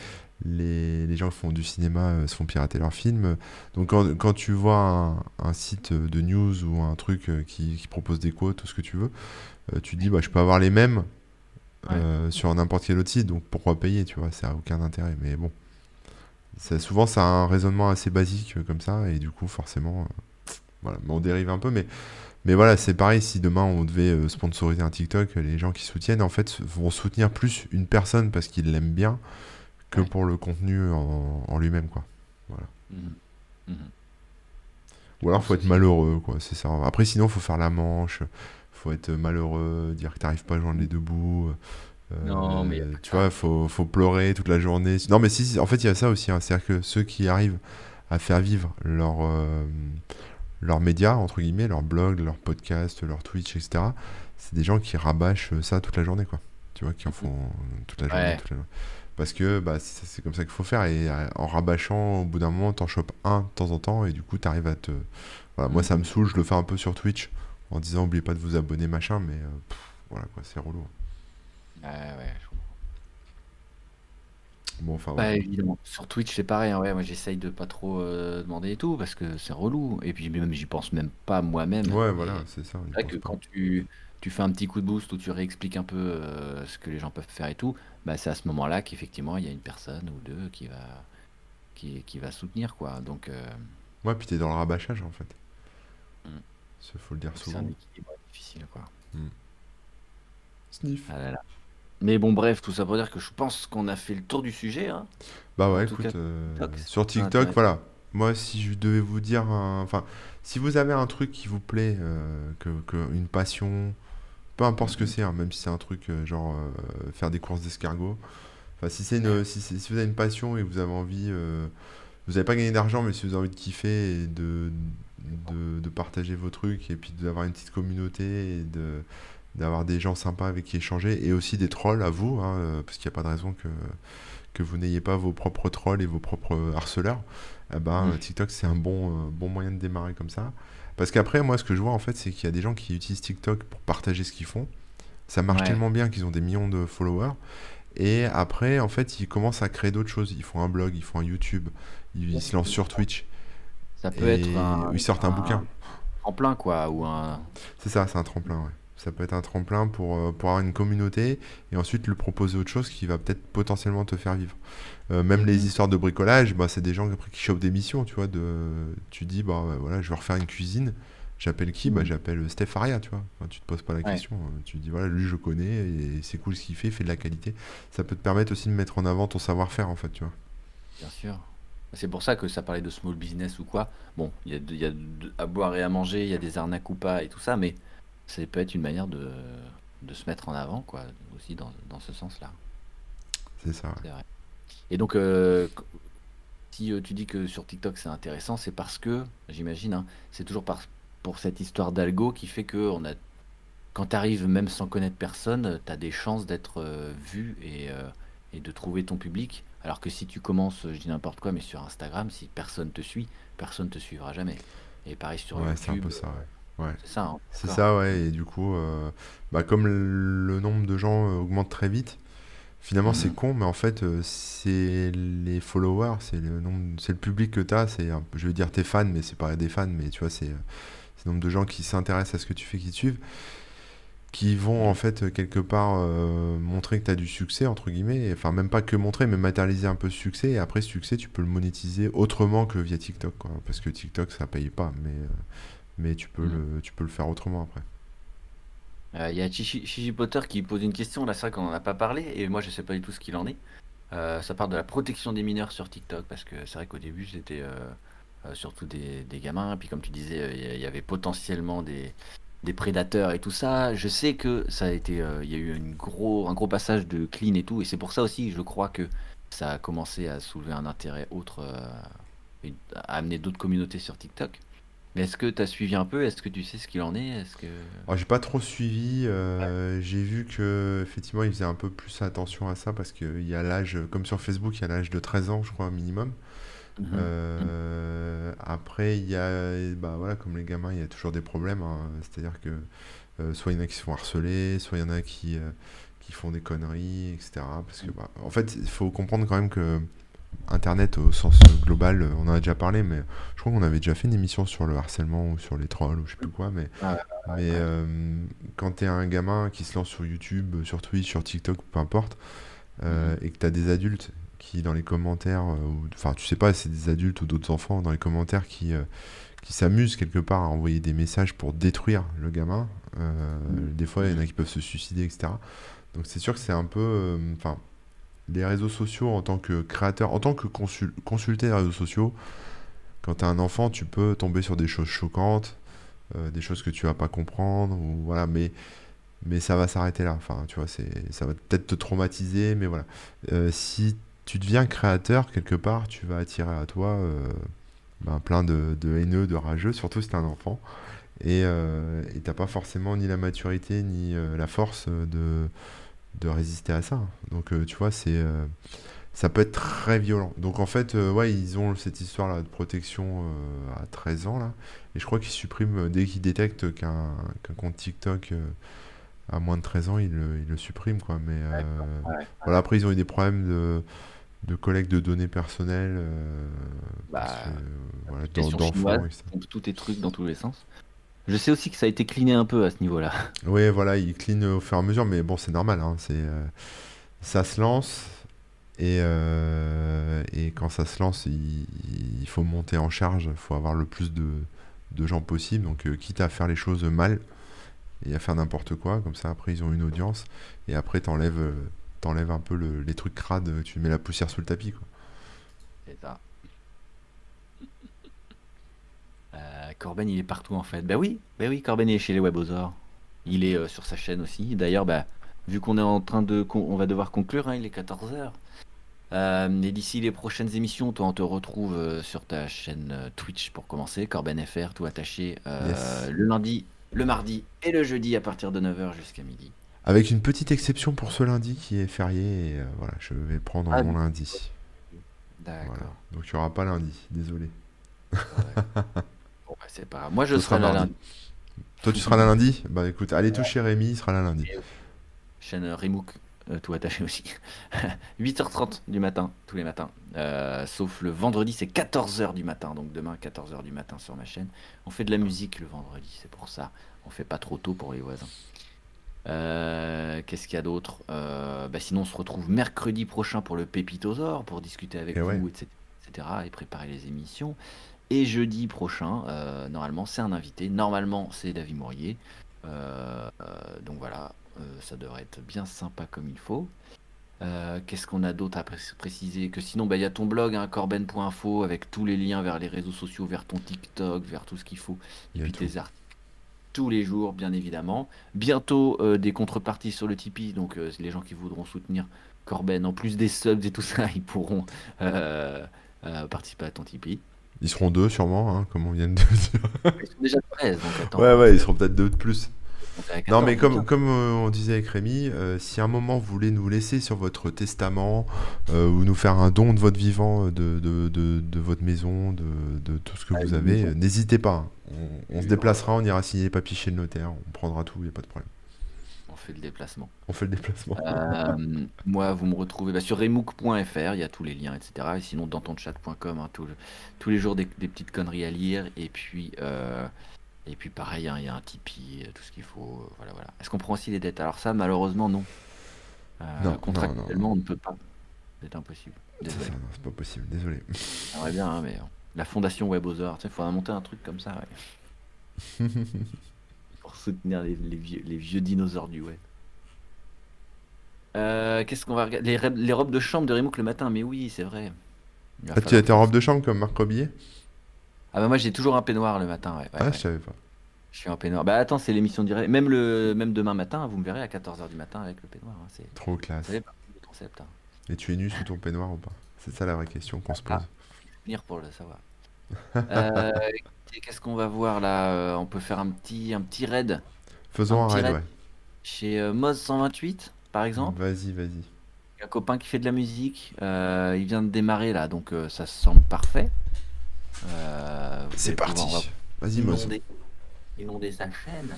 les, les gens qui font du cinéma euh, se font pirater leurs films. Donc quand, quand tu vois un, un site de news ou un truc euh, qui, qui propose des quotes ou ce que tu veux, euh, tu te dis bah, je peux avoir les mêmes euh, sur n'importe quel autre site, donc pourquoi payer, tu vois, ça a aucun intérêt. Mais bon, ça, souvent ça a un raisonnement assez basique comme ça, et du coup forcément, voilà, mais on dérive un peu, mais, mais voilà, c'est pareil, si demain on devait sponsoriser un TikTok, les gens qui soutiennent, en fait, vont soutenir plus une personne parce qu'ils l'aiment bien que Ouais. pour le contenu en, en lui-même, quoi. Mhm. Mhm. Ou alors faut être malheureux, quoi, c'est ça. Après, sinon, faut faire la manche, faut être malheureux, dire que t'arrives pas à joindre les deux bouts. Non, mais Euh, tu vois, faut, faut pleurer toute la journée. Non, mais si, si, en fait, il y a ça aussi. hein. C'est-à-dire que ceux qui arrivent à faire vivre leur, euh, leurs médias, entre guillemets, leur blog, leur podcast, leur Twitch, etc., c'est des gens qui rabâchent ça toute la journée, quoi. Tu vois, qui en font toute la journée. Ouais. toute la journée. Parce que bah, c'est comme ça qu'il faut faire. Et euh, en rabâchant, au bout d'un moment, t'en chopes un de temps en temps. Et du coup, t'arrives à te. Voilà, moi, ça me saoule. Je le fais un peu sur Twitch en disant, oubliez pas de vous abonner, machin. Mais euh, pff, voilà, quoi, c'est relou. Ouais, ouais, je comprends. Bon, enfin, Bah, évidemment. Sur Twitch, c'est pareil. hein, Ouais, moi, j'essaye de pas trop euh, demander et tout parce que c'est relou. Et puis, même, j'y pense même pas moi-même. Ouais, voilà, c'est ça. c'est vrai que quand tu, tu fais un petit coup de boost où tu réexpliques un peu euh, ce que les gens peuvent faire et tout, bah, c'est à ce moment-là qu'effectivement, il y a une personne ou deux qui va, qui, qui va soutenir, quoi. Donc, euh, Ouais, puis t'es dans le rabâchage en fait. Mm. Ça, faut le dire c'est un souvent. équilibre difficile, quoi. Sniff. Ah là là. Mais bon, bref, tout ça pour dire que je pense qu'on a fait le tour du sujet. Hein. Bah ouais, écoute, cas, euh, TikTok, sur TikTok, intéressant. voilà. Moi, si je devais vous dire, enfin, si vous avez un truc qui vous plaît, euh, que, que- une passion, peu importe ce que c'est, hein, même si c'est un truc euh, genre euh, faire des courses d'escargot. Enfin, si c'est une, si, c'est- si vous avez une passion et que vous avez envie, euh, vous n'avez pas gagné d'argent, mais si vous avez envie de kiffer et de, de, de partager vos trucs et puis d'avoir une petite communauté et de d'avoir des gens sympas avec qui échanger et aussi des trolls à vous, hein, parce qu'il n'y a pas de raison que, que vous n'ayez pas vos propres trolls et vos propres harceleurs, eh ben, TikTok c'est un bon, bon moyen de démarrer comme ça. Parce qu'après, moi, ce que je vois en fait, c'est qu'il y a des gens qui utilisent TikTok pour partager ce qu'ils font. Ça marche Ouais. tellement bien qu'ils ont des millions de followers. Et après, en fait, ils commencent à créer d'autres choses. Ils font un blog, ils font un YouTube, ils, ils se lancent sur Twitch. Ça peut Et être un, ils sortent un bouquin. En plein, quoi. Ou un. C'est ça, c'est un tremplin, ouais. Ça peut être un tremplin pour, euh, pour avoir une communauté et ensuite lui proposer autre chose qui va peut-être potentiellement te faire vivre. Euh, même les histoires de bricolage, bah, c'est des gens après, qui chopent des missions, tu vois. De, tu dis, bah voilà, je vais refaire une cuisine. J'appelle qui? Bah Mhm. j'appelle Steph Aria, tu vois. Enfin, tu te poses pas la Ouais. question. euh, Tu dis, voilà, lui je connais et c'est cool ce qu'il fait, il fait de la qualité. Ça peut te permettre aussi de mettre en avant ton savoir-faire, en fait, tu vois. Bien sûr. C'est pour ça que ça parlait de small business ou quoi. Bon, il y a, de- il y a de- à boire et à manger, il y a des arnaques ou pas et tout ça, mais ça peut être une manière de, de se mettre en avant, quoi, aussi dans, dans ce sens-là. C'est ça. ouais. C'est vrai. Et donc, euh, si euh, tu dis que sur TikTok c'est intéressant, c'est parce que, j'imagine, hein, c'est toujours par, pour cette histoire d'algo qui fait que on a, quand tu arrives même sans connaître personne, tu as des chances d'être euh, vu et, euh, et de trouver ton public. Alors que si tu commences, je dis n'importe quoi, mais sur Instagram, si personne te suit, personne te suivra jamais. Et pareil sur Ouais, c'est un peu ça, ouais. Ouais. c'est ça. C'est ça, ouais, et du coup, euh, bah, comme le nombre de gens euh, augmente très vite, finalement c'est Mhm. con, mais en fait, euh, c'est les followers, c'est le nombre, c'est le public que tu as, c'est, je veux dire tes fans, mais c'est pas des fans, mais tu vois, c'est le nombre de gens qui s'intéressent à ce que tu fais, qui te suivent, qui vont en fait quelque part euh, montrer que tu as du succès, entre guillemets, et, enfin même pas que montrer, mais matérialiser un peu ce succès, et après ce succès, tu peux le monétiser autrement que via TikTok, quoi, parce que TikTok, ça paye pas, mais, euh, mais tu peux, Mhm. le, tu peux le faire autrement après. Euh, Il y a Chichi, Chichi Potter qui pose une question, là c'est vrai qu'on n'en a pas parlé, et moi je sais pas du tout ce qu'il en est. Euh, ça parle de la protection des mineurs sur TikTok, parce que c'est vrai qu'au début c'était euh, euh, surtout des, des gamins, puis comme tu disais, euh, il y avait potentiellement des, des prédateurs et tout ça. Je sais que ça a été, euh, il y a eu une gros, un gros passage de clean et tout, et c'est pour ça aussi, je crois que ça a commencé à soulever un intérêt autre, euh, et à amener d'autres communautés sur TikTok. Mais est-ce que tu as suivi un peu? Est-ce que tu sais ce qu'il en est? Est-ce que... Alors, j'ai pas trop suivi. euh, j'ai vu que effectivement, ils faisaient un peu plus attention à ça parce qu'il y a l'âge, comme sur Facebook, il y a l'âge de 13 ans, je crois, minimum. Mhm. Euh, après, il y a, bah voilà, comme les gamins, il y a toujours des problèmes. hein. C'est-à-dire que euh, soit il y en a qui se font harceler, soit il y en a qui, qui font des conneries, etc. Parce que, bah, en fait, il faut comprendre quand même que Internet, au sens global, on en a déjà parlé, mais je crois qu'on avait déjà fait une émission sur le harcèlement ou sur les trolls ou je sais plus quoi. Mais, Ah mais euh, quand tu es un gamin qui se lance sur YouTube, sur Twitch, sur TikTok, peu importe, euh, et que tu as des adultes qui, dans les commentaires, euh, enfin, tu sais pas, si c'est des adultes ou d'autres enfants dans les commentaires qui, euh, qui s'amusent quelque part à envoyer des messages pour détruire le gamin. Mhm. Des fois, il y en a qui peuvent se suicider, etc. Donc, c'est sûr que c'est un peu. Enfin, les réseaux sociaux en tant que créateur, en tant que consul- consulter les réseaux sociaux, quand tu as un enfant, tu peux tomber sur des choses choquantes, euh, des choses que tu vas pas comprendre, ou voilà, mais mais ça va s'arrêter là. Enfin, tu vois, ça va peut-être te traumatiser, mais voilà. Euh, si tu deviens créateur quelque part, tu vas attirer à toi euh, ben, plein de, de haineux, de rageux, surtout si t'es un enfant. Et et t'as pas forcément ni la maturité ni la force de, de résister à ça. Donc, euh, tu vois, c'est, euh, ça peut être très violent. Donc, en fait, euh, ouais, ils ont cette histoire-là de protection euh, à 13 ans, là. Et je crois qu'ils suppriment, euh, dès qu'ils détectent qu'un qu'un compte TikTok a moins de 13 ans, ils le, ils le suppriment, quoi. Mais voilà, après, ils ont eu des problèmes de, de collecte de données personnelles, Bah, voilà, d'enfants, pompe tous tes trucs dans tous les sens. Je sais aussi que ça a été cleané un peu à ce niveau-là. <laughs> Ouais, voilà, ils clean au fur et à mesure, mais bon, c'est normal, hein, c'est, euh, ça se lance, et, euh, et quand ça se lance, il, il faut monter en charge, il faut avoir le plus de, de gens possible, donc euh, quitte à faire les choses mal et à faire n'importe quoi, comme ça après ils ont une audience, et après t'enlèves, t'enlèves un peu le- les trucs crades, tu mets la poussière sous le tapis, quoi. C'est ça. Euh, Corben, il est partout en fait. Bah oui, bah oui, Corben est chez les Webosaures. Il est euh, sur sa chaîne aussi. D'ailleurs, bah, vu qu'on est en train de, on va devoir conclure, hein, il est 14h. et d'ici les prochaines émissions, toi, on te retrouve euh, sur ta chaîne euh, Twitch pour commencer, Corben FR, tout attaché, euh, Yes. le lundi, le mardi et le jeudi à partir de 9h jusqu'à midi. Avec une petite exception pour ce lundi qui est férié, et euh, voilà, je vais prendre Ah, mon lundi. D'accord. Voilà. Donc il n'y aura pas lundi, désolé. Ouais. <laughs> Bon, bah, c'est pas. Moi, je serai sera là lundi. Toi, tu seras là lundi Bah écoute, allez toucher Rémi, il sera là lundi. chaîne Remook, euh, tout attaché aussi. <laughs> 8h30 du matin, tous les matins. Euh, sauf le vendredi, c'est 14h du matin. Donc demain, 14h du matin sur ma chaîne. On fait de la musique le vendredi, c'est pour ça. On fait pas trop tôt pour les voisins. Euh, Qu'est-ce qu'il y a d'autre? Euh, bah, Sinon, on se retrouve mercredi prochain pour le Pépitosaure, pour discuter avec Et vous, ouais. etc., et préparer les émissions. Et jeudi prochain, euh, normalement, c'est un invité. Normalement, c'est David Mourier. Euh, euh, donc voilà, ça devrait être bien sympa comme il faut. Euh, Qu'est-ce qu'on a d'autre à pré- préciser Que sinon, bah, il y a ton blog, hein, corben.info, avec tous les liens vers les réseaux sociaux, vers ton TikTok, vers tout ce qu'il faut. Et puis tout. tes articles tous les jours, bien évidemment. Bientôt euh, des contreparties sur le Tipeee, donc euh, les gens qui voudront soutenir Corben, en plus des subs et tout ça, <laughs> ils pourront participer à ton Tipeee. Ils seront deux sûrement, hein, comme on vient de <laughs> dire. Ils sont déjà 13, donc attends. Ouais, ouais, ils seront peut-être deux de plus. Non, 14, mais comme, comme euh, on disait avec Rémi, euh, si à un moment vous voulez nous laisser sur votre testament euh, ou nous faire un don de votre vivant, de, de, de, de votre maison, de, de tout ce que Ah, vous avez, n'hésitez pas. hein. On, on se déplacera, on ira signer les papiers chez le notaire, on prendra tout, il n'y a pas de problème. Fait le déplacement. On fait le déplacement. Euh, moi, vous me retrouvez bah, sur remook.fr, il y a tous les liens, etc. Et sinon, dans ton chat.com, hein, le- tous les jours des, des petites conneries à lire. Et puis, euh, et puis pareil, hein, il y a un Tipeee, euh, tout ce qu'il faut. euh, voilà, voilà. Est-ce qu'on prend aussi les dettes? Alors, ça, malheureusement, non. Non, non, contractuellement, on ne peut pas. C'est impossible. C'est Désolé. ça, non, c'est pas possible, désolé. J'aimerais bien, hein, mais la fondation tu sais, il faudrait monter un truc comme ça, ouais. <laughs> soutenir les, les vieux, les vieux dinosaures du web. Euh, Qu'est-ce qu'on va regarder les, robes de chambre de Remook le matin, mais oui, c'est vrai. Ah, tu étais en robe de chambre comme Marc Rebillet Ah bah moi j'ai toujours un peignoir le matin, ouais. ouais, Ah, ouais. je savais pas. Je suis en peignoir. Bah attends, c'est l'émission directe. Même, le... Même demain matin, vous me verrez à 14h du matin avec le peignoir. hein, C'est... Trop Vous classe. savez pas le concept. Hein. Et tu es nu sous ton peignoir ou pas? C'est ça la vraie question qu'on se pose. Ah. Venir pour le savoir. <laughs> Euh, Qu'est-ce qu'on va voir là Euh, On peut faire un petit, un petit raid Faisons un raid, raid. ouais. chez euh, Moz 128 par exemple. Vas-y, vas-y. Un copain qui fait de la musique, euh, il vient de démarrer là, donc euh, ça semble parfait. C'est pouvoir- parti. Vas-y, Moz. inonder, inonder sa chaîne.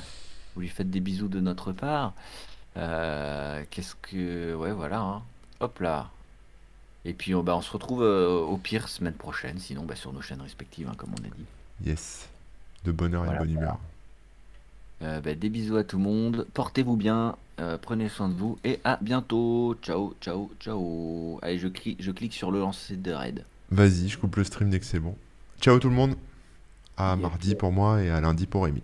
Vous lui faites des bisous de notre part. Qu'est-ce que. Ouais, voilà. hein. Hop là. Et puis on, bah, on se retrouve euh, au pire semaine prochaine, sinon bah, sur nos chaînes respectives, hein, comme on a dit. Yes. De bonheur et de bonne humeur. Euh, bah, des bisous à tout le monde. Portez-vous bien. euh, prenez soin de vous. Et à bientôt. Ciao, ciao, ciao. Allez, je, cli- je clique sur le lancer de raid. Vas-y, je coupe le stream dès que c'est bon. Ciao tout le monde. À mardi pour moi et à lundi pour Rémi.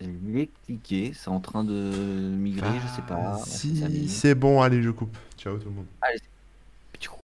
J'ai cliqué. C'est en train de migrer, je sais pas. Si c'est bon, allez, je coupe. Ciao tout le monde. Allez,